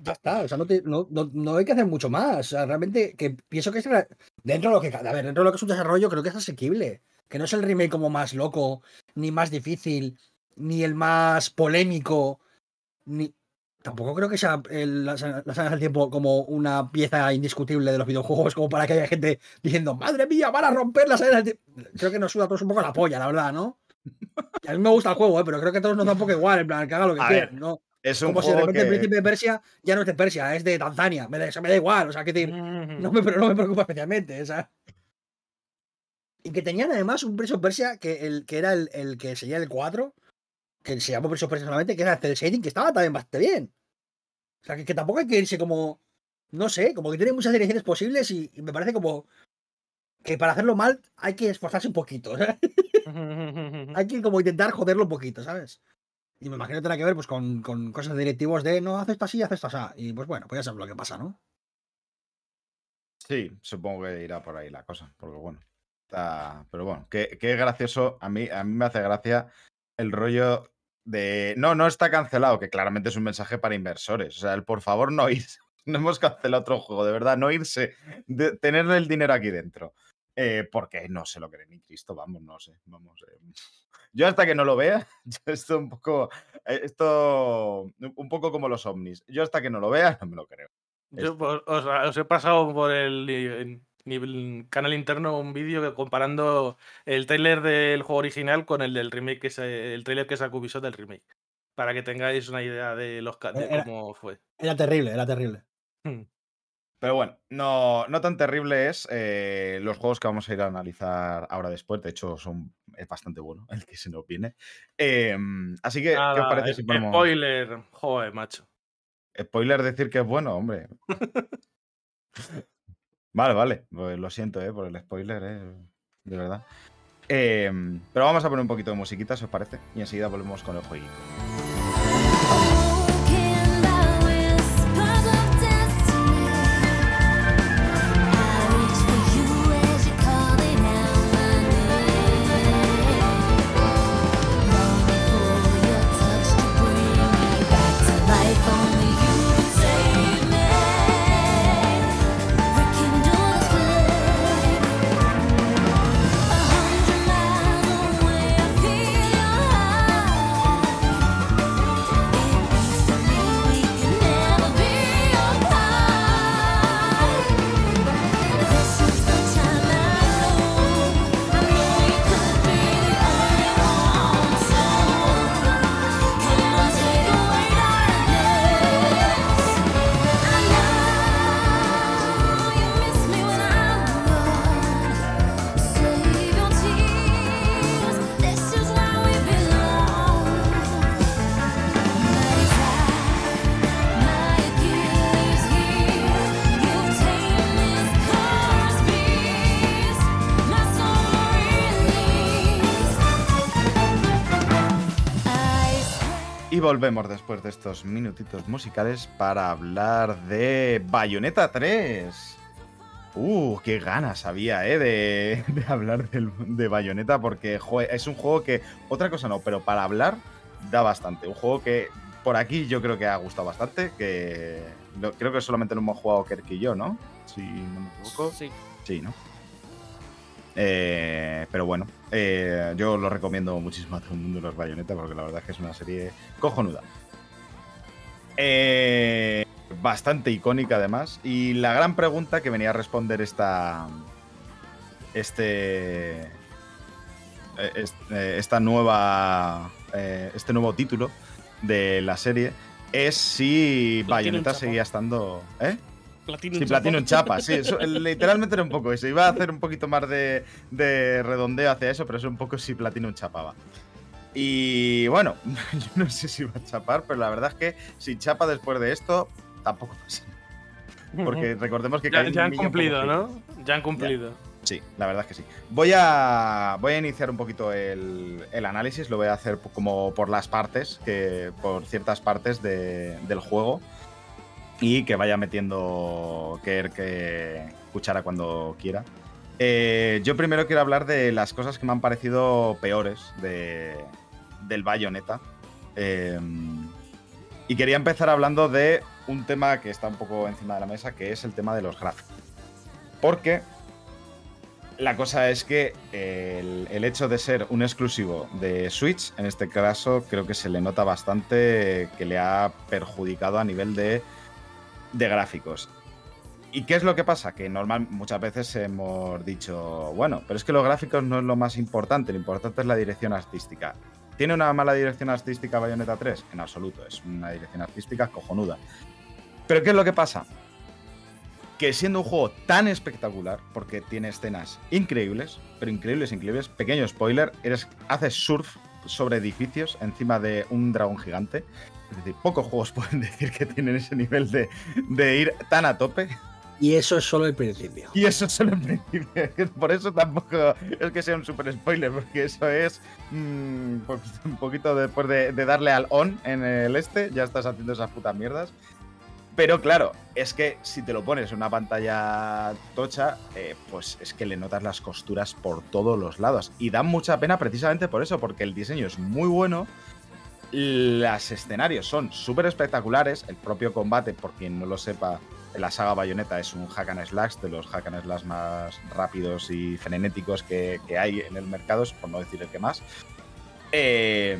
Ya está, o sea, no, te- no, no- no hay que hacer mucho más. O sea, realmente, que pienso que es dentro de lo que, a ver, dentro de lo que es un desarrollo, creo que es asequible. Que no es el remake como más loco, ni más difícil, ni el más polémico, ni. Tampoco creo que sea el- las, las del tiempo como una pieza indiscutible de los videojuegos, como para que haya gente diciendo, madre mía, van a romper las arenas del tiempo. Creo que nos suda a todos un poco la polla, la verdad, ¿no? Y a mí me gusta el juego, ¿eh? pero creo que a todos nos da un poco igual, en plan, que haga lo que quiera. ¿no? Es un Como si de juego repente el que... príncipe de Persia ya no es de Persia, es de Tanzania. Me da, eso me da igual, o sea, que decir, no me, no me preocupa especialmente, o sea. Y que tenían además un Prince of Persia que, el, que era el, el que seguía el 4, que se llamó of Persia solamente, que era el Shading, que estaba también bastante bien. O sea, que, que tampoco hay que irse como. No sé, como que tiene muchas direcciones posibles y, y me parece como. Que para hacerlo mal hay que esforzarse un poquito. hay que como intentar joderlo un poquito, ¿sabes? Y me imagino que tendrá que ver pues con, con cosas de directivos de no, haz esto así, haz esto así. Y pues bueno, pues ya sabes lo que pasa, ¿no? Sí, supongo que irá por ahí la cosa, porque bueno. Está... Pero bueno, qué, qué gracioso. A mí, a mí me hace gracia el rollo de. No, no está cancelado, que claramente es un mensaje para inversores. O sea, el por favor no irse. No hemos cancelado otro juego, de verdad, no irse. De, tener el dinero aquí dentro. Eh, porque no se lo cree ni Cristo, vamos, no sé. Vamos. eh. Yo hasta que no lo vea, esto un poco. eh, Esto. Un poco como los ovnis. Yo hasta que no lo vea, no me lo creo. Yo os, os he pasado por el ni- nivel- canal interno un vídeo comparando el trailer del juego original con el del remake, que se, el trailer que sacó Ubisoft del remake. Para que tengáis una idea de, los, de Era- cómo fue. Era terrible, era terrible. Hmm. Pero bueno, no, no tan terrible es eh, los juegos que vamos a ir a analizar ahora después. De hecho, son, es bastante bueno el que se nos viene. Em, así que, ¿qué os parece es- si ponemos Spoiler, joder, macho. spoiler decir que es bueno, hombre? vale, vale. Pues lo siento, eh, por el spoiler, eh, de verdad. Em, pero vamos a poner un poquito de musiquita, si os parece, y enseguida volvemos con el jueguito. Volvemos después de estos minutitos musicales para hablar de Bayonetta 3. Uh, qué ganas había, ¿eh? De, de hablar del- de Bayonetta porque es un juego que, otra cosa no, pero para hablar da bastante. Un juego que por aquí yo creo que ha gustado bastante, que creo que solamente lo hemos jugado Kerk y yo, ¿no? Si no me equivoco. Sí. Sí, ¿no? Eh, pero bueno, eh, yo lo recomiendo muchísimo a todo el mundo los Bayonetta porque la verdad es que es una serie cojonuda. Eh, bastante icónica además. Y la gran pregunta que venía a responder esta. Este. eh, es- Esta nueva. Este nuevo título de la serie es si Bayonetta seguía estando. ¿Eh? Platinum Sí, Platinum Chapa, sí, eso, literalmente era un poco eso. Iba a hacer un poquito más de, de redondeo hacia eso, pero es un poco si Platinum chapaba. Y bueno, yo no sé si va a chapar, pero la verdad es que si chapa después de esto, tampoco pasa. Porque recordemos que Ya, ya han cumplido, ¿no? Ya han cumplido. Sí, la verdad es que sí. Voy a, voy a iniciar un poquito el, el análisis, lo voy a hacer como por las partes, que, por ciertas partes de- del juego y que vaya metiendo Kerr que cuchara cuando quiera. Eh, yo primero quiero hablar de las cosas que me han parecido peores de, del Bayonetta. Eh, y quería empezar hablando de un tema que está un poco encima de la mesa, que es el tema de los gráficos. Porque la cosa es que el, el hecho de ser un exclusivo de Switch, en este caso, creo que se le nota bastante que le ha perjudicado a nivel de, de gráficos. ¿Y qué es lo que pasa? Que normal, muchas veces hemos dicho, bueno, pero es que los gráficos no es lo más importante, lo importante es la dirección artística. ¿Tiene una mala dirección artística Bayonetta 3? En absoluto, es una dirección artística cojonuda. Pero ¿qué es lo que pasa? que siendo un juego tan espectacular, porque tiene escenas increíbles, pero increíbles, increíbles, pequeño spoiler, eres, haces surf sobre edificios encima de un dragón gigante. Es decir, pocos juegos pueden decir que tienen ese nivel de, de ir tan a tope. Y eso es solo el principio. Y eso es solo en principio. Por eso tampoco es que sea un super spoiler, porque eso es mm, pues, un poquito después de, de darle al on en el este, ya estás haciendo esas putas mierdas. Pero claro, es que si te lo pones en una pantalla tocha, eh, pues es que le notas las costuras por todos los lados. Y da mucha pena precisamente por eso, porque el diseño es muy bueno, los escenarios son súper espectaculares, el propio combate, por quien no lo sepa, la saga Bayonetta es un hack and slash, de los hack and slash más rápidos y frenéticos que, que hay en el mercado, por no decir el que más. Eh,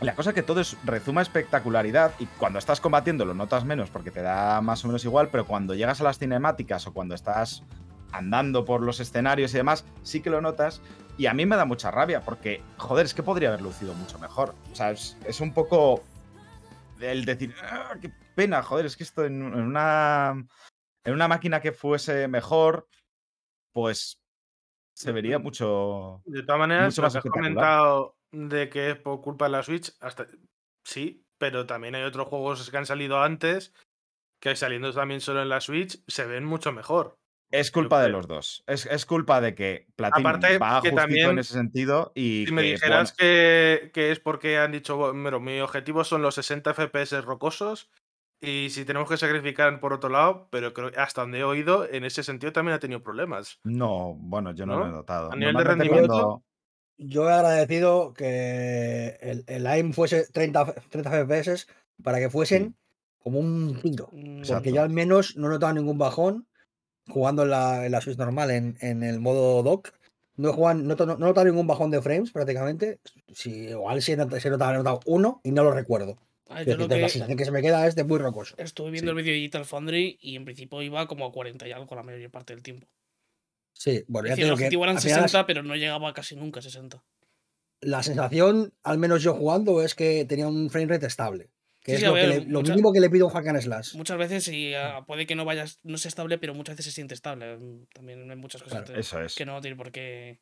la cosa es que todo es rezuma espectacularidad y cuando estás combatiendo lo notas menos porque te da más o menos igual, pero cuando llegas a las cinemáticas o cuando estás andando por los escenarios y demás, sí que lo notas. Y a mí me da mucha rabia porque, joder, es que podría haber lucido mucho mejor. O sea, es, es un poco el decir, "Ah, qué pena, joder, es que esto en, en una en una máquina que fuese mejor, pues se vería mucho. De todas maneras, lo que has comentado de que es por culpa de la Switch, hasta sí, pero también hay otros juegos que han salido antes que saliendo también solo en la Switch se ven mucho mejor. Es culpa de los dos. Es, es culpa de que Platinum Aparte va que también, en ese sentido y Si me que, dijeras bueno, que, que es porque han dicho, bueno, mi objetivo son los 60 FPS rocosos y si tenemos que sacrificar por otro lado, pero creo que hasta donde he oído, en ese sentido también ha tenido problemas. No, bueno, yo no, lo he ¿No? notado. A nivel de rendimiento. cuando- Yo he agradecido que el, el aim fuese 30, 30 FPS para que fuesen como un Exacto. Porque yo al menos no he notado ningún bajón jugando en la, en la Switch normal, en, en el modo dock. No he, jugado- no, no notado ningún bajón de frames prácticamente. Si, igual he notado, sí he notado- uno y no lo recuerdo. Ah, yo lo decirte, La que sensación que se me queda es de muy rocoso. estuve viendo el vídeo de Digital Foundry y en principio iba como a 40 y algo la mayor parte del tiempo. Sí, bueno, Es ya decir, el digo que objetivo eran al final 60, pero no llegaba casi nunca a 60. la sensación, al menos yo jugando, es que tenía un frame rate estable. Que Sí, es lo, que ver, le- lo mucha- mínimo que le pido a un hack and slash. Muchas veces y puede que no vayas, no sea estable, pero muchas veces se siente estable. También hay muchas cosas Claro, te- Eso es. que no tiene por qué.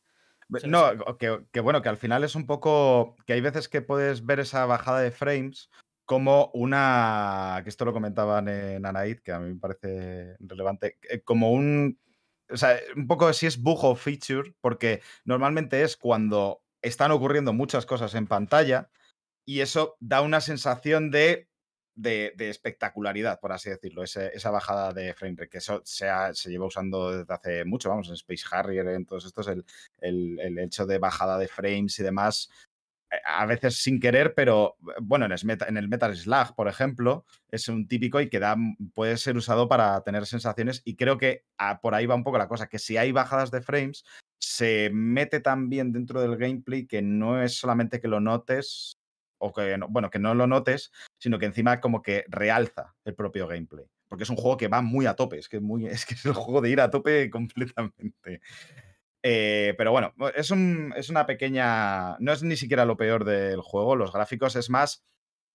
No, que, que bueno, que al final es un poco. que hay veces que puedes ver esa bajada de frames como una. que esto lo comentaban en Anaid, que a mí me parece relevante. eh, Como un. O sea, un poco si es bug o feature, porque normalmente es cuando están ocurriendo muchas cosas en pantalla y eso da una sensación de, de, espectacularidad, por así decirlo, esa bajada de frame rate, que eso se, se lleva usando desde hace mucho, vamos, en Space Harrier, en todos estos, el, el- el hecho de bajada de frames y demás, eh, a veces sin querer, pero eh, bueno, en, Smet- en el Metal Slug, por ejemplo, es un típico y que puede ser usado para tener sensaciones y creo que ah, por ahí va un poco la cosa, que si hay bajadas de frames, se mete también dentro del gameplay que no es solamente que lo notes o que no, bueno, que no lo notes, sino que encima como que realza el propio gameplay. Porque es un juego que va muy a tope, es que, muy, es que es el juego de ir a tope completamente. Eh, pero bueno, es, un- es una pequeña. No es ni siquiera lo peor del juego, los gráficos, es más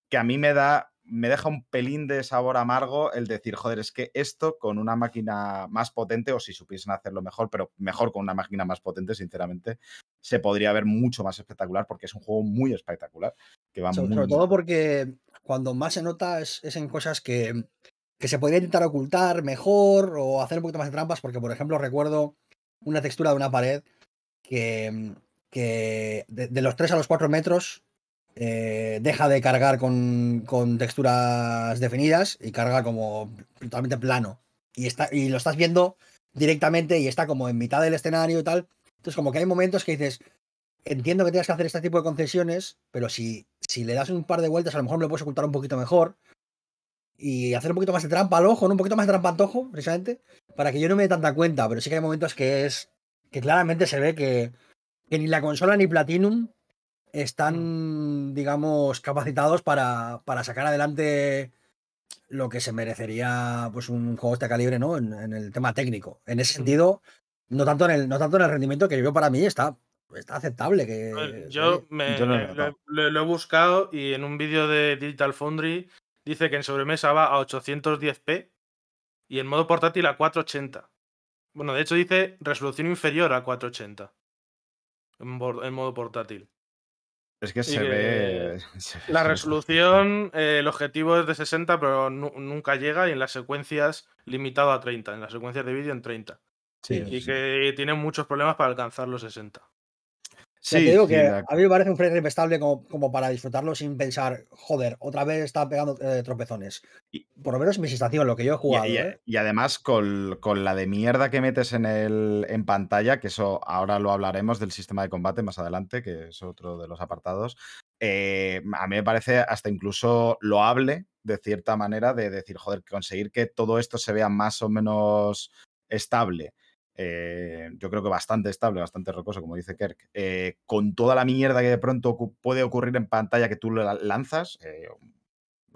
que a mí me da. Me deja un pelín de sabor amargo el decir, joder, es que esto con una máquina más potente, o si supiesen hacerlo mejor, pero mejor con una máquina más potente, sinceramente, se podría ver mucho más espectacular porque es un juego muy espectacular. Que va muy, sobre muy todo porque cuando más se nota es, es en cosas que, que se podría intentar ocultar mejor o hacer un poquito más de trampas, porque por ejemplo recuerdo una textura de una pared que, que de, de los 3 a los 4 metros eh, deja de cargar con, con texturas definidas y carga como totalmente plano. Y, está, y lo estás viendo directamente y está como en mitad del escenario y tal. Entonces como que hay momentos que dices, entiendo que tengas que hacer este tipo de concesiones, pero si, si le das un par de vueltas, a lo mejor me lo puedes ocultar un poquito mejor y hacer un poquito más de trampa al ojo, un poquito más de trampa al ojo, precisamente, para que yo no me dé tanta cuenta, pero sí que hay momentos que es que claramente se ve que, que ni la consola ni Platinum están, digamos, capacitados para, para sacar adelante lo que se merecería pues un juego de este calibre, ¿no? En, en el tema técnico. En ese sentido, no tanto en el, no tanto en el rendimiento, que yo para mí está, está aceptable. Que, Yo, me, Yo no lo he lo, notado. lo- lo he buscado y en un vídeo de Digital Foundry dice que en sobremesa va a 810p y en modo portátil a 480. Bueno, de hecho dice resolución inferior a 480 en, bor- en modo portátil. Es que se ve. se ve- La resolución, eh, el objetivo es de 60, pero nu- nunca llega y en las secuencias limitado a 30, en las secuencias de vídeo en 30. Sí, Y sí. que tienen muchos problemas para alcanzar los 60. Sí, te digo sí, que de a mí me parece un frame rate estable como, como para disfrutarlo sin pensar, joder, otra vez está pegando eh, tropezones. Por lo menos es mi sensación, lo que yo he Y, jugado. y- ¿eh? y además con, con la de mierda que metes en, el, en pantalla, que eso ahora lo hablaremos del sistema de combate más adelante, que es otro de los apartados, eh, a mí me parece hasta incluso loable, de cierta manera, de decir, joder, conseguir que todo esto se vea más o menos estable. Eh, yo creo que bastante estable, bastante rocoso, como dice Kirk, eh, con toda la mierda que de pronto puede ocurrir en pantalla que tú la- lanzas, eh,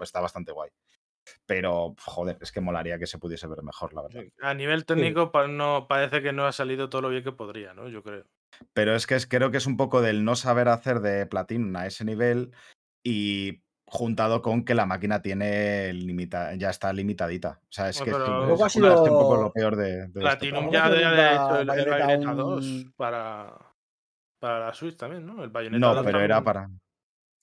está bastante guay. Pero, joder, es que molaría que se pudiese ver mejor, la verdad. A nivel técnico no, parece que no ha salido todo lo bien que podría, ¿no? Yo creo. Pero es que es- creo que es un poco del no saber hacer de Platinum a ese nivel y juntado con que la máquina tiene limita ya está limitadita. O sea, es Bueno, que es, ha es un poco sido- lo peor de, de. Platinum ya ha sido había hecho el, Bayonetta Bayonetta un- 2 para, para la Switch también, ¿no? El Bayonetta No, 2 pero también- era para...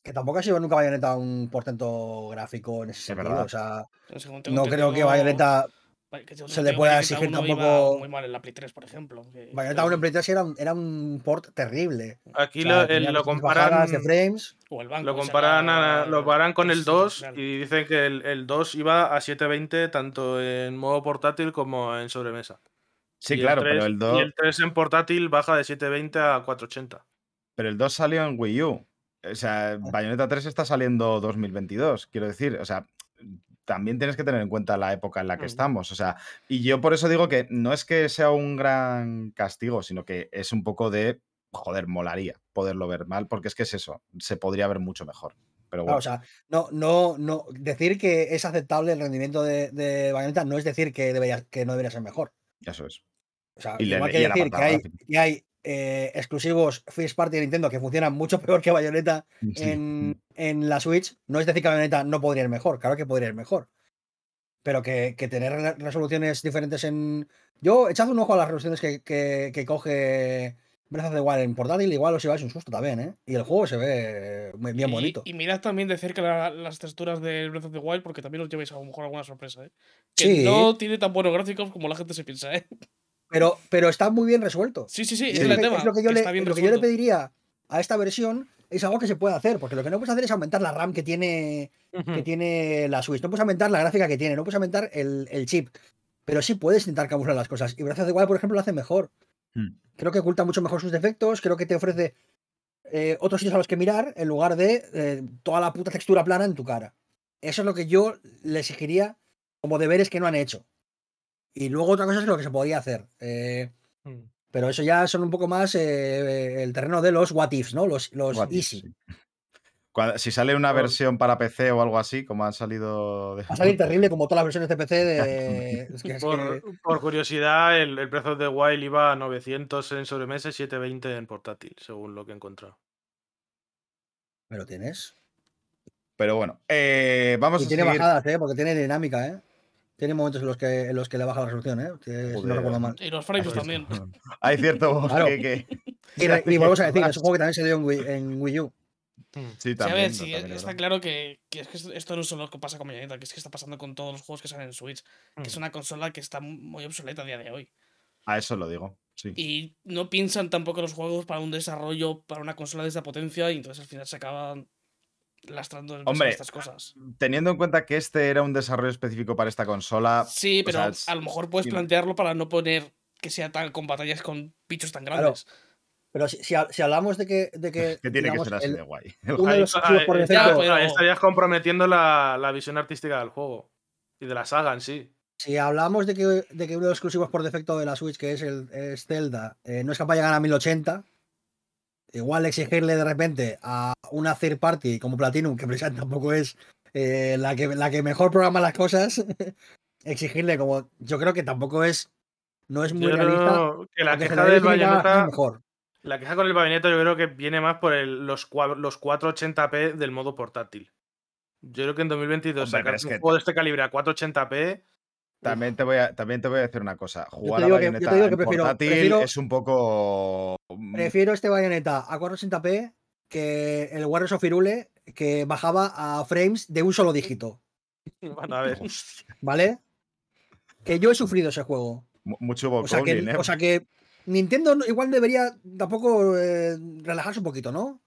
Que tampoco ha sido nunca Bayonetta un portento gráfico en ese Es sentido. verdad. O sea, no creo que Bayonetta. Que se le pueda Bayonetta exigir 1 iba tampoco- Muy mal en la Play 3, por ejemplo. que- Bayonetta 1 en Play 3 era un, era un port terrible. Aquí O sea, lo, el- lo comparan, de frames. O el banco. lo comparan, era- a- lo comparan con el es 2 real. y dicen que el, el 2 iba a 720 tanto en modo portátil como en sobremesa. Sí, Y el claro, 3 pero el 2... Y el 3 en portátil baja de 720 a 480. Pero el 2 salió en Wii U. O sea, Bayonetta 3 está saliendo 2022, quiero decir. O sea, también tienes que tener en cuenta la época en la que Mm. estamos. O sea, y yo por eso digo que no es que sea un gran castigo, sino que es un poco de, joder, molaría poderlo ver mal, porque es que es eso, se podría ver mucho mejor. Pero Claro, bueno, o sea, no, no, no. Decir que es aceptable el rendimiento de, de Bayonetta no es decir que, debería, que no debería ser mejor. eso es. O sea, Y igual que decir que hay, que hay eh, exclusivos First Party de Nintendo que funcionan mucho peor que Bayonetta Sí. en, en la Switch, no es decir que Bayonetta no podría ir mejor, claro que podría ir mejor. Pero que, que tener re- resoluciones diferentes en. Yo, echad un ojo a las resoluciones que, que, que coge Breath of the Wild en portátil, igual os lleváis un susto también, ¿eh? Y el juego se ve bien Y- bonito. Y, mirad también de cerca la- las texturas de Breath of the Wild, porque también os lleváis a lo mejor alguna sorpresa, ¿eh? Que Sí. no tiene tan buenos gráficos como la gente se piensa, ¿eh? Pero, pero está muy bien resuelto. Sí, sí, sí, es es, el lo que, tema. es lo que yo, le, está bien lo que yo le resuelto. pediría a esta versión es algo que se puede hacer, porque lo que no puedes hacer es aumentar la RAM que tiene, que tiene la Switch, no puedes aumentar la gráfica que tiene, no puedes aumentar el, el chip, pero sí puedes intentar camuflar las cosas. Y Breath of the Wild, por ejemplo, lo hace mejor. Hmm. Creo que oculta mucho mejor sus defectos, creo que te ofrece eh, otros sitios a los que mirar en lugar de eh, toda la puta textura plana en tu cara. Eso es lo que yo le exigiría como deberes que no han hecho. Y luego otra cosa es lo que se podía hacer. eh, Mm. pero eso ya son un poco más eh, el terreno de los what ifs, ¿no? Los, los What if, easy. sí. Cuando- si sale una versión para PC o algo así, como han salido de... Va a salir terrible como todas las versiones de PC de. Es que, es Por, que- por curiosidad, el, el of the Wild iba a 900 en sobremesa y 720 en portátil, según lo que he encontrado. Pero tienes. Pero bueno, eh, vamos Y a tiene seguir... bajadas, ¿eh? Porque tiene dinámica, ¿eh? Tiene momentos en los que, en los que le baja la resolución, ¿eh? Que, si no recuerdo mal. Y los frames también. Hay cierto Claro. que, que- Y, re- y volvemos a decir, es un juego que también se dio en Wii, en Wii U. Sí, Sí, a también, ver, no, sí, también es está verdad. claro que, que es que esto- no solo que pasa con Bayonetta, que es que está pasando con todos los juegos que salen en Switch, que es Mm. una consola que está muy obsoleta a día de hoy. A eso lo digo, sí. Y no piensan tampoco los juegos para un desarrollo, para una consola de esa potencia, y entonces al final se acaban lastrando Hombre, de estas cosas. Teniendo en cuenta que este era un desarrollo específico para esta consola, Sí, o pero sea, es- a lo mejor puedes plantearlo para no poner que sea tan con batallas con bichos tan Claro, grandes. Pero si, si, si hablamos de que. De que, que tiene digamos, que ser así el- de guay. El uno de los Ah, exclusivos por defecto. ya, estarías comprometiendo la, la visión artística del juego y de la saga en sí. Si hablamos de que, de que uno de los exclusivos por defecto de la Switch, que es el es Zelda, eh, no es capaz de llegar a 1080, igual exigirle de repente a una third party como Platinum, que precisamente tampoco es eh, la, que, la que mejor programa las cosas, exigirle como. Yo creo que tampoco es. No es muy Yo realista. que la queja del Bayonetta, mejor. la queja con el Bayonetta yo creo que viene más por el- los, los 480p del modo portátil. Yo creo que en 2022 Hombre, sacar un que juego de este calibre a 480p También te, voy a, también te voy a decir una cosa. Jugar a Bayonetta digo que en prefiero- portátil prefiero- es un poco... mm, Prefiero este Bayonetta a 480p que el Warriors of Irule que bajaba a frames de un solo dígito. Bueno, a ver. ¿Vale? Que yo he sufrido ese juego. mu- Mucho O sea que, ¿eh? o sea que Nintendo igual debería tampoco eh, relajarse un poquito, ¿no?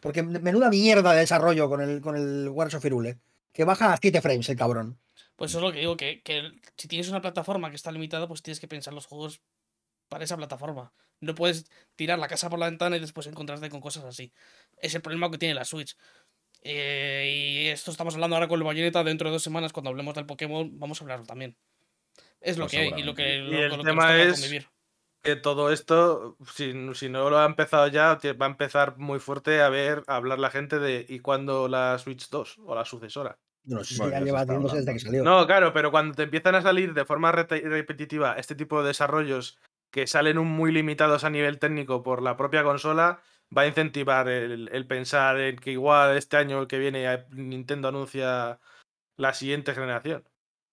Porque menuda mierda de desarrollo con el, con el Warriors of Irule. Que baja a 7 frames el cabrón. Pues eso es lo que digo, que, que si tienes una plataforma que está limitada, pues tienes que pensar los juegos para esa plataforma. No puedes tirar la casa por la ventana y después encontrarte con cosas así. Es el problema que tiene la Switch. Eh, y esto estamos hablando ahora con el Bayonetta. Dentro de dos semanas, cuando hablemos del Pokémon, vamos a hablarlo también. Es lo Pues que hay y lo que, lo- Y el que tema nos toca es- convivir. que todo esto, si, si no lo ha empezado ya, va a empezar muy fuerte a ver, a hablar la gente de ¿y cuándo la Switch 2 o la sucesora? No sé si Bueno, ya lleva desde que salió. No, claro, pero cuando te empiezan a salir de forma repetitiva este tipo de desarrollos que salen un- muy limitados a nivel técnico por la propia consola, va a incentivar el, el pensar en que igual este año o el que viene Nintendo anuncia la siguiente generación.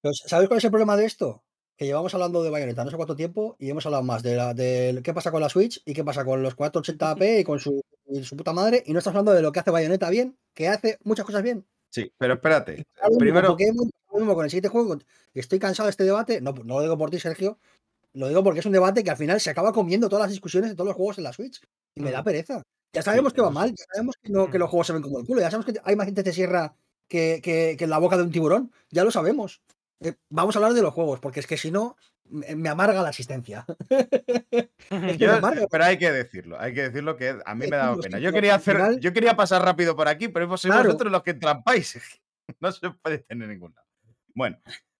Pero, ¿Sabes cuál es el problema de esto? Que llevamos hablando de Bayonetta no sé cuánto tiempo y hemos hablado más de, la, de qué pasa con la Switch y qué pasa con los 480p y con su, y su puta madre y no estamos hablando de lo que hace Bayonetta bien, que hace muchas cosas bien. Sí, pero espérate. Primero, Pokémon, lo mismo con el siguiente juego. Estoy cansado de este debate. No, no lo digo por ti, Sergio. Lo digo porque es un debate que al final se acaba comiendo todas las discusiones de todos los juegos en la Switch. Y me da Mm. pereza. Ya sabemos que va mal. Ya sabemos que, no- que Mm. los juegos se ven como el culo. Ya sabemos que hay más gente de sierra que, que, que en la boca de un tiburón. Ya lo sabemos. Eh, vamos a hablar de los juegos, porque es que si no, me, me amarga la asistencia. Es que yo- me amarga. pero hay que decirlo, hay que decirlo que a mí me que da los pena. Yo quería hacer, yo quería pasar rápido por aquí, pero sois Claro. vosotros los que trampáis. No se puede tener ningún lado. Bueno,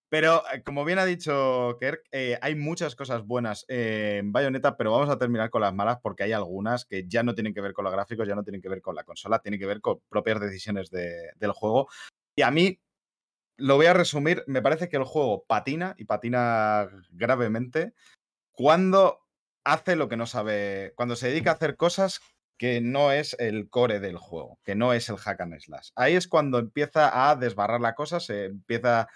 pero eh, como bien ha dicho Kerk, eh, hay muchas cosas buenas en Bayonetta, pero vamos a terminar con las malas porque hay algunas que ya no tienen que ver con los gráficos, ya no tienen que ver con la consola, tienen que ver con propias decisiones de- del juego. Y a mí, lo voy a resumir, me parece que el juego patina y patina gravemente cuando hace lo que no sabe, cuando se dedica a hacer cosas que no es el core del juego, que no es el hack and slash. Ahí es cuando empieza a desbarrar la cosa, se empieza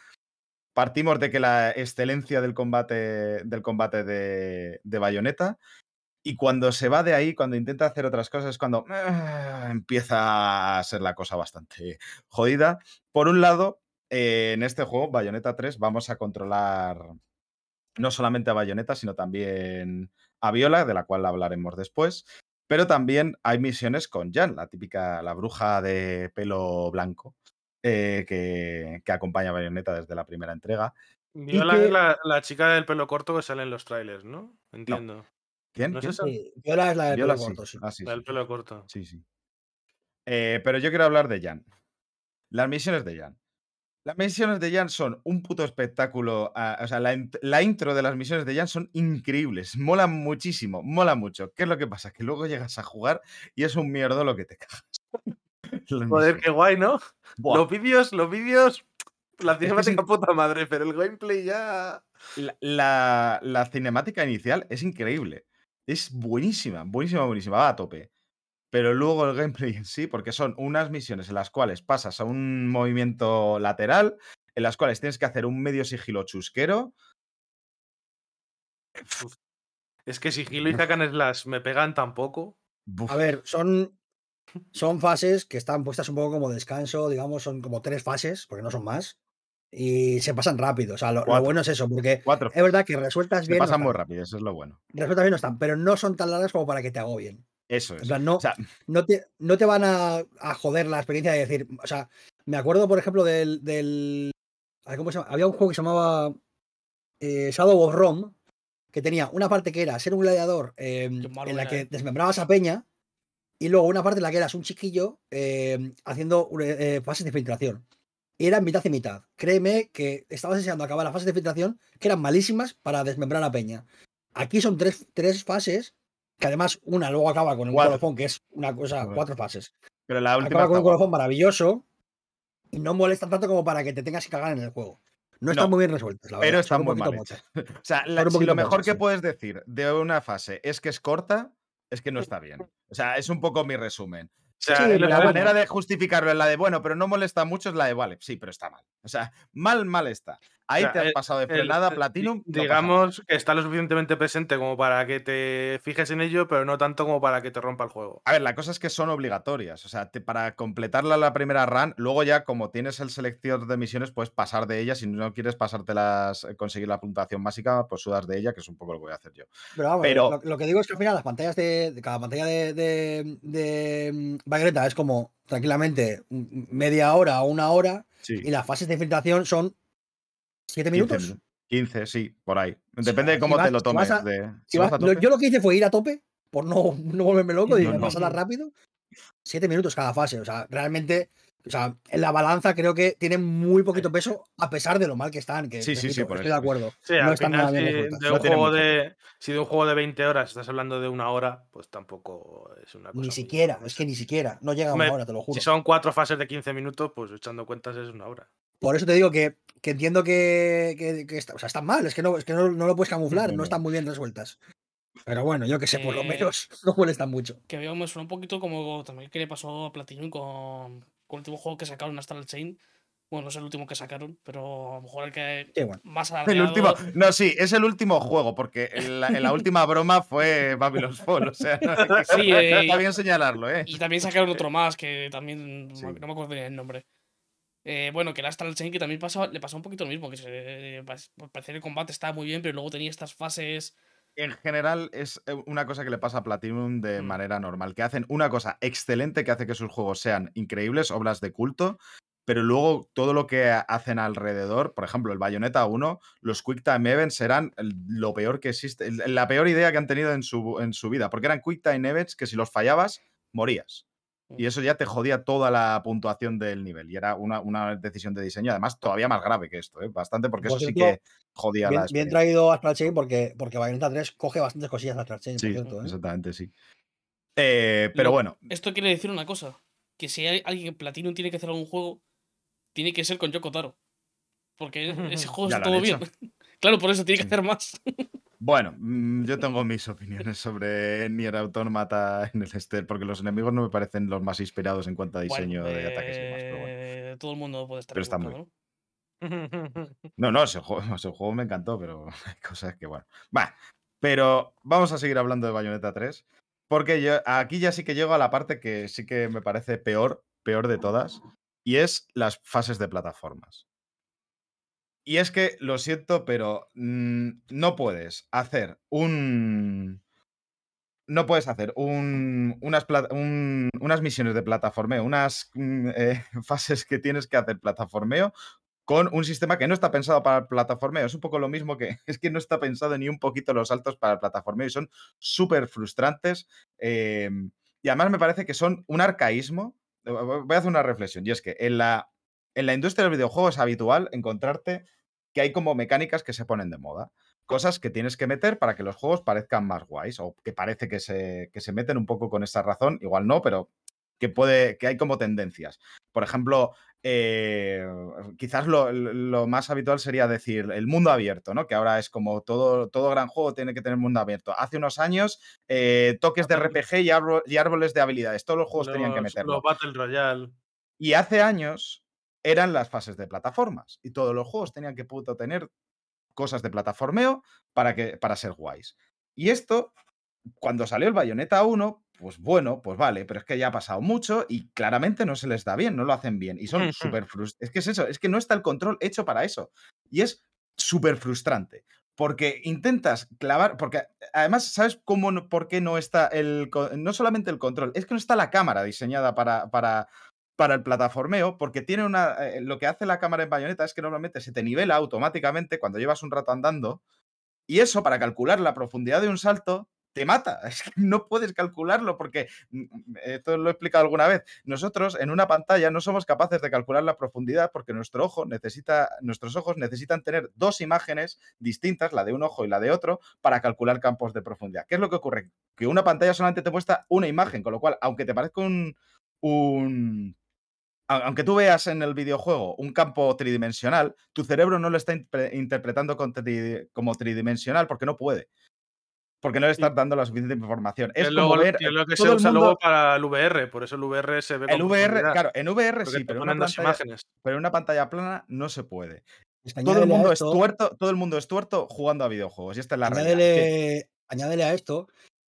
partimos de que la excelencia del combate del combate de, Bayonetta y cuando se va de ahí, cuando intenta hacer otras cosas, es cuando ah, empieza a ser la cosa bastante jodida. Por un lado, eh, en este juego, Bayonetta 3, vamos a controlar no solamente a Bayonetta, sino también a Viola, de la cual hablaremos después. Pero también hay misiones con Jan, la típica, la bruja de pelo blanco, eh, que, que acompaña a Bayonetta desde la primera entrega. Viola que- es la, la chica del pelo corto que sale en los trailers, ¿no? Entiendo. ¿Quién? ¿No es ¿Quién? esa? Sí, Viola es la del Viola, pelo sí. corto, sí. Ah, sí, La sí, del pelo corto. sí, sí. Eh, pero yo quiero hablar de Jan. Las misiones de Jan. Las misiones de Jan son un puto espectáculo. ah, o sea, la, int- la intro de las misiones de Jan son increíbles. Molan muchísimo, mola mucho. ¿Qué es lo que pasa? Que luego llegas a jugar y es un mierdo lo que te cagas. Joder, qué guay, ¿no? Buah. Los vídeos, los vídeos, la es cinemática in- puta madre, pero el gameplay ya. La, la- la cinemática inicial es increíble. Es buenísima, buenísima, buenísima. Va a tope. Pero luego el gameplay en sí, porque son unas misiones en las cuales pasas a un movimiento lateral, en las cuales tienes que hacer un medio sigilo chusquero. Es que sigilo y hack and slash me pegan tan poco. Buf, A ver, son, son fases que están puestas un poco como descanso, digamos, son como tres fases, porque no son más. Y se pasan rápido. O sea, lo, bueno es eso, porque cuatro. es verdad que resueltas Se bien. no pasan muy rápido, eso es lo bueno. Resueltas bien no están, pero no son tan largas como para que te agobien. Eso es. no, O sea, no, te, no te van a, a joder la experiencia de decir. O sea, me acuerdo, por ejemplo, del. del ¿cómo se llama? Había un juego que se llamaba eh, Shadow of Rome, que tenía una parte que era ser un gladiador eh, malo en la que eh. desmembrabas a Peña, y luego una parte en la que eras un chiquillo eh, haciendo eh, fases de filtración. Y era mitad y mitad. Créeme que estabas deseando acabar las fases de filtración, que eran malísimas para desmembrar a Peña. Aquí son tres, tres fases, que además una luego acaba con un Cuatro. colofón, que es una cosa, cuatro fases. pero la última Acaba con un colofón maravilloso y no molesta tanto como para que te tengas que cagar en el juego. No están muy bien resueltas, la pero verdad. están son un muy mal. O sea, la- si lo mejor mochas, que sí. puedes decir de una fase es que es corta, es que no está bien. O sea, es un poco mi resumen. O sea, Sí, pero La bueno. manera de justificarlo es la de, bueno, pero no molesta mucho, es la de, vale, sí, pero está mal. O sea, mal, mal está. Ahí sea, te has el- pasado de el- frenada, di- Platinum. no pasa digamos que está lo suficientemente presente como para que te fijes en ello, pero no tanto como para que te rompa el juego. A ver, la cosa es que son obligatorias. O sea, te- para completarla la primera run, luego ya, como tienes el selector de misiones, puedes pasar de ellas. Si no quieres pasártelas, eh, conseguir la puntuación básica, pues sudas de ella, que es un poco lo que voy a hacer yo. Pero vamos, Pero- lo, lo que digo es que al final las pantallas de, de cada pantalla de, de, de, mm, Bayonetta es como tranquilamente mm, media hora o una hora Sí. y las fases de infiltración son siete 15 minutos. minu- 15, sí, por ahí. Depende de si cómo vas- te lo tomes. a- de- vas lo- yo lo que hice fue ir a tope por no, no volverme loco y No, no. pasarla rápido. Siete minutos cada fase. O sea, realmente, o sea, en la balanza creo que tienen muy poquito peso a pesar de lo mal que están. Que, Sí, sí, sí, por estoy eso, de acuerdo. Sí, no están nada bien si de, No un juego de, si de un juego de 20 horas estás hablando de una hora, pues tampoco es una cosa. Ni siquiera, es que ni siquiera. No llega a una hora, te lo juro. Si son cuatro fases de 15 minutos, pues echando cuentas es una hora. Por eso te digo que, que entiendo que, que, que está- o sea, están mal, es que no, es que no, no lo puedes camuflar, No, no, no. están muy bien resueltas. Pero bueno, yo que sé, por lo Eh, menos no molestan mucho. Que veo, me suena un poquito como también que le pasó a Platinum con el último juego que sacaron, Astral Chain. Bueno, no es el último que sacaron, pero a lo mejor el que Sí, bueno. más El alardeado. último, no, sí, es el último juego, porque la, la última broma fue Babylon's Fall. O sea, no, Sí, eh, está bien señalarlo, ¿eh? Y también sacaron otro más que también Sí. no me acuerdo bien el nombre. Eh, bueno, que el Astral Chain que también pasaba, le pasó un poquito lo mismo, que se, eh, pa- parecía que el combate estaba muy bien, pero luego tenía estas fases. En general es eh, una cosa que le pasa a Platinum de Mm. manera normal, que hacen una cosa excelente que hace que sus juegos sean increíbles, obras de culto, pero luego todo lo que hacen alrededor, por ejemplo, el Bayonetta 1, los Quick Time Events eran lo peor que existe, la peor idea que han tenido en su, en su vida, porque eran Quick Time Events que si los fallabas, morías. Y eso ya te jodía toda la puntuación del nivel. Y era una, una decisión de diseño, además, todavía más grave que esto, ¿eh? bastante, porque Por eso sí cierto, que jodía Bien, la bien traído Astral Chain porque, porque Bayonetta 3 coge bastantes cosillas de Astral Chain, Sí, por cierto. ¿eh? exactamente, sí. Eh, pero Lo- bueno, Esto quiere decir una cosa: que si hay alguien que Platinum tiene que hacer algún juego, tiene que ser con Yoko Taro. Porque ese juego está todo bien. claro, por eso tiene que Sí. hacer más. Bueno, mm, yo tengo mis opiniones sobre Nier Automata en el Esther, porque los enemigos no me parecen los más inspirados en cuanto a Bueno, diseño de ataques y demás. Pero bueno. eh, todo el mundo puede estar Pero está muy ¿no? No, no, ese juego, ese juego me encantó, pero hay cosas que, bueno. Va, pero vamos a seguir hablando de Bayonetta 3, porque yo aquí ya sí que llego a la parte que sí que me parece peor, peor de todas, y es las fases de plataformas. Y es que, lo siento, pero mm, no puedes hacer un... no puedes hacer un- unas, unas misiones de plataformeo, unas mm, eh, fases que tienes que hacer plataformeo con un sistema que no está pensado para el plataformeo. Es un poco lo mismo que es que no está pensado ni un poquito los saltos para el plataformeo y son súper frustrantes. eh, y además me parece que son un arcaísmo. Voy a hacer una reflexión y es que en la, en la industria del videojuego es habitual encontrarte que hay como mecánicas que se ponen de moda cosas que tienes que meter para que los juegos parezcan más guays o que parece que se, que se meten un poco con esa razón, igual no, pero que puede que hay como tendencias. Por ejemplo, eh, quizás lo, lo más habitual sería decir el mundo abierto, ¿no? Que ahora es como todo, todo gran juego tiene que tener mundo abierto. Hace unos años, eh, toques de RPG y, árbol- y árboles de habilidades. Todos los juegos tenían que meterlo. Los Battle Royale. Y hace años eran las fases de plataformas. Y todos los juegos tenían que puto tener cosas de plataformeo para, que, para ser guays. Y esto, cuando salió el Bayonetta 1, pues bueno, pues vale, pero es que ya ha pasado mucho y claramente no se les da bien, no lo hacen bien. Y son Ujú. súper frustrantes. Es que es eso, es que no está el control hecho para eso. Y es súper frustrante. Porque intentas clavar, porque además, ¿sabes cómo, no- por qué no está el, no solamente el control, es que no está la cámara diseñada para, para, para el plataformeo, porque tiene una. eh, lo que hace la cámara en bayoneta es que normalmente se te nivela automáticamente cuando llevas un rato andando. Y eso, para calcular la profundidad de un salto, te mata. Es que no puedes calcularlo porque. mm, Esto lo he explicado alguna vez. Nosotros en una pantalla no somos capaces de calcular la profundidad porque nuestro ojo necesita, nuestros ojos necesitan tener dos imágenes distintas, la de un ojo y la de otro, para calcular campos de profundidad. ¿Qué es lo que ocurre? Que una pantalla solamente te muestra una imagen, con lo cual, aunque te parezca un, un aunque tú veas en el videojuego un campo tridimensional, tu cerebro no lo está interpretando con tri- como tridimensional porque no puede. Porque no le estás dando la suficiente información. Es es como lo, ver. que es lo que todo se el usa mundo- luego para el VR, por eso el VR se ve El VR, claro, en VR sí, pero en, una pantalla, imágenes. pero en una pantalla plana no se puede. Es que Todo el mundo es tuerto, todo el mundo es tuerto jugando a videojuegos. Y esta es la añádele, añádele a esto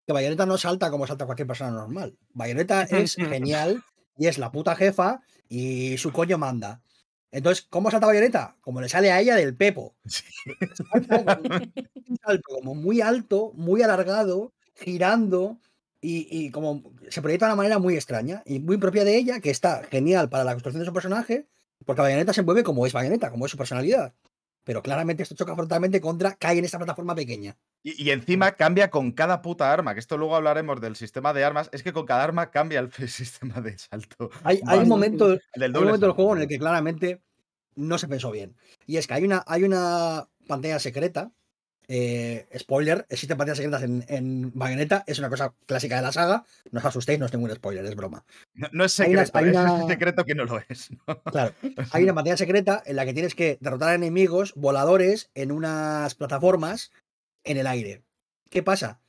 que Bayonetta no salta como salta cualquier persona normal. Bayonetta es genial y es la puta jefa y su coño manda. Entonces, ¿cómo salta Bayonetta? Como le sale a ella del pepo. Sí. Salta como muy alto, muy alargado, girando y, y como se proyecta de una manera muy extraña y muy propia de ella, que está genial para la construcción de su personaje, porque Bayonetta se mueve como es Bayonetta, como es su personalidad. Pero claramente esto choca frontalmente contra cae en esta plataforma pequeña. Y, y encima cambia con cada puta arma, que esto luego hablaremos del sistema de armas. Es que con cada arma cambia el sistema de salto. Hay, hay un momento, Del momento del juego en el que claramente no se pensó bien. Y es que hay una, hay una pantalla secreta. Eh, spoiler, existen pantallas secretas en, en Bayonetta, es una cosa clásica de la saga. No os asustéis, no es ningún spoiler, es broma. No, no es Hay una- secreto, hay es una- secreto que no lo es. ¿no? Claro, hay una pantalla secreta en la que tienes que derrotar a enemigos voladores en unas plataformas en el aire. ¿Qué pasa?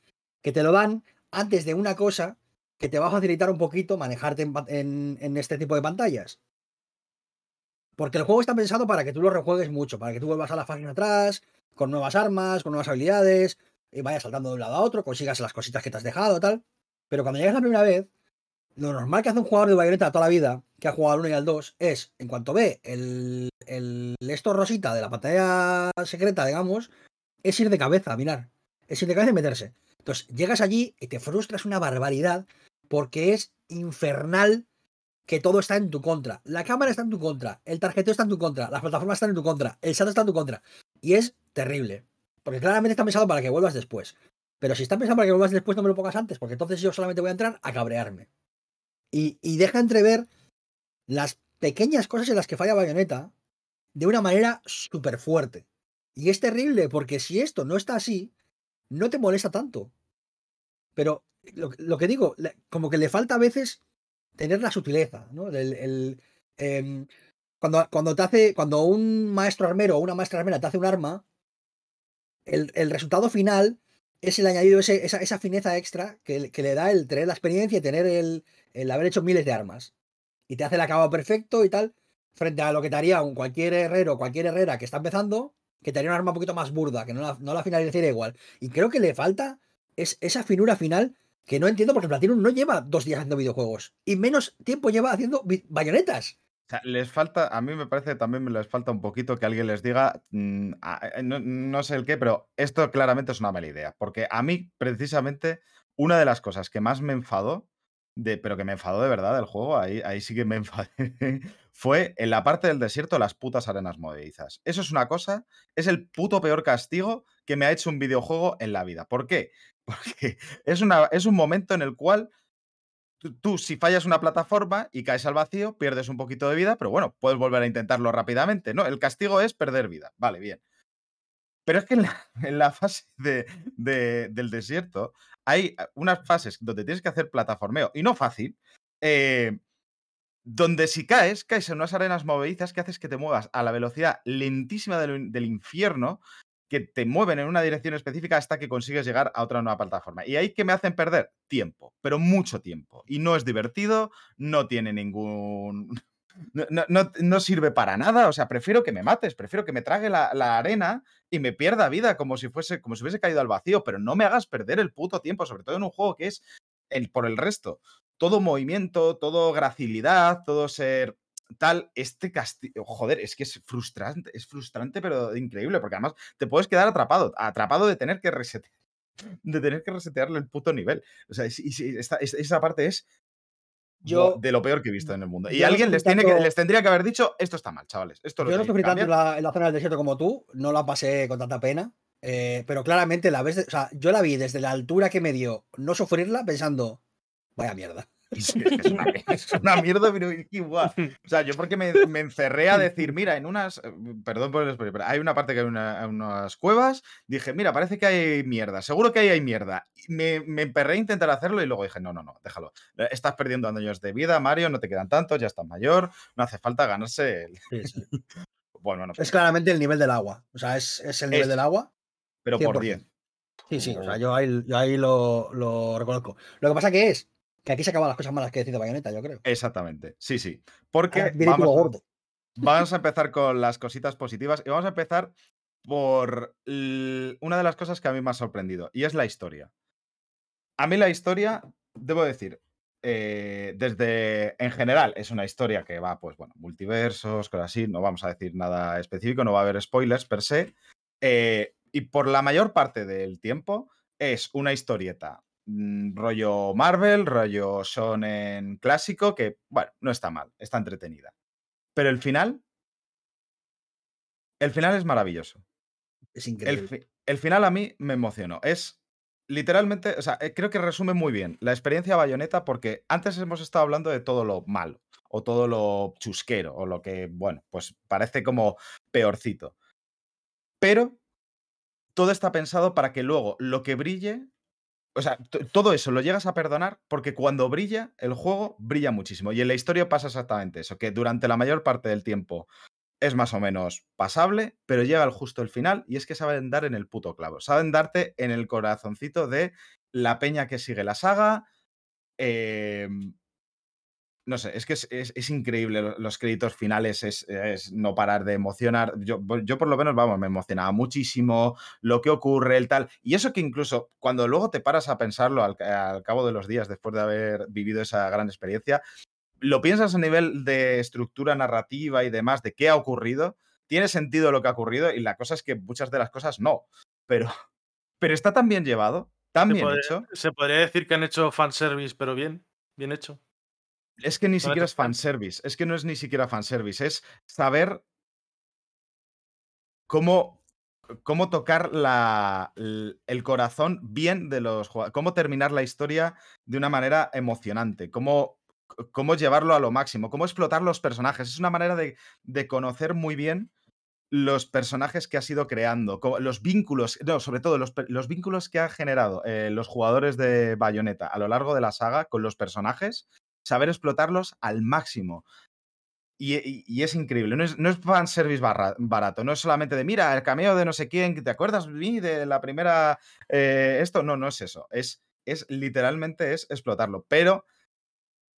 Que te lo dan antes de una cosa que te va a facilitar un poquito manejarte en- en este tipo de pantallas. Porque el juego está pensado para que tú lo rejuegues mucho, para que tú vuelvas a la fase atrás, con nuevas armas, con nuevas habilidades, y vayas saltando de un lado a otro, consigas las cositas que te has dejado, tal. Pero cuando llegas la primera vez, lo normal que hace un jugador de Bayonetta toda la vida, que ha jugado al 1 y al 2, es, en cuanto ve el, el esto rosita de la pantalla secreta, digamos, es ir de cabeza a mirar. Es ir de cabeza y meterse. Entonces, llegas allí y te frustras una barbaridad porque es infernal que todo está en tu contra. La cámara está en tu contra, el tarjeteo está en tu contra, las plataformas están en tu contra, el salto está en tu contra. Y es terrible. Porque claramente está pensado para que vuelvas después. Pero si está pensado para que vuelvas después, no me lo pongas antes, porque entonces yo solamente voy a entrar a cabrearme. Y, deja entrever las pequeñas cosas en las que falla Bayonetta de una manera súper fuerte. Y es terrible, porque si esto no está así, no te molesta tanto. Pero lo, que digo, como que le falta a veces tener la sutileza, ¿no? El, em, cuando, cuando te hace, cuando un maestro armero o una maestra armera te hace un arma, el, el resultado final es el añadido, ese- esa, esa fineza extra que, que le da el tener la experiencia y tener el, el haber hecho miles de armas. Y te hace el acabado perfecto y tal, frente a lo que te haría un cualquier herrero, cualquier herrera que está empezando, que te haría un arma un poquito más burda, que no la, no la finalizaría igual. Y creo que le falta es esa finura final que no entiendo porque Platinum no lleva dos días haciendo videojuegos y menos tiempo lleva haciendo bayonetas. O sea, les falta, a mí me parece también les falta un poquito que alguien les diga, mm, eh, no, no sé el qué, pero esto claramente es una mala idea, porque a mí precisamente una de las cosas que más me enfadó, de, pero que me enfadó de verdad del juego, ahí, ahí sí que me enfadé, fue en la parte del desierto las putas arenas movedizas. Eso es una cosa, es el puto peor castigo que me ha hecho un videojuego en la vida. ¿Por qué? Porque es, una, es un momento en el cual tú, si fallas una plataforma y caes al vacío, pierdes un poquito de vida, pero bueno, puedes volver a intentarlo rápidamente. No, el castigo es perder vida. Vale, bien. Pero es que en la, fase de- de- del desierto hay ah, unas fases donde tienes que hacer plataformeo, y no fácil, eh, donde si caes, caes en unas arenas movedizas que haces que te muevas a la velocidad lentísima del infierno, que te mueven en una dirección específica hasta que consigues llegar a otra nueva plataforma. Y ahí que me hacen perder tiempo, pero mucho tiempo. Y no es divertido, no tiene ningún... No, no- no- sirve para nada, o sea, prefiero que me mates, prefiero que me trague la, la arena y me pierda vida como si fuese, como si hubiese caído al vacío, pero no me hagas perder el puto tiempo, sobre todo en un juego que es el, por el resto. Todo movimiento, todo gracilidad, todo ser tal, este castigo, joder, es que es frustrante, es frustrante, pero increíble, porque además te puedes quedar atrapado, atrapado de tener que resetear, de tener que resetearle el puto nivel. O sea, es- y sí, esta- es- esa parte es Yo- de lo peor que he visto en el mundo. Y alguien les, tiene que, les tendría que haber dicho, esto está mal, chavales. Esto lo Yo no que tanto en cambiar". la, en la zona del desierto como tú, no la pasé con tanta pena, eh, pero claramente la ves, de- o sea, yo la vi desde la altura que me dio no sufrirla pensando, vaya mierda. Es, una, es una mierda, pero igual. O sea, yo porque me, me encerré a decir, mira, en unas. eh, Perdón por el spoiler, pero hay una parte que hay una- unas cuevas. Dije, mira, parece que hay mierda. Seguro que ahí hay mierda. Me, me emperré a intentar hacerlo y luego dije, no, no, no, déjalo. Eh, Estás perdiendo años de vida, Mario, no te quedan tantos, ya estás mayor. No hace falta ganarse el. Bueno, no sé. Es claramente el nivel del agua, o sea, es, es el nivel Es del agua. Pero por 100%. 10. Sí, sí, o sea, yo ahí, yo ahí lo, lo reconozco. Lo que pasa que es que aquí se acaban las cosas malas que decide Bayonetta, yo creo. Exactamente. Sí, sí. Porque. Vamos a- gordo. Vamos a empezar con las cositas positivas y vamos a empezar por una de las cosas que a mí me ha sorprendido y es la historia. A mí la historia, debo decir, eh, desde en general es una historia que va, pues bueno, multiversos, cosas así, no vamos a decir nada específico, no va a haber spoilers per se. eh, y por la mayor parte del tiempo es una historieta mm, rollo Marvel, rollo shonen clásico, que, bueno, no está mal, está entretenida. Pero el final. El final es maravilloso. Es El, increíble. fi- el final a mí me emocionó. Es literalmente, o sea, eh, creo que resume muy bien la experiencia Bayonetta porque antes hemos estado hablando de todo lo malo o todo lo chusquero o lo que, bueno, pues parece como peorcito. Pero todo está pensado para que luego lo que brille, o sea, todo eso lo llegas a perdonar porque cuando brilla el juego brilla muchísimo y en la historia pasa exactamente eso, que durante la mayor parte del tiempo es más o menos pasable, pero llega el justo el final y es que saben dar en el puto clavo. Saben darte en el corazoncito de la peña que sigue la saga. em, no sé, es que es, es- es increíble. lo- Los créditos finales es, es no parar de emocionar. Yo, yo por lo menos, vamos, me emocionaba muchísimo lo que ocurre, el tal. Y eso que incluso cuando luego te paras a pensarlo al, al cabo de los días, después de haber vivido esa gran experiencia, lo piensas a nivel de estructura narrativa y demás, de qué ha ocurrido, tiene sentido lo que ha ocurrido y la cosa es que muchas de las cosas no. Pero, pero está tan bien llevado, tan Se bien podría, hecho. se podría decir que han hecho fanservice, pero bien, bien hecho. Es que ni siquiera es fans. fanservice, es que no es ni siquiera fanservice, es saber cómo, cómo tocar la, el corazón bien de los jugadores, cómo terminar la historia de una manera emocionante, cómo, cómo llevarlo a lo máximo, cómo explotar los personajes. Es una manera de, de conocer muy bien los personajes que has ido creando, los vínculos, no, sobre todo los, los vínculos que han generado eh, los jugadores de Bayonetta a lo largo de la saga con los personajes, saber explotarlos al máximo. Y, y- es increíble, no es, no es barato, no es solamente de, mira, el cameo de no sé quién, ¿te acuerdas Vini, de la primera, eh, esto? No, no es eso, es, es literalmente es explotarlo, pero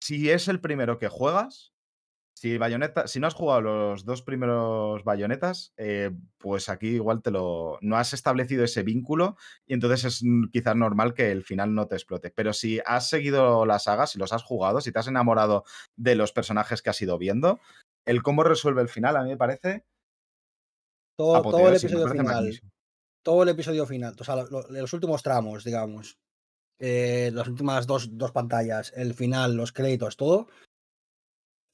si es el primero que juegas, si Bayonetta, si no has jugado los dos primeros bayonetas, eh, pues aquí igual te lo. No has establecido ese vínculo y entonces es quizás normal que el final no te explote. Pero si has seguido la saga, si los has jugado, si te has enamorado de los personajes que has ido viendo, el cómo resuelve el final a mí me parece. Todo, todo el episodio parece final. magnífico. Todo el episodio final. O sea, lo- lo- los últimos tramos, digamos. eh, las últimas dos, dos pantallas, el final, los créditos, todo,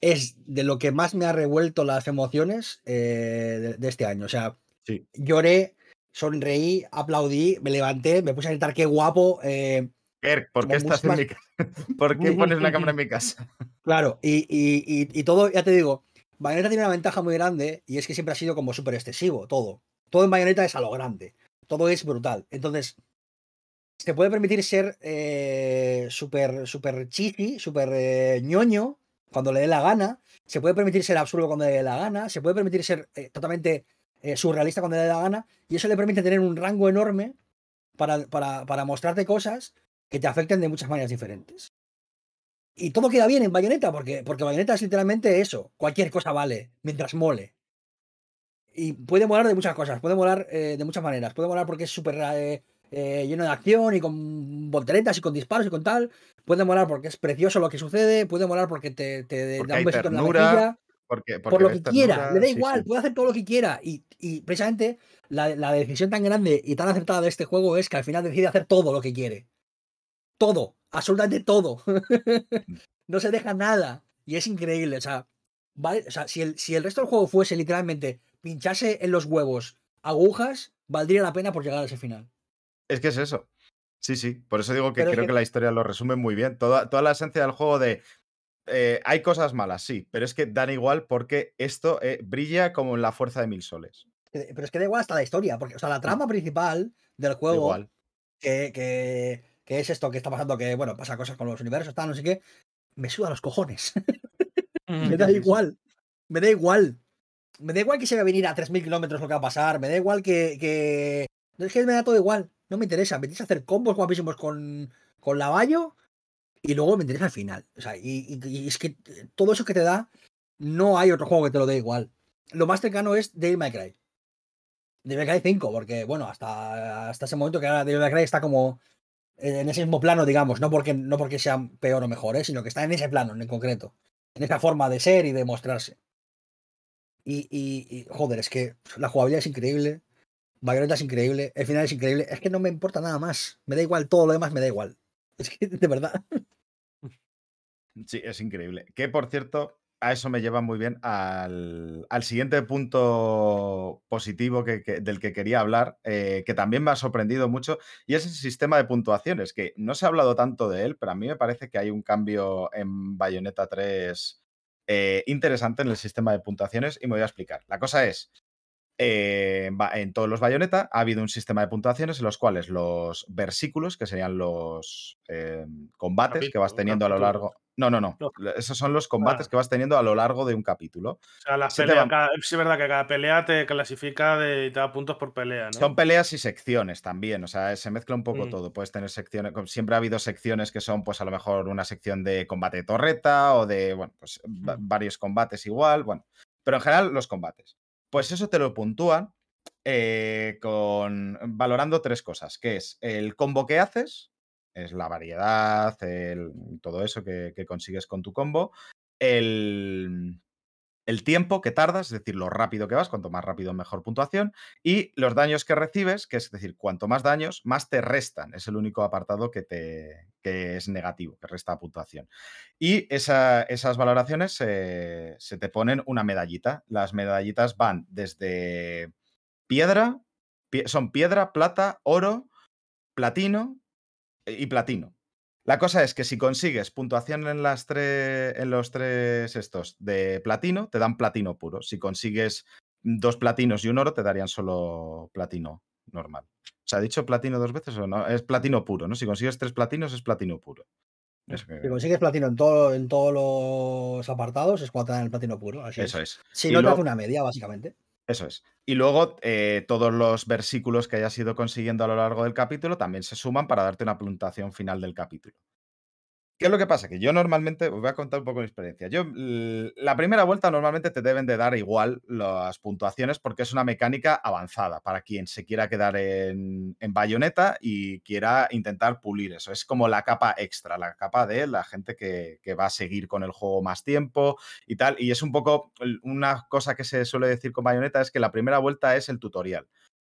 es de lo que más me ha revuelto las emociones eh, de, de este año. O sea, Sí. lloré, sonreí, aplaudí, me levanté, me puse a gritar qué guapo. eh, Kerk, ¿por qué estás en mi casa? ¿Por qué pones una cámara en mi casa? Claro, y, y- y- y todo, ya te digo, Bayonetta tiene una ventaja muy grande y es que siempre ha sido como súper excesivo, todo. Todo en Bayonetta es a lo grande, todo es brutal. Entonces, se puede permitir ser eh, súper súper cheesy, súper eh, ñoño cuando le dé la gana, se puede permitir ser absurdo cuando le dé la gana, se puede permitir ser eh, totalmente eh, surrealista cuando le dé la gana y eso le permite tener un rango enorme para, para, para mostrarte cosas que te afecten de muchas maneras diferentes. Y todo queda bien en Bayonetta, porque, porque Bayonetta es literalmente eso. Cualquier cosa vale, mientras mole. Y puede molar de muchas cosas, puede molar eh, de muchas maneras. Puede molar porque es súper lleno de acción y con volteretas y con disparos y con tal. Puede molar porque es precioso lo que sucede. Puede molar porque te, te Porque da un besito en la mejilla. Porque, Por lo que quiera, le da sí, igual, sí. puede hacer todo lo que quiera. Y, y precisamente la, la decisión tan grande y tan acertada de este juego es que al final decide hacer todo lo que quiere. Todo, absolutamente todo. no se deja nada. Y es increíble. O sea, vale, o sea si, el, si el resto del juego fuese literalmente pincharse en los huevos agujas, valdría la pena por llegar a ese final. Es que es eso. Sí, sí. Por eso digo que Pero creo que- que la historia lo resume muy bien. Toda, toda la esencia del juego de. eh, hay cosas malas, sí, pero es que dan igual porque esto eh, brilla como en la fuerza de mil soles. Eh, Pero es que da igual hasta la historia, porque o sea, la trama principal del juego Igual. que, que, que es esto que está pasando, que bueno, pasa cosas con los universos, tal, no sé qué, me suda los cojones. me da igual. Me da igual. Me da igual que se va a venir a 3.000 kilómetros lo que va a pasar. Me da igual que, que. Es que me da todo igual. No me interesa. Me interesa hacer combos guapísimos con, con Lavallo y luego me interesa al final. O sea, y, es que todo eso que te da, no hay otro juego que te lo dé igual. Lo más cercano es Devil May Cry. Devil May Cry 5, porque bueno, hasta, hasta ese momento que ahora Devil May Cry está como en ese mismo plano, digamos, no porque, no porque sean peor o mejor, ¿eh? sino que está en ese plano en concreto. En esa forma de ser y de mostrarse. Y, y- y, joder, es que la jugabilidad es increíble. Bayonetta es increíble. El final es increíble. Es que no me importa nada más. Me da igual, todo lo demás me da igual. Es que, de verdad. Sí, es increíble. Que por cierto, a eso me lleva muy bien al, al siguiente punto positivo que, del que quería hablar, eh, que también me ha sorprendido mucho, y es el sistema de puntuaciones, que no se ha hablado tanto de él, pero a mí me parece que hay un cambio en Bayonetta 3 eh, interesante en el sistema de puntuaciones, y me voy a explicar. La cosa es. Eh, en todos los Bayonetta ha habido un sistema de puntuaciones en los cuales los versículos, que serían los eh, combates que vas teniendo a lo largo. No, no, no. No. Esos son los combates Ah. que vas teniendo a lo largo de un capítulo. O sea, las Se peleas, van- cada- sí es verdad que cada pelea te clasifica de, y te da puntos por pelea, ¿no? Son peleas y secciones también, o sea, se mezcla un poco Mm. todo. Puedes tener secciones, siempre ha habido secciones que son, pues a lo mejor una sección de combate de torreta o de, bueno, pues Mm. varios combates igual, bueno, pero en general los combates. Pues eso te lo puntúan eh, con valorando tres cosas, que es el combo que haces, es la variedad, el- todo eso que, que consigues con tu combo, el, el tiempo que tardas, es decir, lo rápido que vas, cuanto más rápido mejor puntuación, y los daños que recibes, que es decir, cuanto más daños, más te restan. Es el único apartado que, te, que es negativo, que resta puntuación. Y esa- esas valoraciones se te ponen una medallita. Las medallitas van desde piedra, pie- son piedra, plata, oro, platino eh, y platino. La cosa es que si consigues puntuación en, las tres, en los tres estos de platino, te dan platino puro. Si consigues dos platinos y un oro, te darían solo platino normal. O sea, ¿he dicho platino dos veces o no? Es platino puro, ¿no? Si consigues tres platinos, es platino puro. Es que- Si consigues platino en, todo, en todos los apartados, es cuando te dan el platino puro. Así eso es. es. Si Y no, te luego- hace una media, básicamente. Eso es. Y luego eh, todos los versículos que hayas ido consiguiendo a lo largo del capítulo también se suman para darte una puntuación final del capítulo. ¿Qué es lo que pasa? Que yo normalmente, os voy a contar un poco mi experiencia. Yo, la primera vuelta normalmente te deben de dar igual las puntuaciones porque es una mecánica avanzada para quien se quiera quedar en, en bayoneta y quiera intentar pulir eso. Es como la capa extra, la capa de la gente que, que va a seguir con el juego más tiempo y tal. Y es un poco una cosa que se suele decir con bayoneta es que la primera vuelta es el tutorial.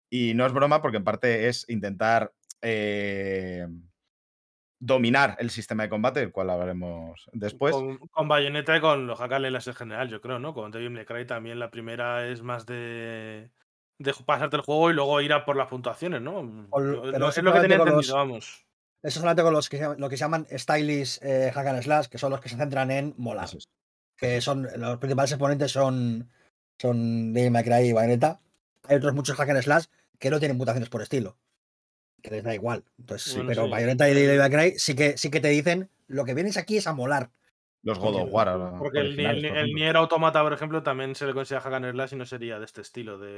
Y no es broma porque en parte es intentar... eh, dominar el sistema de combate, el cual hablaremos después. Con, con Bayonetta y con los slash en general, yo creo, ¿no? Con Devil May Cry también la primera es más de, de pasarte el juego y luego ir a por las puntuaciones, ¿no? Yo- pero es lo que tenía entendido, los- vamos. Eso solamente con los que, se llaman- lo que se llaman stylish eh, hack and slash, que son los que se centran en molar. Es. Que son los principales exponentes son, son Devil May Cry y Bayonetta. Hay otros muchos hack and slash que no tienen mutaciones por estilo. Que les da igual. Entonces, Bueno, pero sí. Bayonetta y Devil May Cry sí que, sí que te dicen lo que vienes aquí es a molar. Los God of War. ahora, Porque el, el, por el. Nier Automata, por ejemplo, también se le considera hack and slash y no sería de este estilo de...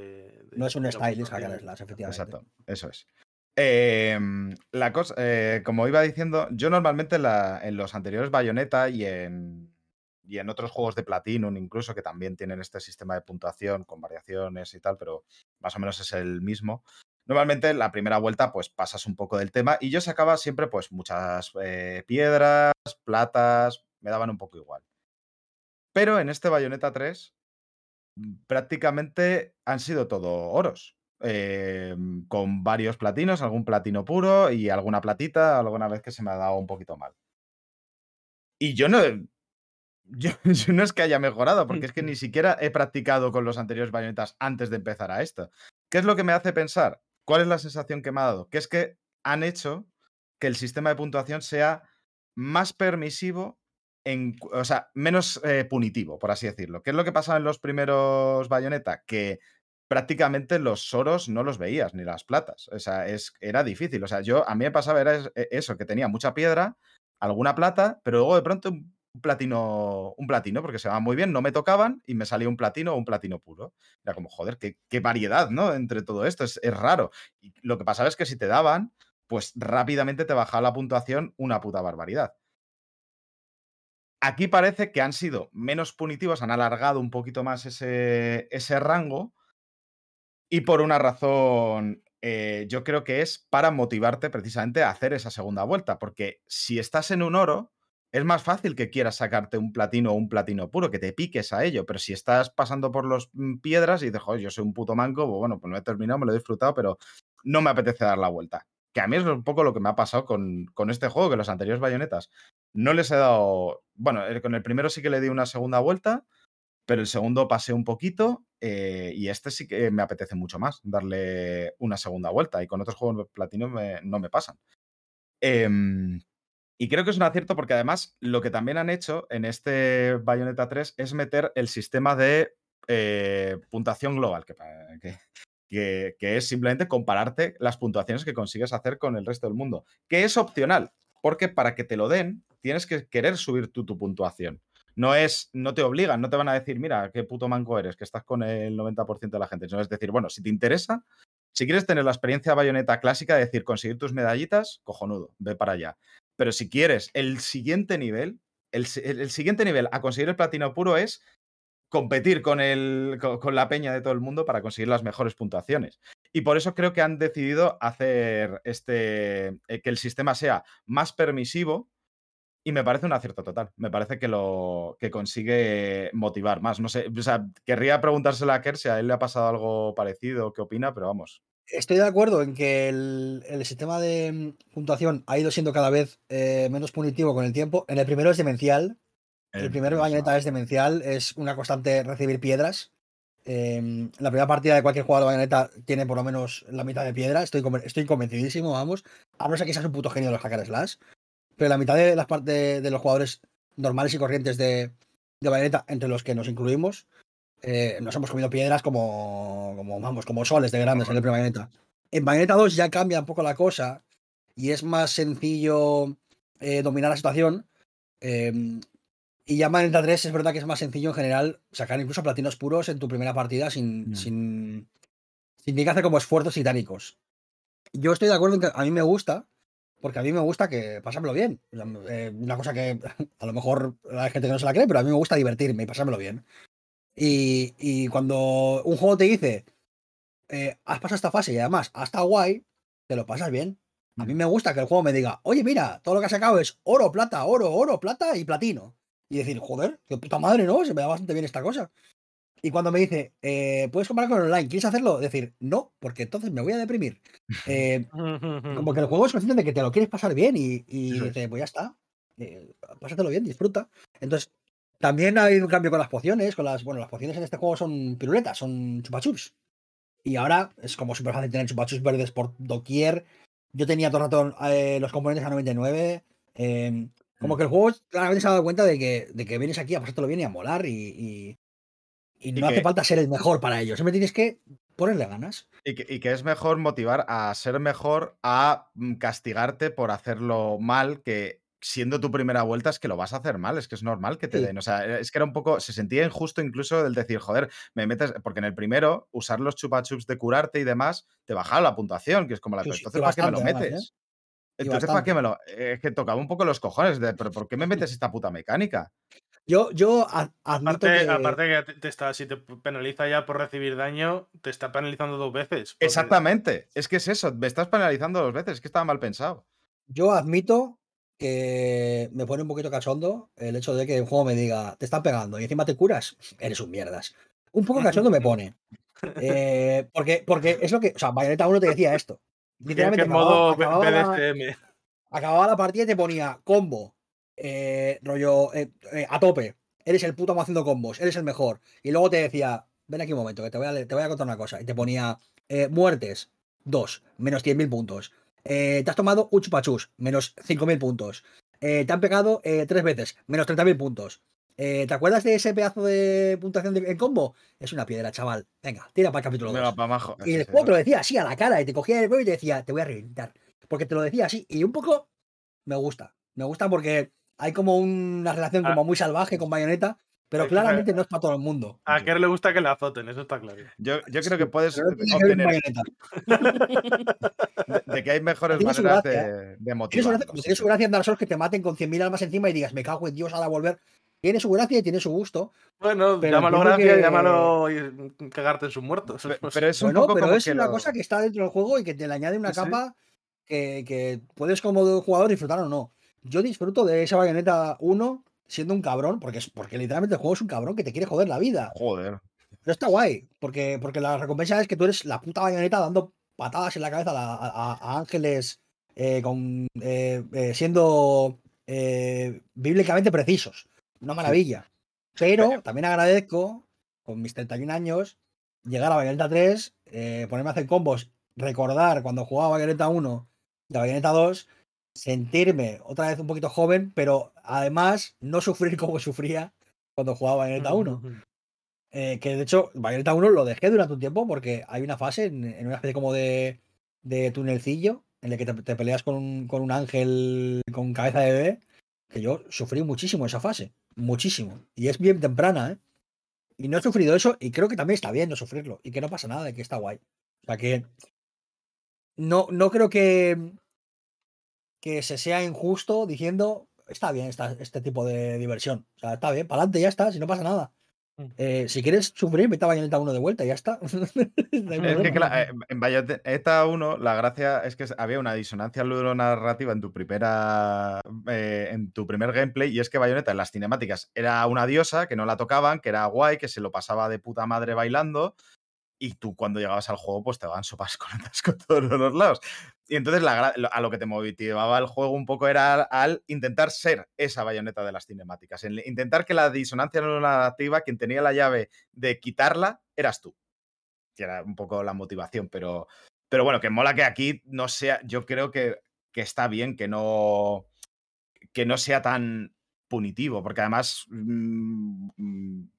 de- No es un de stylish hack and slash, efectivamente. Exacto, eso es. Em, la cosa, eh, como iba diciendo, yo normalmente la- en los anteriores Bayonetta y en, y en otros juegos de Platinum, incluso que también tienen este sistema de puntuación con variaciones y tal, pero más o menos es el mismo. Normalmente la primera vuelta, pues pasas un poco del tema y yo sacaba siempre, pues, muchas eh, piedras, platas, me daban un poco igual. Pero en este Bayonetta 3, mm, prácticamente han sido todo oros. eh, con varios platinos, algún platino puro y alguna platita, alguna vez que se me ha dado un poquito mal. Y yo no. Yo, yo no es que haya mejorado, porque es que ni siquiera he practicado con los anteriores bayonetas antes de empezar a esto. ¿Qué es lo que me hace pensar? ¿Cuál es la sensación que me ha dado? Que es que han hecho que el sistema de puntuación sea más permisivo, o sea, menos eh, punitivo, por así decirlo. ¿Qué es lo que pasaba en los primeros Bayonetta? Que prácticamente los soros no los veías, ni las platas. O sea, es, era difícil. O sea, yo, a mí me pasaba era e- eso, que tenía mucha piedra, alguna plata, pero luego de pronto un platino, un platino, porque se van muy bien, no me tocaban y me salía un platino o un platino puro. Era como, joder, qué, qué variedad, ¿no? Entre todo esto, es, es raro. Y lo que pasaba es que si te daban, pues rápidamente te bajaba la puntuación una puta barbaridad. Aquí parece que han sido menos punitivos, han alargado un poquito más ese, ese rango y por una razón, eh, yo creo que es para motivarte precisamente a hacer esa segunda vuelta, porque si estás en un oro, es más fácil que quieras sacarte un platino o un platino puro, que te piques a ello, pero si estás pasando por los mm, piedras y dices, yo soy un puto manco, pues bueno, pues no he terminado, me lo he disfrutado, pero no me apetece dar la vuelta. Que a mí es un poco lo que me ha pasado con, con este juego, que los anteriores bayonetas no les he dado. Bueno, el- con el primero sí que le di una segunda vuelta, pero el segundo pasé un poquito eh, y este sí que me apetece mucho más darle una segunda vuelta. Y con otros juegos platino no me pasan. Em, y creo que es un acierto porque además lo que también han hecho en este Bayonetta 3 es meter el sistema de eh, puntuación global, que, que es simplemente compararte las puntuaciones que consigues hacer con el resto del mundo, que es opcional, porque para que te lo den tienes que querer subir tú tu puntuación. No es, no te obligan, no te van a decir, mira, qué puto manco eres, que estás con el 90% de la gente. No es decir, bueno, si te interesa, si quieres tener la experiencia bayoneta clásica de decir, conseguir tus medallitas, cojonudo, ve para allá. Pero si quieres el siguiente nivel, el, si- el- el siguiente nivel a conseguir el platino puro es competir con, el, co- con, la peña de todo el mundo para conseguir las mejores puntuaciones. Y por eso creo que han decidido hacer este, eh, que el sistema sea más permisivo y me parece un acierto total. Me parece que lo que consigue motivar más. No sé, o sea, querría preguntárselo a Kerr si a él le ha pasado algo parecido, qué opina, pero vamos. Estoy de acuerdo en que el, el sistema de mm, puntuación ha ido siendo cada vez eh, menos punitivo con el tiempo. En el primero es demencial. El primer es bayoneta es demencial. Es una constante recibir piedras. Em, la primera partida de cualquier jugador de bayoneta tiene por lo menos la mitad de piedra. Estoy, estoy convencidísimo, vamos. A no ser que seas un puto genio de los hacker slash. Pero la mitad de las partes de los jugadores normales y corrientes de, de bayoneta, entre los que nos incluimos, eh, nos hemos comido piedras como, como, vamos, como soles de grandes en el primer Bayonetta. En Bayonetta 2 ya cambia un poco la cosa y es más sencillo eh, dominar la situación. eh, y ya en Bayonetta 3 es verdad que es más sencillo en general sacar incluso platinos puros en tu primera partida sin, Mm. sin, sin que hacer como esfuerzos titánicos. Yo estoy de acuerdo en que a mí me gusta, porque a mí me gusta que pasármelo bien. O sea, eh, una cosa que a lo mejor hay gente que no se la cree, pero a mí me gusta divertirme y pasármelo bien. Y, y cuando un juego te dice, eh, has pasado esta fase y además ha estado guay, te lo pasas bien. A mí me gusta que el juego me diga, oye, mira, todo lo que has sacado es oro, plata, oro, oro, plata y platino. Y decir, joder, qué puta madre, ¿no? Se me da bastante bien esta cosa. Y cuando me dice, eh, ¿puedes comprar con online? ¿Quieres hacerlo? Decir, no, porque entonces me voy a deprimir. Eh, como que el juego es consciente de que te lo quieres pasar bien y, y pues ya está. eh, pásatelo bien, disfruta. Entonces, también ha habido un cambio con las pociones. Con las, bueno, las pociones en este juego son piruletas, son chupachups. Y ahora es como súper fácil tener chupachups verdes por doquier. Yo tenía todo el rato eh, los componentes a 99. eh, como Mm. que el juego claramente se ha dado cuenta de que, de que vienes aquí a pasártelo bien y a molar y, y, y no hace falta ser el mejor para ello. Siempre tienes que ponerle ganas. Y que, y que es mejor motivar a ser mejor a mm, castigarte por hacerlo mal, que siendo tu primera vuelta es que lo vas a hacer mal, es que es normal que te Sí. den. O sea, es que era un poco, se sentía injusto incluso el decir, joder, me metes, porque en el primero, usar los chupachups de curarte y demás, te bajaba la puntuación, que es como la, Sí, entonces ¿para qué me lo además, metes? ¿eh? Entonces, ¿para qué me lo...? Es que tocaba un poco los cojones de, pero ¿por qué me metes esta puta mecánica? Yo, yo admito Aparte, que. aparte que te, te está, si te penaliza ya por recibir daño, te está penalizando dos veces. porque- Exactamente, es que es eso, me estás penalizando dos veces, es que estaba mal pensado. Yo admito que me pone un poquito cachondo el hecho de que el juego me diga, te están pegando y encima te curas, eres un mierdas. Un poco cachondo me pone. Eh, porque, porque es lo que. O sea, Bayonetta 1 te decía esto. Literalmente en acababa, modo acababa la, BDSM. acababa la partida y te ponía combo. eh, rollo eh, eh, a tope. Eres el puto amo haciendo combos, eres el mejor. Y luego te decía, ven aquí un momento, que te voy a, te voy a contar una cosa. Y te ponía muertes, 2, menos 100.000 puntos. Eh, te has tomado un chupachus, menos 5.000 puntos. Eh, te han pegado eh, tres veces, menos 30.000 puntos. Eh, ¿Te acuerdas de ese pedazo de puntuación de, en combo? Es una piedra, chaval. Venga, tira para el capítulo Venga, 2. pa' abajo. Y el juego te lo decía así a la cara y te cogía el cuello y te decía, te voy a reventar. Porque te lo decía así. Y un poco me gusta. Me gusta porque hay como una relación Ah. como muy salvaje con Bayonetta, pero claramente no es para todo el mundo. A Kerr le gusta que le azoten, eso está claro. Yo, yo creo que puedes Pero obtener de, de que hay mejores maneras gracia, de, de Tiene su motivar. gracia, como tiene su gracia en Dark Souls que te maten con 100.000 almas encima y digas, me cago en Dios, ahora volver. Tiene su gracia y tiene su gusto. Bueno, Pero llámalo gracia, que- llámalo y- cagarte en sus muertos. Pe- no sé. Pero es un Bueno, poco pero como es que una lo- cosa que está dentro del juego y que te le añade una Sí, capa que, que puedes como jugador disfrutar o no. Yo disfruto de esa Bayonetta 1 siendo un cabrón, porque, es, porque literalmente el juego es un cabrón que te quiere joder la vida. Joder. Pero está guay, porque, porque la recompensa es que tú eres la puta bayoneta dando patadas en la cabeza a, la- a- a ángeles eh, con, eh, eh, siendo eh, bíblicamente precisos. Una maravilla. Pero también agradezco, con mis 31 años, llegar a Bayonetta 3, eh, ponerme a hacer combos, recordar cuando jugaba Bayonetta 1 y a Bayonetta 2, sentirme otra vez un poquito joven, pero además no sufrir como sufría cuando jugaba Bayonetta 1. Eh, que de hecho, Bayonetta 1 lo dejé durante un tiempo porque hay una fase en, en una especie como de, de tunelcillo en el que te, te peleas con un, con un ángel con cabeza de bebé. Que yo sufrí muchísimo esa fase. Muchísimo. Y es bien temprana, ¿eh? Y no he sufrido eso y creo que también está bien no sufrirlo. Y que no pasa nada, y que está guay. O sea que. No, no creo que. Que se sea injusto diciendo. Está bien esta- este tipo de diversión. O sea, está bien, para adelante, ya está, si no pasa nada. Mm. Eh, si quieres sufrir, vete a Bayonetta 1 de vuelta y ya está. Es que problema. cla- eh, en Bayonetta 1 la gracia es que había una disonancia ludonarrativa en tu primera eh, en tu primer gameplay y es que Bayonetta en las cinemáticas era una diosa que no la tocaban, que era guay, que se lo pasaba de puta madre bailando y tú cuando llegabas al juego pues te daban sopas con con todos los lados. Y entonces a lo que te motivaba el juego un poco era al intentar ser esa bayoneta de las cinemáticas, intentar que la disonancia narrativa, quien tenía la llave de quitarla, eras tú que era un poco la motivación, pero, pero bueno, que mola que aquí no sea, yo creo que, que está bien que no, que no sea tan punitivo, porque además mm, mm,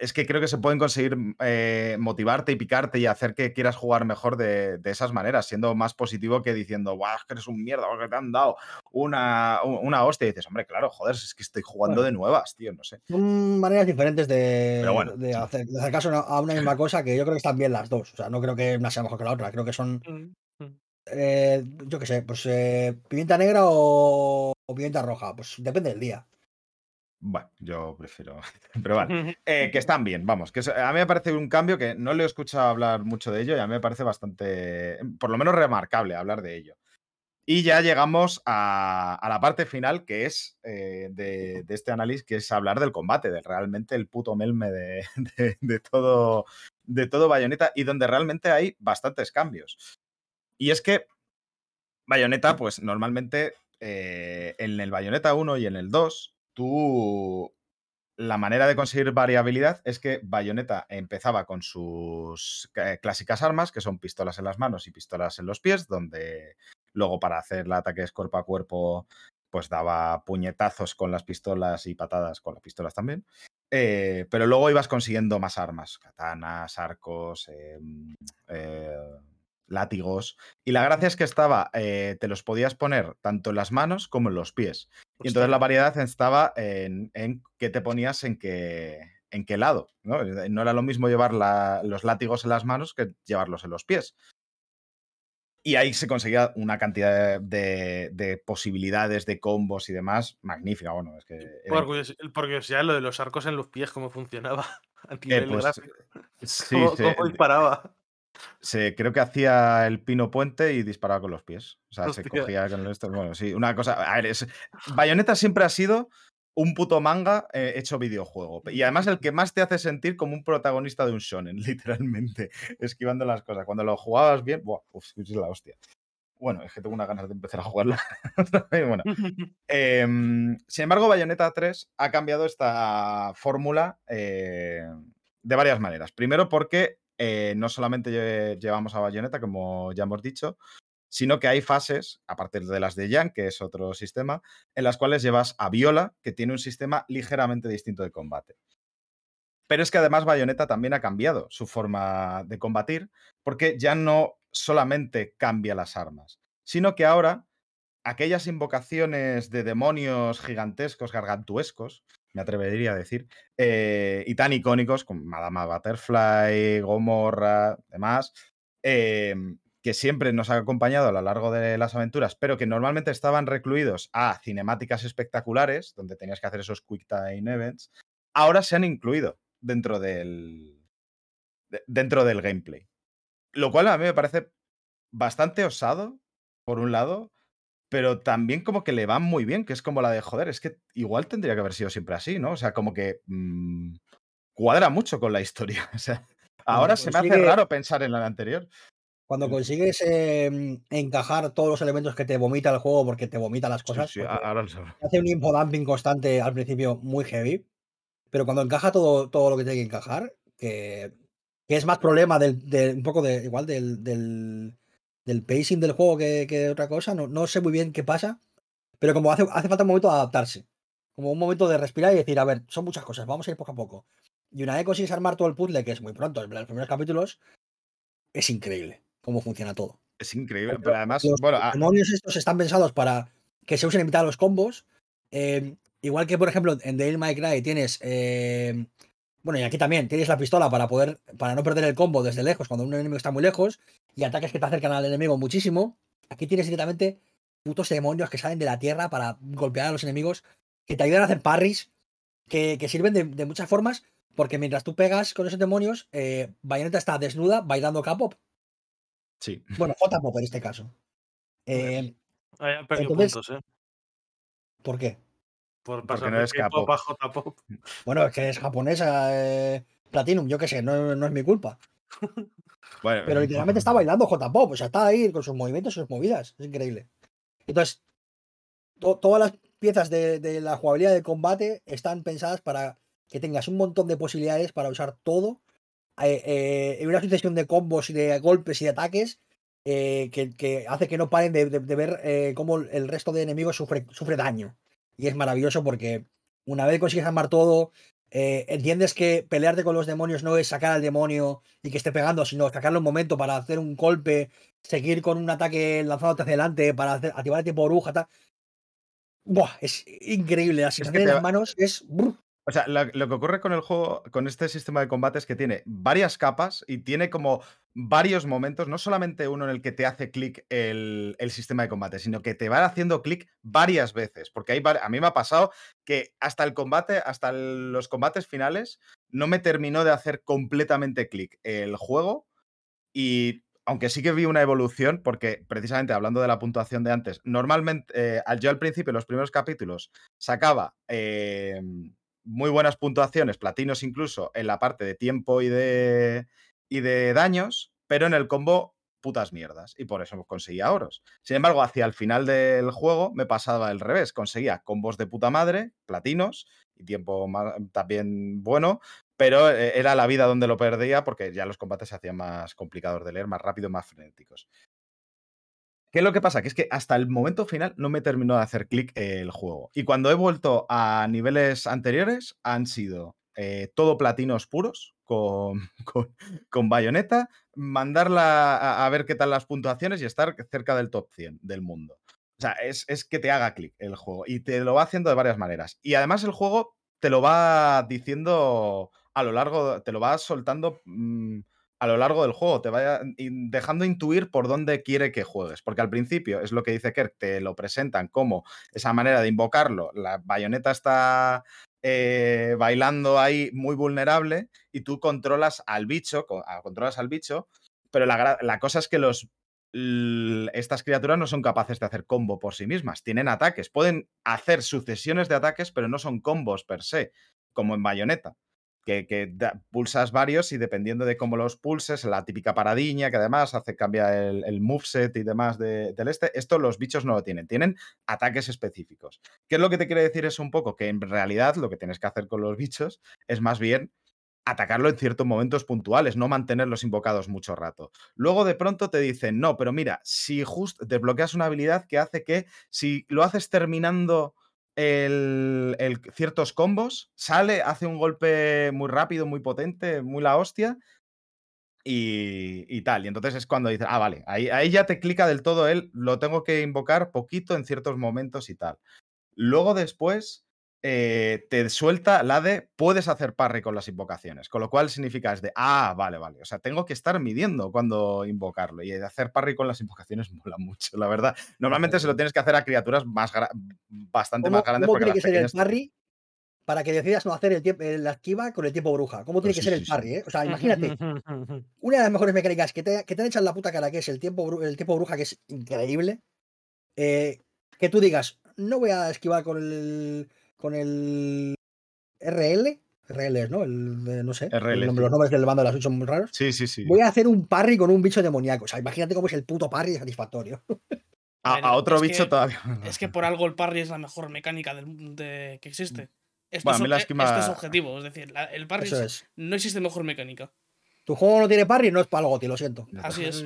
es que creo que se pueden conseguir eh, motivarte y picarte y hacer que quieras jugar mejor de, de esas maneras, siendo más positivo que diciendo, guau, es que eres un mierda, porque te han dado una, una hostia. Y dices, hombre, claro, joder, es que estoy jugando Bueno. de nuevas, tío, no sé. Son maneras diferentes de, Pero bueno, de sí. hacer, de hacer caso a- a una misma cosa que yo creo que están bien las dos. O sea, no creo que una sea mejor que la otra. Creo que son, Mm, mm. eh, yo qué sé, pues eh, pimienta negra o, o pimienta roja. Pues depende del día. Bueno, yo prefiero. Pero vale. Eh, que están bien, vamos. Que a mí me parece un cambio que no le he escuchado hablar mucho de ello y a mí me parece bastante, por lo menos remarcable hablar de ello. Y ya llegamos a, a la parte final, que es eh, de, de este análisis, que es hablar del combate, de realmente el puto melme de, de- de todo, de todo Bayonetta y donde realmente hay bastantes cambios. Y es que Bayonetta, pues normalmente eh, en el Bayonetta 1 y en el 2, tú. La manera de conseguir variabilidad es que Bayonetta empezaba con sus clásicas armas, que son pistolas en las manos y pistolas en los pies, donde luego para hacer el ataque cuerpo a cuerpo, pues daba puñetazos con las pistolas y patadas con las pistolas también. Eh, pero luego ibas consiguiendo más armas, katanas, arcos, em, eh, látigos. Y la gracia es que estaba, eh, te los podías poner tanto en las manos como en los pies. Y entonces la variedad estaba en, en qué te ponías en qué, en qué lado. ¿no? No era lo mismo llevar la- los látigos en las manos que llevarlos en los pies. Y ahí se conseguía una cantidad de, de- de posibilidades de combos y demás magnífica. Bueno, es que Por, curiosi- por curiosidad, lo de los arcos en los pies, ¿cómo funcionaba? A nivel pues, gráfico. sí, ¿Cómo, se- cómo disparaba? Se- creo que hacía el pino puente y disparaba con los pies. O sea, se cogía con esto. Bueno, sí, una cosa. A ver, es, Bayonetta siempre ha sido un puto manga eh, hecho videojuego. Y además el que más te hace sentir como un protagonista de un shonen, literalmente, esquivando las cosas. Cuando lo jugabas bien, buah, uf, es la hostia. Bueno, es que tengo unas ganas de empezar a vez, bueno, Em, sin embargo, Bayonetta 3 ha cambiado esta fórmula eh, de varias maneras. Primero porque eh, no solamente lle- llevamos a Bayonetta, como ya hemos dicho, sino que hay fases, aparte de las de Yang, que es otro sistema, en las cuales llevas a Viola, que tiene un sistema ligeramente distinto de combate. Pero es que además Bayonetta también ha cambiado su forma de combatir, porque ya no solamente cambia las armas, sino que ahora aquellas invocaciones de demonios gigantescos, gargantuescos, me atrevería a decir, eh, y tan icónicos como Madama Butterfly, Gomorra, demás, eh, que siempre nos ha acompañado a lo largo de las aventuras, pero que normalmente estaban recluidos a cinemáticas espectaculares, donde tenías que hacer esos quick time events, ahora se han incluido dentro del, de- dentro del gameplay. Lo cual a mí me parece bastante osado, por un lado, pero también como que le van muy bien, que es como la de, joder, es que igual tendría que haber sido siempre así, ¿no? O sea, como que mm, cuadra mucho con la historia. O sea, ahora se me hace raro pensar en la anterior. Cuando Mm. consigues eh, encajar todos los elementos que te vomita el juego porque te vomita las cosas, sí, ahora lo hace un infodumping constante al principio muy heavy, pero cuando encaja todo, todo lo que tiene que encajar, que, que es más problema del, de, un poco de igual del, del, del pacing del juego que, que otra cosa, no, no sé muy bien qué pasa, pero como hace, hace falta un momento de adaptarse, como un momento de respirar y decir, a ver, son muchas cosas, vamos a ir poco a poco. Y una vez consigues armar todo el puzzle, que es muy pronto, en los primeros capítulos, es increíble cómo funciona todo. Es increíble, Pero pero además, Los bueno, ah, demonios estos están pensados para que se usen en mitad de los combos. eh, igual que, por ejemplo, en Devil May Cry tienes. eh, bueno, y aquí también tienes la pistola para poder. para no perder el combo desde lejos, cuando un enemigo está muy lejos. Y ataques que te acercan al enemigo muchísimo. Aquí tienes directamente putos demonios que salen de la tierra para golpear a los enemigos. Que te ayudan a hacer parries. Que, que sirven de, de muchas formas. Porque mientras tú pegas con esos demonios, eh, Bayonetta está desnuda bailando K-pop. sí. Bueno, J-pop en este caso. Eh, Ahí ha perdido Entonces- puntos, ¿eh? ¿Por qué? Por Porque pasar no de K-pop. a J-pop. Bueno, es que es japonesa, eh, Platinum, yo qué sé, no, no es mi culpa. Bueno, Pero literalmente está bailando J-Pop, o sea, está ahí con sus movimientos y sus movidas. Es increíble. Entonces, to- todas las piezas de, de la jugabilidad de combate están pensadas para que tengas un montón de posibilidades para usar todo eh, eh, en una sucesión de combos y de golpes y de ataques eh, que, que hace que no paren de, de- de ver cómo el resto de enemigos sufre, sufre daño. Y es maravilloso porque una vez consigues armar todo, eh, entiendes que pelearte con los demonios no es sacar al demonio y que esté pegando, sino sacarlo un momento para hacer un golpe, seguir con un ataque lanzándote hacia adelante para hacer, activar el tiempo oruja. tal. Buah, es increíble. La sensación que en te las manos es. brr, O sea, lo, que ocurre con el juego, con este sistema de combate es que tiene varias capas y tiene como varios momentos, no solamente uno en el que te hace clic el, sistema de combate, sino que te va haciendo clic varias veces. Porque hay, a mí me ha pasado que hasta el combate, hasta los combates finales, no me terminó de hacer completamente clic el juego y aunque sí que vi una evolución, porque precisamente hablando de la puntuación de antes, normalmente eh, yo al principio, los primeros capítulos, sacaba eh, muy buenas puntuaciones, platinos incluso, en la parte de tiempo y de, y de daños, pero en el combo putas mierdas y por eso conseguía oros. Sin embargo, hacia el final del juego me pasaba al revés, conseguía combos de puta madre, platinos y tiempo también bueno, pero eh, era la vida donde lo perdía porque ya los combates se hacían más complicados de leer, más rápido, más frenéticos. ¿Qué es lo que pasa? Que es que hasta el momento final no me terminó de hacer clic el juego. Y cuando he vuelto a niveles anteriores, han sido eh, todo platinos puros con, con, bayoneta, mandarla a, a ver qué tal las puntuaciones y estar cerca del top 100 del mundo. O sea, es, es que te haga clic el juego y te lo va haciendo de varias maneras. Y además el juego te lo va diciendo a lo largo, te lo va soltando mm, a lo largo del juego, te vaya dejando intuir por dónde quiere que juegues. Porque al principio es lo que dice Kirk, te lo presentan como esa manera de invocarlo. La bayoneta está eh, bailando ahí muy vulnerable y tú controlas al bicho, co- a- controlas al bicho, pero la, la cosa es que estas criaturas no son capaces de hacer combo por sí mismas, tienen ataques, pueden hacer sucesiones de ataques, pero no son combos per se, como en bayoneta que, da- pulsas varios y dependiendo de cómo los pulses, la típica paradiña que además hace cambia el, el moveset y demás de- del este, esto los bichos no lo tienen, tienen ataques específicos. ¿Qué es lo que te quiere decir? Es un poco que en realidad lo que tienes que hacer con los bichos es más bien atacarlo en ciertos momentos puntuales, no mantenerlos invocados mucho rato. Luego de pronto te dicen, no, pero mira, si justo desbloqueas una habilidad que hace que si lo haces terminando el, ciertos combos, sale, hace un golpe muy rápido, muy potente, muy la hostia. Y, y tal. Y entonces es cuando dices, ah, vale, ahí, ahí ya te clica del todo él, lo tengo que invocar poquito en ciertos momentos y tal. Luego después eh, te suelta la de puedes hacer parry con las invocaciones, con lo cual significa es de, ah, vale, vale, o sea, tengo que estar midiendo cuando invocarlo y hacer parry con las invocaciones mola mucho, la verdad. Normalmente se lo tienes que hacer a criaturas más bastante ¿Cómo, más grandes cómo porque tiene que ser el parry para que decidas no hacer el tiempo, la esquiva con el tiempo bruja? ¿Cómo tiene Pues que sí, ser sí, el sí. parry? eh? O sea, imagínate, una de las mejores mecánicas que te, que te han echado en la puta cara, que es el tiempo, el tiempo bruja, que es increíble. eh, que tú digas, no voy a esquivar con el. Con el. RL. RL es, ¿no? El, de- no sé. RL, el nombre- sí. los nombres del bando de la Switch son muy raros. Sí, sí, sí. Voy a hacer un parry con un bicho demoníaco. O sea, imagínate cómo es el puto parry satisfactorio. A, Bueno, a otro bicho que- todavía. Es que por algo el parry es la mejor mecánica del, de, que existe. Esto, Bueno, a mí es, la e- esquima- esto es objetivo, es decir, la- el parry Eso es- es. no existe mejor mecánica. Tu juego no tiene parry, no es para el goti, lo siento. Así es.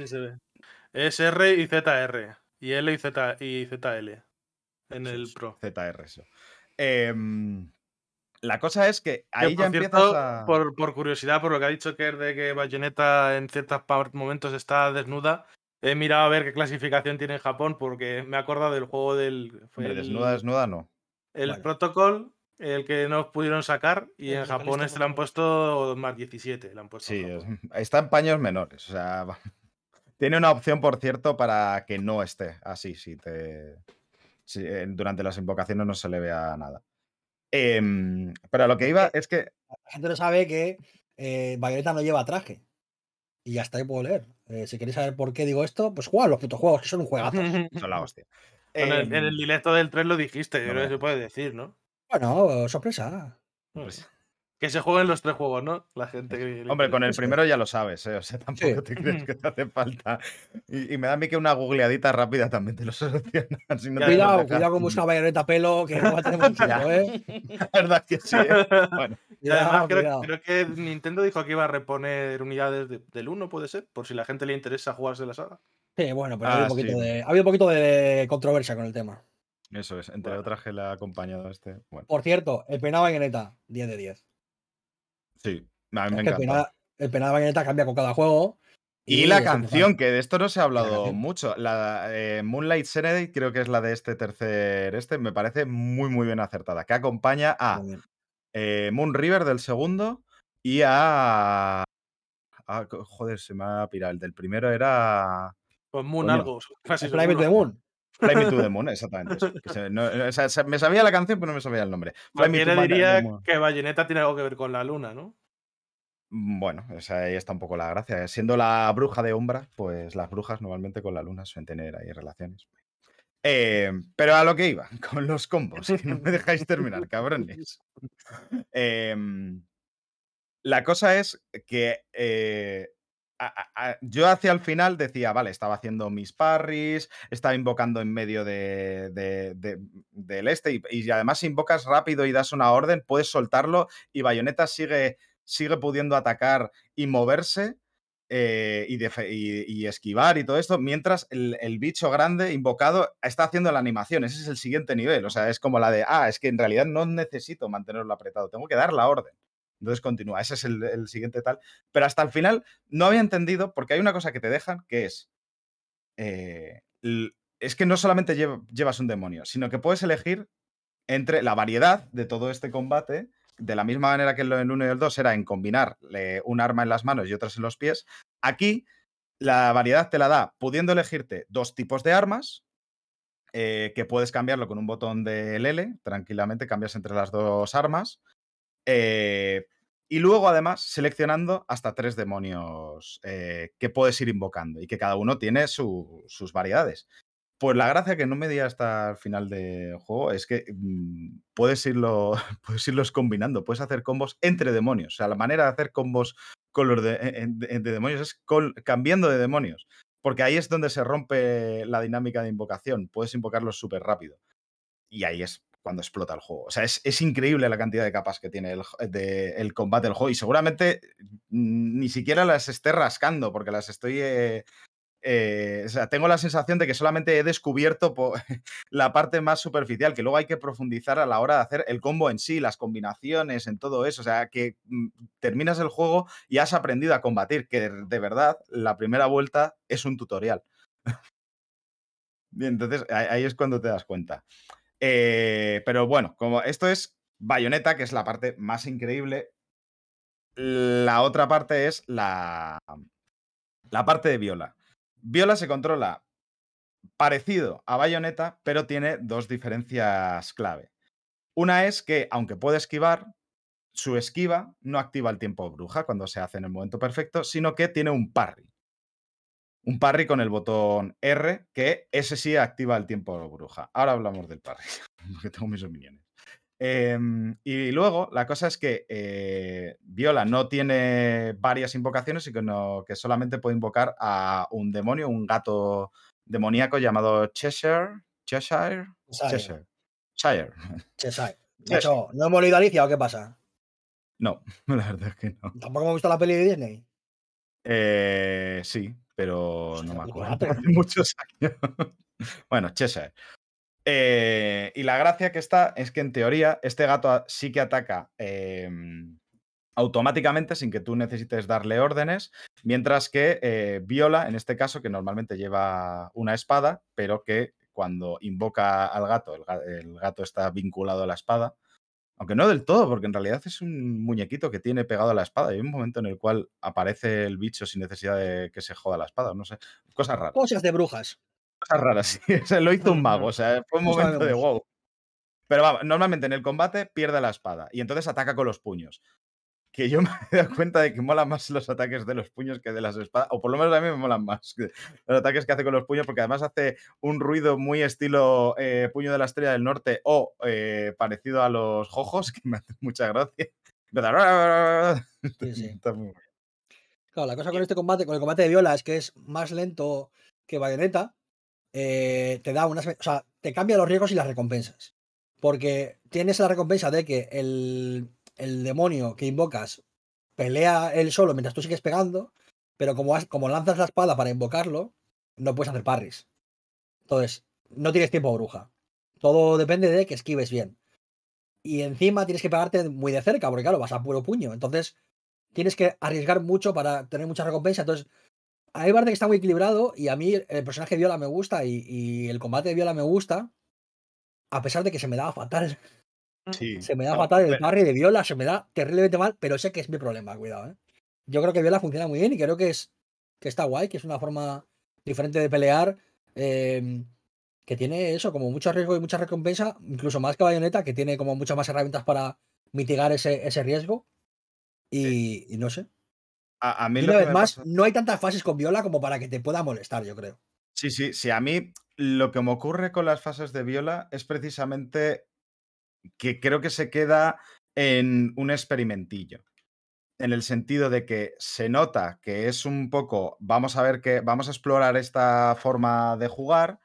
Es R y ZR. Y L y, Z, y ZL. En el Pro. ZR, eso. Em, la cosa es que Que, ahí por ya cierto, empiezas a. por, por curiosidad, por lo que ha dicho Kerr de que Bayonetta en ciertos momentos está desnuda, he mirado a ver qué clasificación tiene en Japón porque me he acordado del juego del. fue Hombre, el, desnuda, desnuda, no. el Bueno. Protocol, el que no pudieron sacar, y El en Japón este le han puesto más 17. Le han puesto Sí, está en paños menores. O sea, tiene una opción, por cierto, para que no esté así, si te. Eh, durante las invocaciones no se le vea nada. Em, pero a lo que iba es que. La gente no sabe que eh, Bayonetta no lleva traje. Y hasta ahí puedo leer. Eh, si queréis saber por qué digo esto, pues juega a los putos juegos, que son un juegazo. Son la hostia. En, en Em, el directo del 3 lo dijiste, yo no creo que se puede decir, ¿no? Bueno, sorpresa. pues, Que se jueguen los tres juegos, ¿no? La gente que Hombre, con el primero ya lo sabes, ¿eh? O sea, tampoco te crees que te hace falta. Y, y me da a mí que una googleadita rápida también te lo soluciona. si no Cuidado, cuidado con buscar Bayonetta pelo, que no va a tener mucho tiempo, ¿eh? La verdad que sí. ¿eh? Bueno, Y además Cuidado, creo, cuidado. creo que Nintendo dijo que iba a reponer unidades de- del 1, puede ser, por si la gente le interesa jugarse la saga. Sí, bueno, pero ha, Ah, habido un poquito sí. de, ha habido un poquito de controversia con el tema. eso es. Entre Bueno. otras que le ha acompañado este. Bueno, Por cierto, el penado Bayonetta, 10 de 10. Sí. A mí me Es que el encanta. penado, el penado Bayonetta cambia con cada juego. Y la canción, que de esto no se ha hablado mucho. La eh, Moonlight Serenade, creo que es la de este tercer este, me parece muy, muy bien acertada. Que acompaña a eh, Moon River del segundo y a. a- joder, se me ha pirado. El del primero era. Pues Moon Coño. algo. The seguro. Moon. Fly Me to the Moon, exactamente. eso, que se- no, o sea, se- me sabía la canción, pero no me sabía el nombre. Fly Me to diría que Bayonetta tiene algo que ver con la luna, ¿no? Mm, Bueno, o sea, ahí está un poco la gracia. Siendo la bruja de Umbra, pues las brujas normalmente con la luna suelen tener ahí relaciones. Eh, pero a lo que iba, con los combos, que no me dejáis terminar, cabrones. Em, la cosa es que eh, yo hacia el final decía, vale, estaba haciendo mis parries, estaba invocando en medio de, de- de- del este, y, además si invocas rápido y das una orden, puedes soltarlo y Bayonetta sigue, sigue pudiendo atacar y moverse. eh, y esquivar y todo esto, mientras el, el bicho grande invocado está haciendo la animación. Ese es el siguiente nivel. O sea, es como la de, ah, es que en realidad no necesito mantenerlo apretado, tengo que dar la orden. Entonces continúa, ese es el, siguiente tal. Pero hasta el final no había entendido, porque hay una cosa que te dejan, que es, eh, es que no solamente llev- llevas un demonio, sino que puedes elegir entre la variedad de todo este combate, de la misma manera que en el 1 y el 2 era en combinar eh, un arma en las manos y otras en los pies, aquí la variedad te la da pudiendo elegirte dos tipos de armas, eh, que puedes cambiarlo con un botón del L, tranquilamente cambias entre las dos armas, eh, y luego además seleccionando hasta tres demonios eh, que puedes ir invocando y que cada uno tiene su- sus variedades. Pues la gracia que no me di hasta el final del juego es que mm, puedes, irlo, puedes irlos combinando, puedes hacer combos entre demonios. O sea, la manera de hacer combos con los de, en- en- de demonios es cambiando de demonios. Porque ahí es donde se rompe la dinámica de invocación. Puedes invocarlos súper rápido. Y ahí es cuando explota el juego. O sea, es, es increíble la cantidad de capas que tiene el, el combate del juego. Y seguramente ni siquiera las esté rascando, porque las estoy. eh, eh, o sea, tengo la sensación de que solamente he descubierto la parte más superficial, que luego hay que profundizar a la hora de hacer el combo en sí, las combinaciones, en todo eso. O sea, que mm, terminas el juego y has aprendido a combatir, que de, verdad la primera vuelta es un tutorial. Bien, entonces ahí es cuando te das cuenta. Eh, pero bueno, como esto es Bayonetta, que es la parte más increíble. La otra parte es la, la parte de Viola. Viola se controla parecido a Bayonetta, pero tiene dos diferencias clave. Una es que, aunque puede esquivar, su esquiva no activa el tiempo bruja cuando se hace en el momento perfecto, sino que tiene un parry. Un parry con el botón R, que ese sí activa el tiempo bruja. Ahora hablamos del parry, porque tengo mis opiniones. Em, y luego, la cosa es que eh, Viola no tiene varias invocaciones, sino que solamente puede invocar a un demonio, un gato demoníaco llamado Cheshire. Cheshire. Cheshire. Cheshire. Shire. Cheshire. Sí. Macho, ¿no hemos leído Alicia o qué pasa? No, la verdad es que no. ¿Tampoco hemos visto la peli de Disney? Eh, sí, pero no me puto acuerdo. Hace muchos años. bueno, Cheshire. Eh, y la gracia que está es que en teoría este gato sí que ataca eh, automáticamente sin que tú necesites darle órdenes, mientras que eh, Viola, en este caso, que normalmente lleva una espada, pero que cuando invoca al gato, el, ga- el gato está vinculado a la espada, aunque no del todo, porque en realidad es un muñequito que tiene pegado a la espada. Y hay un momento en el cual aparece el bicho sin necesidad de que se joda la espada, no sé. Cosas raras. Cosas de brujas. Cosas raras, sí. O sea, lo hizo un mago, o sea, fue un momento de wow. Pero vamos, normalmente en el combate pierde la espada y entonces ataca con los puños. Que yo me he dado cuenta de que molan más los ataques de los puños que de las espadas, o por lo menos a mí me molan más los ataques que hace con los puños, porque además hace un ruido muy estilo eh, puño de la estrella del norte o eh, parecido a los jojos, que me hace mucha gracia. Sí, sí. Está muy. Claro, la cosa con este combate, con el combate de Viola, es que es más lento que Bayonetta. eh, te da unas. O sea, te cambia los riesgos y las recompensas. Porque tienes la recompensa de que el, el demonio que invocas pelea él solo mientras tú sigues pegando. Pero como, como lanzas la espada para invocarlo, no puedes hacer parries. Entonces, no tienes tiempo bruja. Todo depende de que esquives bien. Y encima tienes que pegarte muy de cerca, porque claro, vas a puro puño. Entonces, tienes que arriesgar mucho para tener mucha recompensa. Entonces, a mí parece que está muy equilibrado y a mí el personaje de Viola me gusta y, y el combate de Viola me gusta, a pesar de que se me daba fatal. Sí. Se me da No, fatal el parry de Viola, se me da terriblemente mal, pero sé que es mi problema, cuidado. ¿eh? Yo creo que Viola funciona muy bien y creo que, es, que está guay, que es una forma diferente de pelear, eh, que tiene eso, como mucho riesgo y mucha recompensa, incluso más que Bayonetta, que tiene como muchas más herramientas para mitigar ese, ese riesgo. Y, y no sé, A, a mí Y una vez más, pasa- no hay tantas fases con viola como para que te pueda molestar, yo creo. Sí, sí, sí. A mí lo que me ocurre con las fases de Viola es precisamente que creo que se queda en un experimentillo. En el sentido de que se nota que es un poco, vamos a ver que vamos a explorar esta forma de jugar,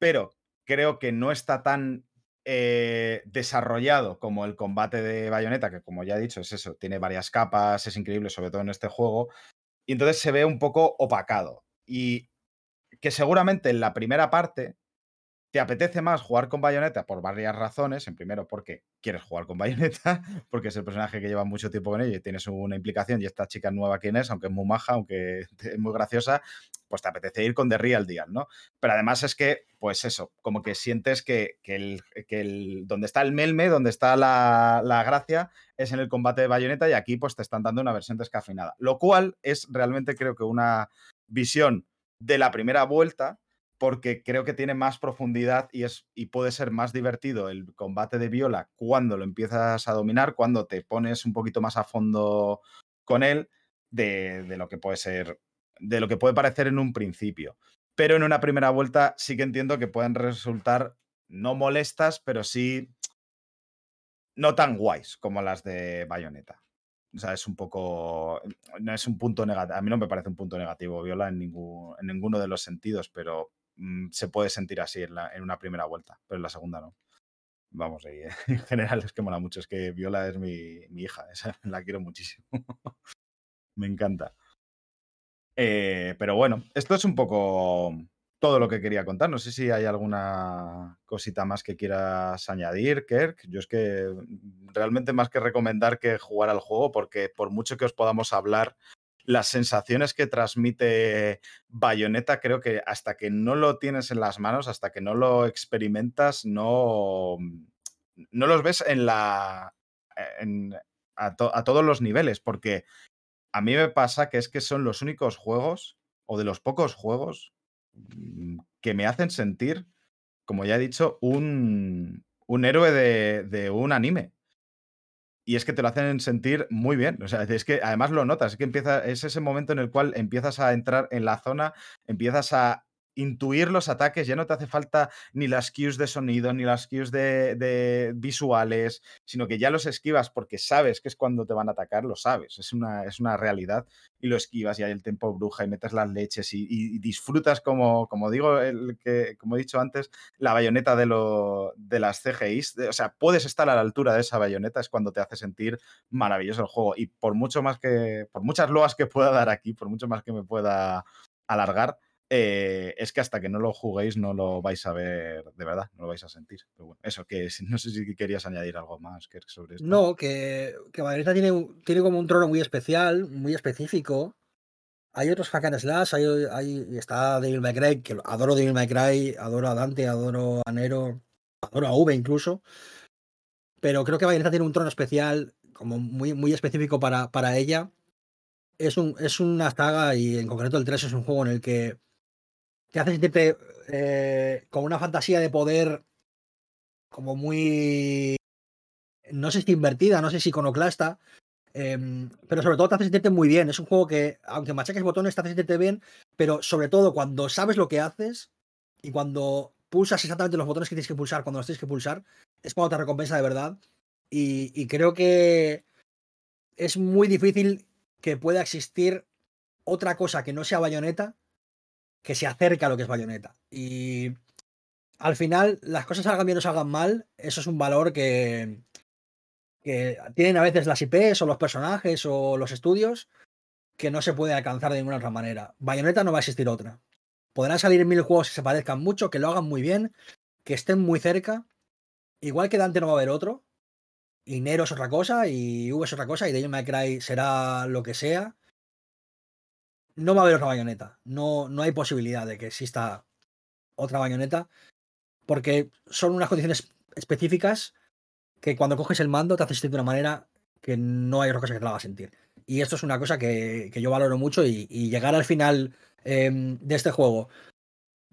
pero creo que no está tan eh, desarrollado como el combate de Bayonetta, que como ya he dicho, es eso, tiene varias capas, es increíble, sobre todo en este juego, y entonces se ve un poco opacado. Y que seguramente en la primera parte te apetece más jugar con Bayonetta por varias razones. En primero, porque quieres jugar con Bayonetta, porque es el personaje que lleva mucho tiempo con ella y tienes una implicación. Y esta chica nueva, quien es, aunque es muy maja, aunque es muy graciosa, pues te apetece ir con The Real Deal, ¿no? Pero además es que, pues eso, como que sientes que, el, que el- donde está el melme, donde está la, la gracia, es en el combate de Bayonetta y aquí pues te están dando una versión descafeinada. Lo cual es realmente creo que una visión de la primera vuelta porque creo que tiene más profundidad y, es, y puede ser más divertido el combate de Viola cuando lo empiezas a dominar, cuando te pones un poquito más a fondo con él de, de lo que puede ser, de lo que puede parecer en un principio. Pero en una primera vuelta sí que entiendo que pueden resultar no molestas, pero sí no tan guays como las de Bayonetta. O sea, es un poco. No es un punto negativo. A mí no me parece un punto negativo, Viola, en, ningún, en ninguno de los sentidos, pero mm, se puede sentir así en, la- en una primera vuelta, pero en la segunda no. Vamos, y, en general es que mola mucho. Es que Viola es mi, mi hija, la quiero muchísimo. me encanta. Eh, pero bueno, esto es un poco todo lo que quería contar. No sé si hay alguna cosita más que quieras añadir, Kirk. Yo es que mm, realmente más que recomendar que jugar al juego, porque por mucho que os podamos hablar, las sensaciones que transmite Bayonetta, creo que hasta que no lo tienes en las manos, hasta que no lo experimentas, no, no los ves en la. en- a todos los niveles, porque a mí me pasa que es que son los únicos juegos, o de los pocos juegos, mm, que me hacen sentir, como ya he dicho, un, un héroe de, de un anime. Y es que te lo hacen sentir muy bien. O sea, es que además lo notas, es que empieza, es ese momento en el cual empiezas a entrar en la zona, empiezas a intuir los ataques, ya no te hace falta ni las cues de sonido, ni las cues de, visuales, sino que ya los esquivas porque sabes que es cuando te van a atacar, lo sabes, es una, es una realidad y lo esquivas y hay el tiempo bruja y metes las leches y, disfrutas como, como digo, el que, como he dicho antes, la bayoneta de, lo, de las CGIs, o sea, puedes estar a la altura de esa bayoneta, es cuando te hace sentir maravilloso el juego y por mucho más que, por muchas loas que pueda dar aquí, por mucho más que me pueda alargar, eh, es que hasta que no lo juguéis no lo vais a ver de verdad, no lo vais a sentir. Pero bueno, eso, que no sé si querías añadir algo más sobre esto. No, que, que tiene, tiene como un trono muy especial, muy específico. Hay otros hack and slash, hay, hay- está Devil May Cry, que adoro Devil May Cry, adoro a Dante, adoro a Nero, adoro a V incluso. Pero creo que Bayonetta tiene un trono especial, como muy, muy específico para, para ella. Es, un, es una saga, y en concreto el 3 es un juego en el que te hace sentirte eh, con una fantasía de poder como muy no sé si invertida, no sé si iconoclasta, em, pero sobre todo te hace sentirte muy bien. Es un juego que, aunque machaques botones, te hace sentirte bien, pero sobre todo cuando sabes lo que haces y cuando pulsas exactamente los botones que tienes que pulsar, cuando los tienes que pulsar, es cuando te recompensa de verdad. Y, y creo que es muy difícil que pueda existir otra cosa que no sea bayoneta que se acerque a lo que es bayoneta. Y al final, las cosas salgan bien o salgan mal, eso es un valor que, que tienen a veces las IPs o los personajes o los estudios que no se puede alcanzar de ninguna otra manera. Bayonetta no va a existir otra. Podrán salir mil juegos que se parezcan mucho, que lo hagan muy bien, que estén muy cerca. Igual que Dante no va a haber otro. Y Nero es otra cosa, y V es otra cosa, y Devil May Cry será lo que sea. No va a haber otra bayoneta. No, no hay posibilidad de que exista otra bayoneta. Porque son unas condiciones específicas que cuando coges el mando te hace sentir de una manera que no hay otra cosa que te la haga sentir. Y esto es una cosa que, que yo valoro mucho y, llegar al final em, de este juego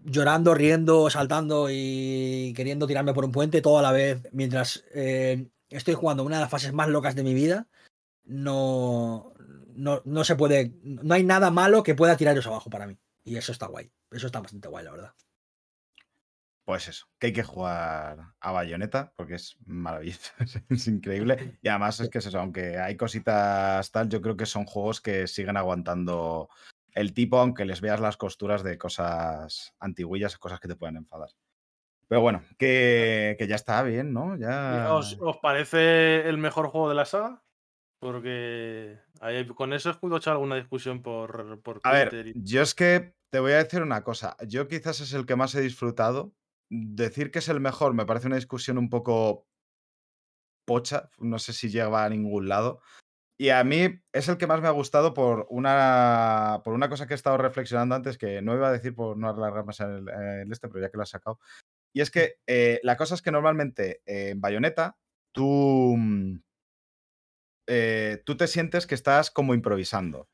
llorando, riendo, saltando y queriendo tirarme por un puente todo a la vez mientras em, estoy jugando una de las fases más locas de mi vida, no, no, no se puede. No hay nada malo que pueda tiraros abajo para mí. Y eso está guay. Eso está bastante guay, la verdad. Pues eso, que hay que jugar a Bayonetta porque es maravilloso, es increíble. Y además es que es eso, aunque hay cositas tal, yo creo que son juegos que siguen aguantando el tipo, aunque les veas las costuras de cosas antiguillas, cosas que te pueden enfadar. Pero bueno, que, que ya está bien, ¿no? Ya. ¿Os, os parece el mejor juego de la saga? Porque ahí- con eso he escuchado alguna discusión por, por A ver, Twitter. y- yo es que te voy a decir una cosa. Yo quizás es el que más he disfrutado. Decir que es el mejor me parece una discusión un poco pocha. No sé si llega a ningún lado. Y a mí es el que más me ha gustado por una, por una cosa que he estado reflexionando antes, que no iba a decir por no alargar más el, el este, pero ya que lo has sacado. Y es que eh, la cosa es que normalmente eh, en Bayonetta tú, mm, eh, tú te sientes que estás como improvisando.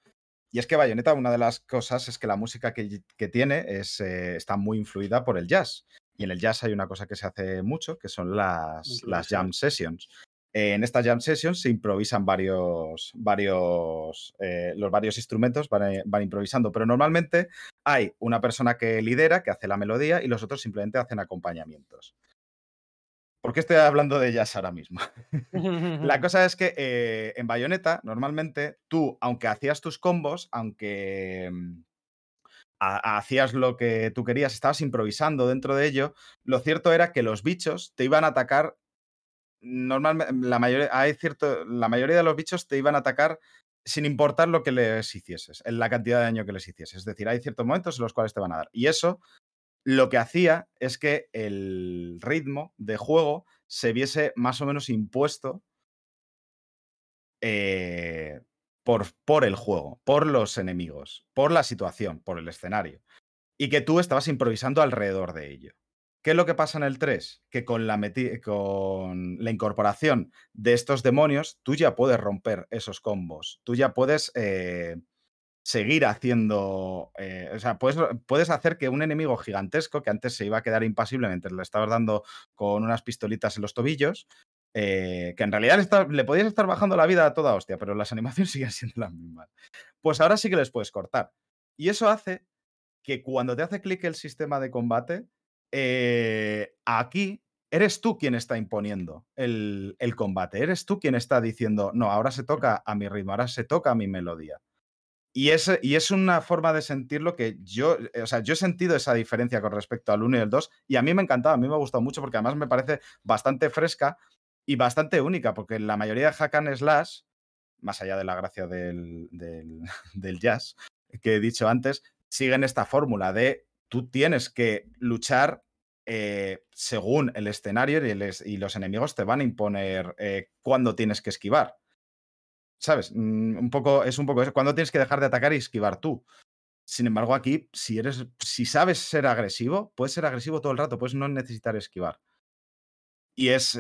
Y es que Bayonetta, una de las cosas es que la música que, que tiene es, eh, está muy influida por el jazz. Y en el jazz hay una cosa que se hace mucho, que son las, las jam sessions. Eh, en estas jam sessions se improvisan varios, varios, eh, los varios instrumentos, van, van improvisando, pero normalmente hay una persona que lidera, que hace la melodía, y los otros simplemente hacen acompañamientos. ¿Por qué estoy hablando de jazz ahora mismo? La cosa es que eh, en Bayonetta, normalmente, tú, aunque hacías tus combos, aunque mm, ha- hacías lo que tú querías, estabas improvisando dentro de ello, lo cierto era que los bichos te iban a atacar. Normalmente, la mayoría, hay cierto, la mayoría de los bichos te iban a atacar sin importar lo que les hicieses, en la cantidad de daño que les hicieses. Es decir, hay ciertos momentos en los cuales te van a dar. Y eso lo que hacía es que el ritmo de juego se viese más o menos impuesto eh, por, por el juego, por los enemigos, por la situación, por el escenario. Y que tú estabas improvisando alrededor de ello. ¿Qué es lo que pasa en el 3? Que con la, con la incorporación de estos demonios, tú ya puedes romper esos combos. Tú ya puedes eh, seguir haciendo. eh, o sea, puedes, puedes hacer que un enemigo gigantesco, que antes se iba a quedar impasible mientras le estabas dando con unas pistolitas en los tobillos, eh, que en realidad le, está- le podías estar bajando la vida a toda hostia, pero las animaciones siguen siendo las mismas. Pues ahora sí que les puedes cortar. Y eso hace que cuando te hace clic el sistema de combate, eh, aquí eres tú quien está imponiendo el, el combate. Eres tú quien está diciendo, no, ahora se toca a mi ritmo, ahora se toca a mi melodía. Y es, y es una forma de sentirlo que yo, eh, o sea, yo he sentido esa diferencia con respecto al 1 y el 2 y a mí me ha encantado, a mí me ha gustado mucho porque además me parece bastante fresca y bastante única porque la mayoría de hack and slash, más allá de la gracia del, del, jazz que he dicho antes, siguen esta fórmula de tú tienes que luchar eh, según el escenario y los enemigos te van a imponer eh, cuándo tienes que esquivar. ¿Sabes? Mm, Un poco, es un poco eso. Cuando tienes que dejar de atacar y esquivar tú. Sin embargo, aquí, si eres, si sabes ser agresivo, puedes ser agresivo todo el rato, puedes no necesitar esquivar. Y es.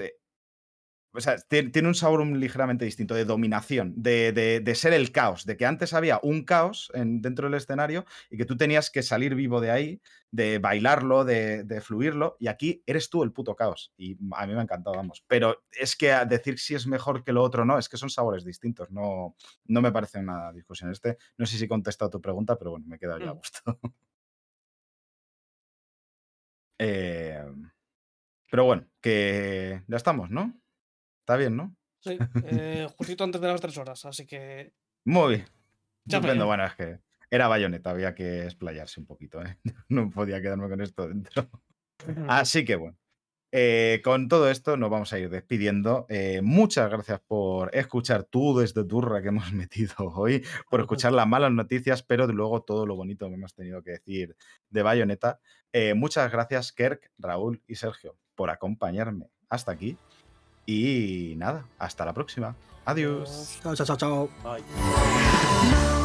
O sea, tie- tiene un sabor ligeramente distinto de dominación, de, de- de ser el caos, de que antes había un caos en- dentro del escenario y que tú tenías que salir vivo de ahí, de bailarlo, de, de fluirlo, y aquí eres tú el puto caos. Y a mí me ha encantado, vamos. Pero es que a decir si es mejor que lo otro no, es que son sabores distintos, no, no me parece una discusión. Este, no sé si he contestado tu pregunta, pero bueno, me he quedado ya a Mm. gusto. Eh, pero bueno, que ya estamos, ¿no? Está bien, ¿no? Sí, eh, justito antes de las tres horas, así que. Muy bien. Ya. Bueno, es que era bayoneta, había que explayarse un poquito, ¿eh? No podía quedarme con esto dentro. Así que bueno. eh, con todo esto nos vamos a ir despidiendo. Eh, muchas gracias por escuchar tú desde turra que hemos metido hoy, por escuchar las malas noticias, pero luego todo lo bonito que hemos tenido que decir de Bayonetta. Eh, muchas gracias, Kerk, Raúl y Sergio, por acompañarme hasta aquí. Y nada, hasta la próxima. Adiós. Chao, chao, chao, chao. No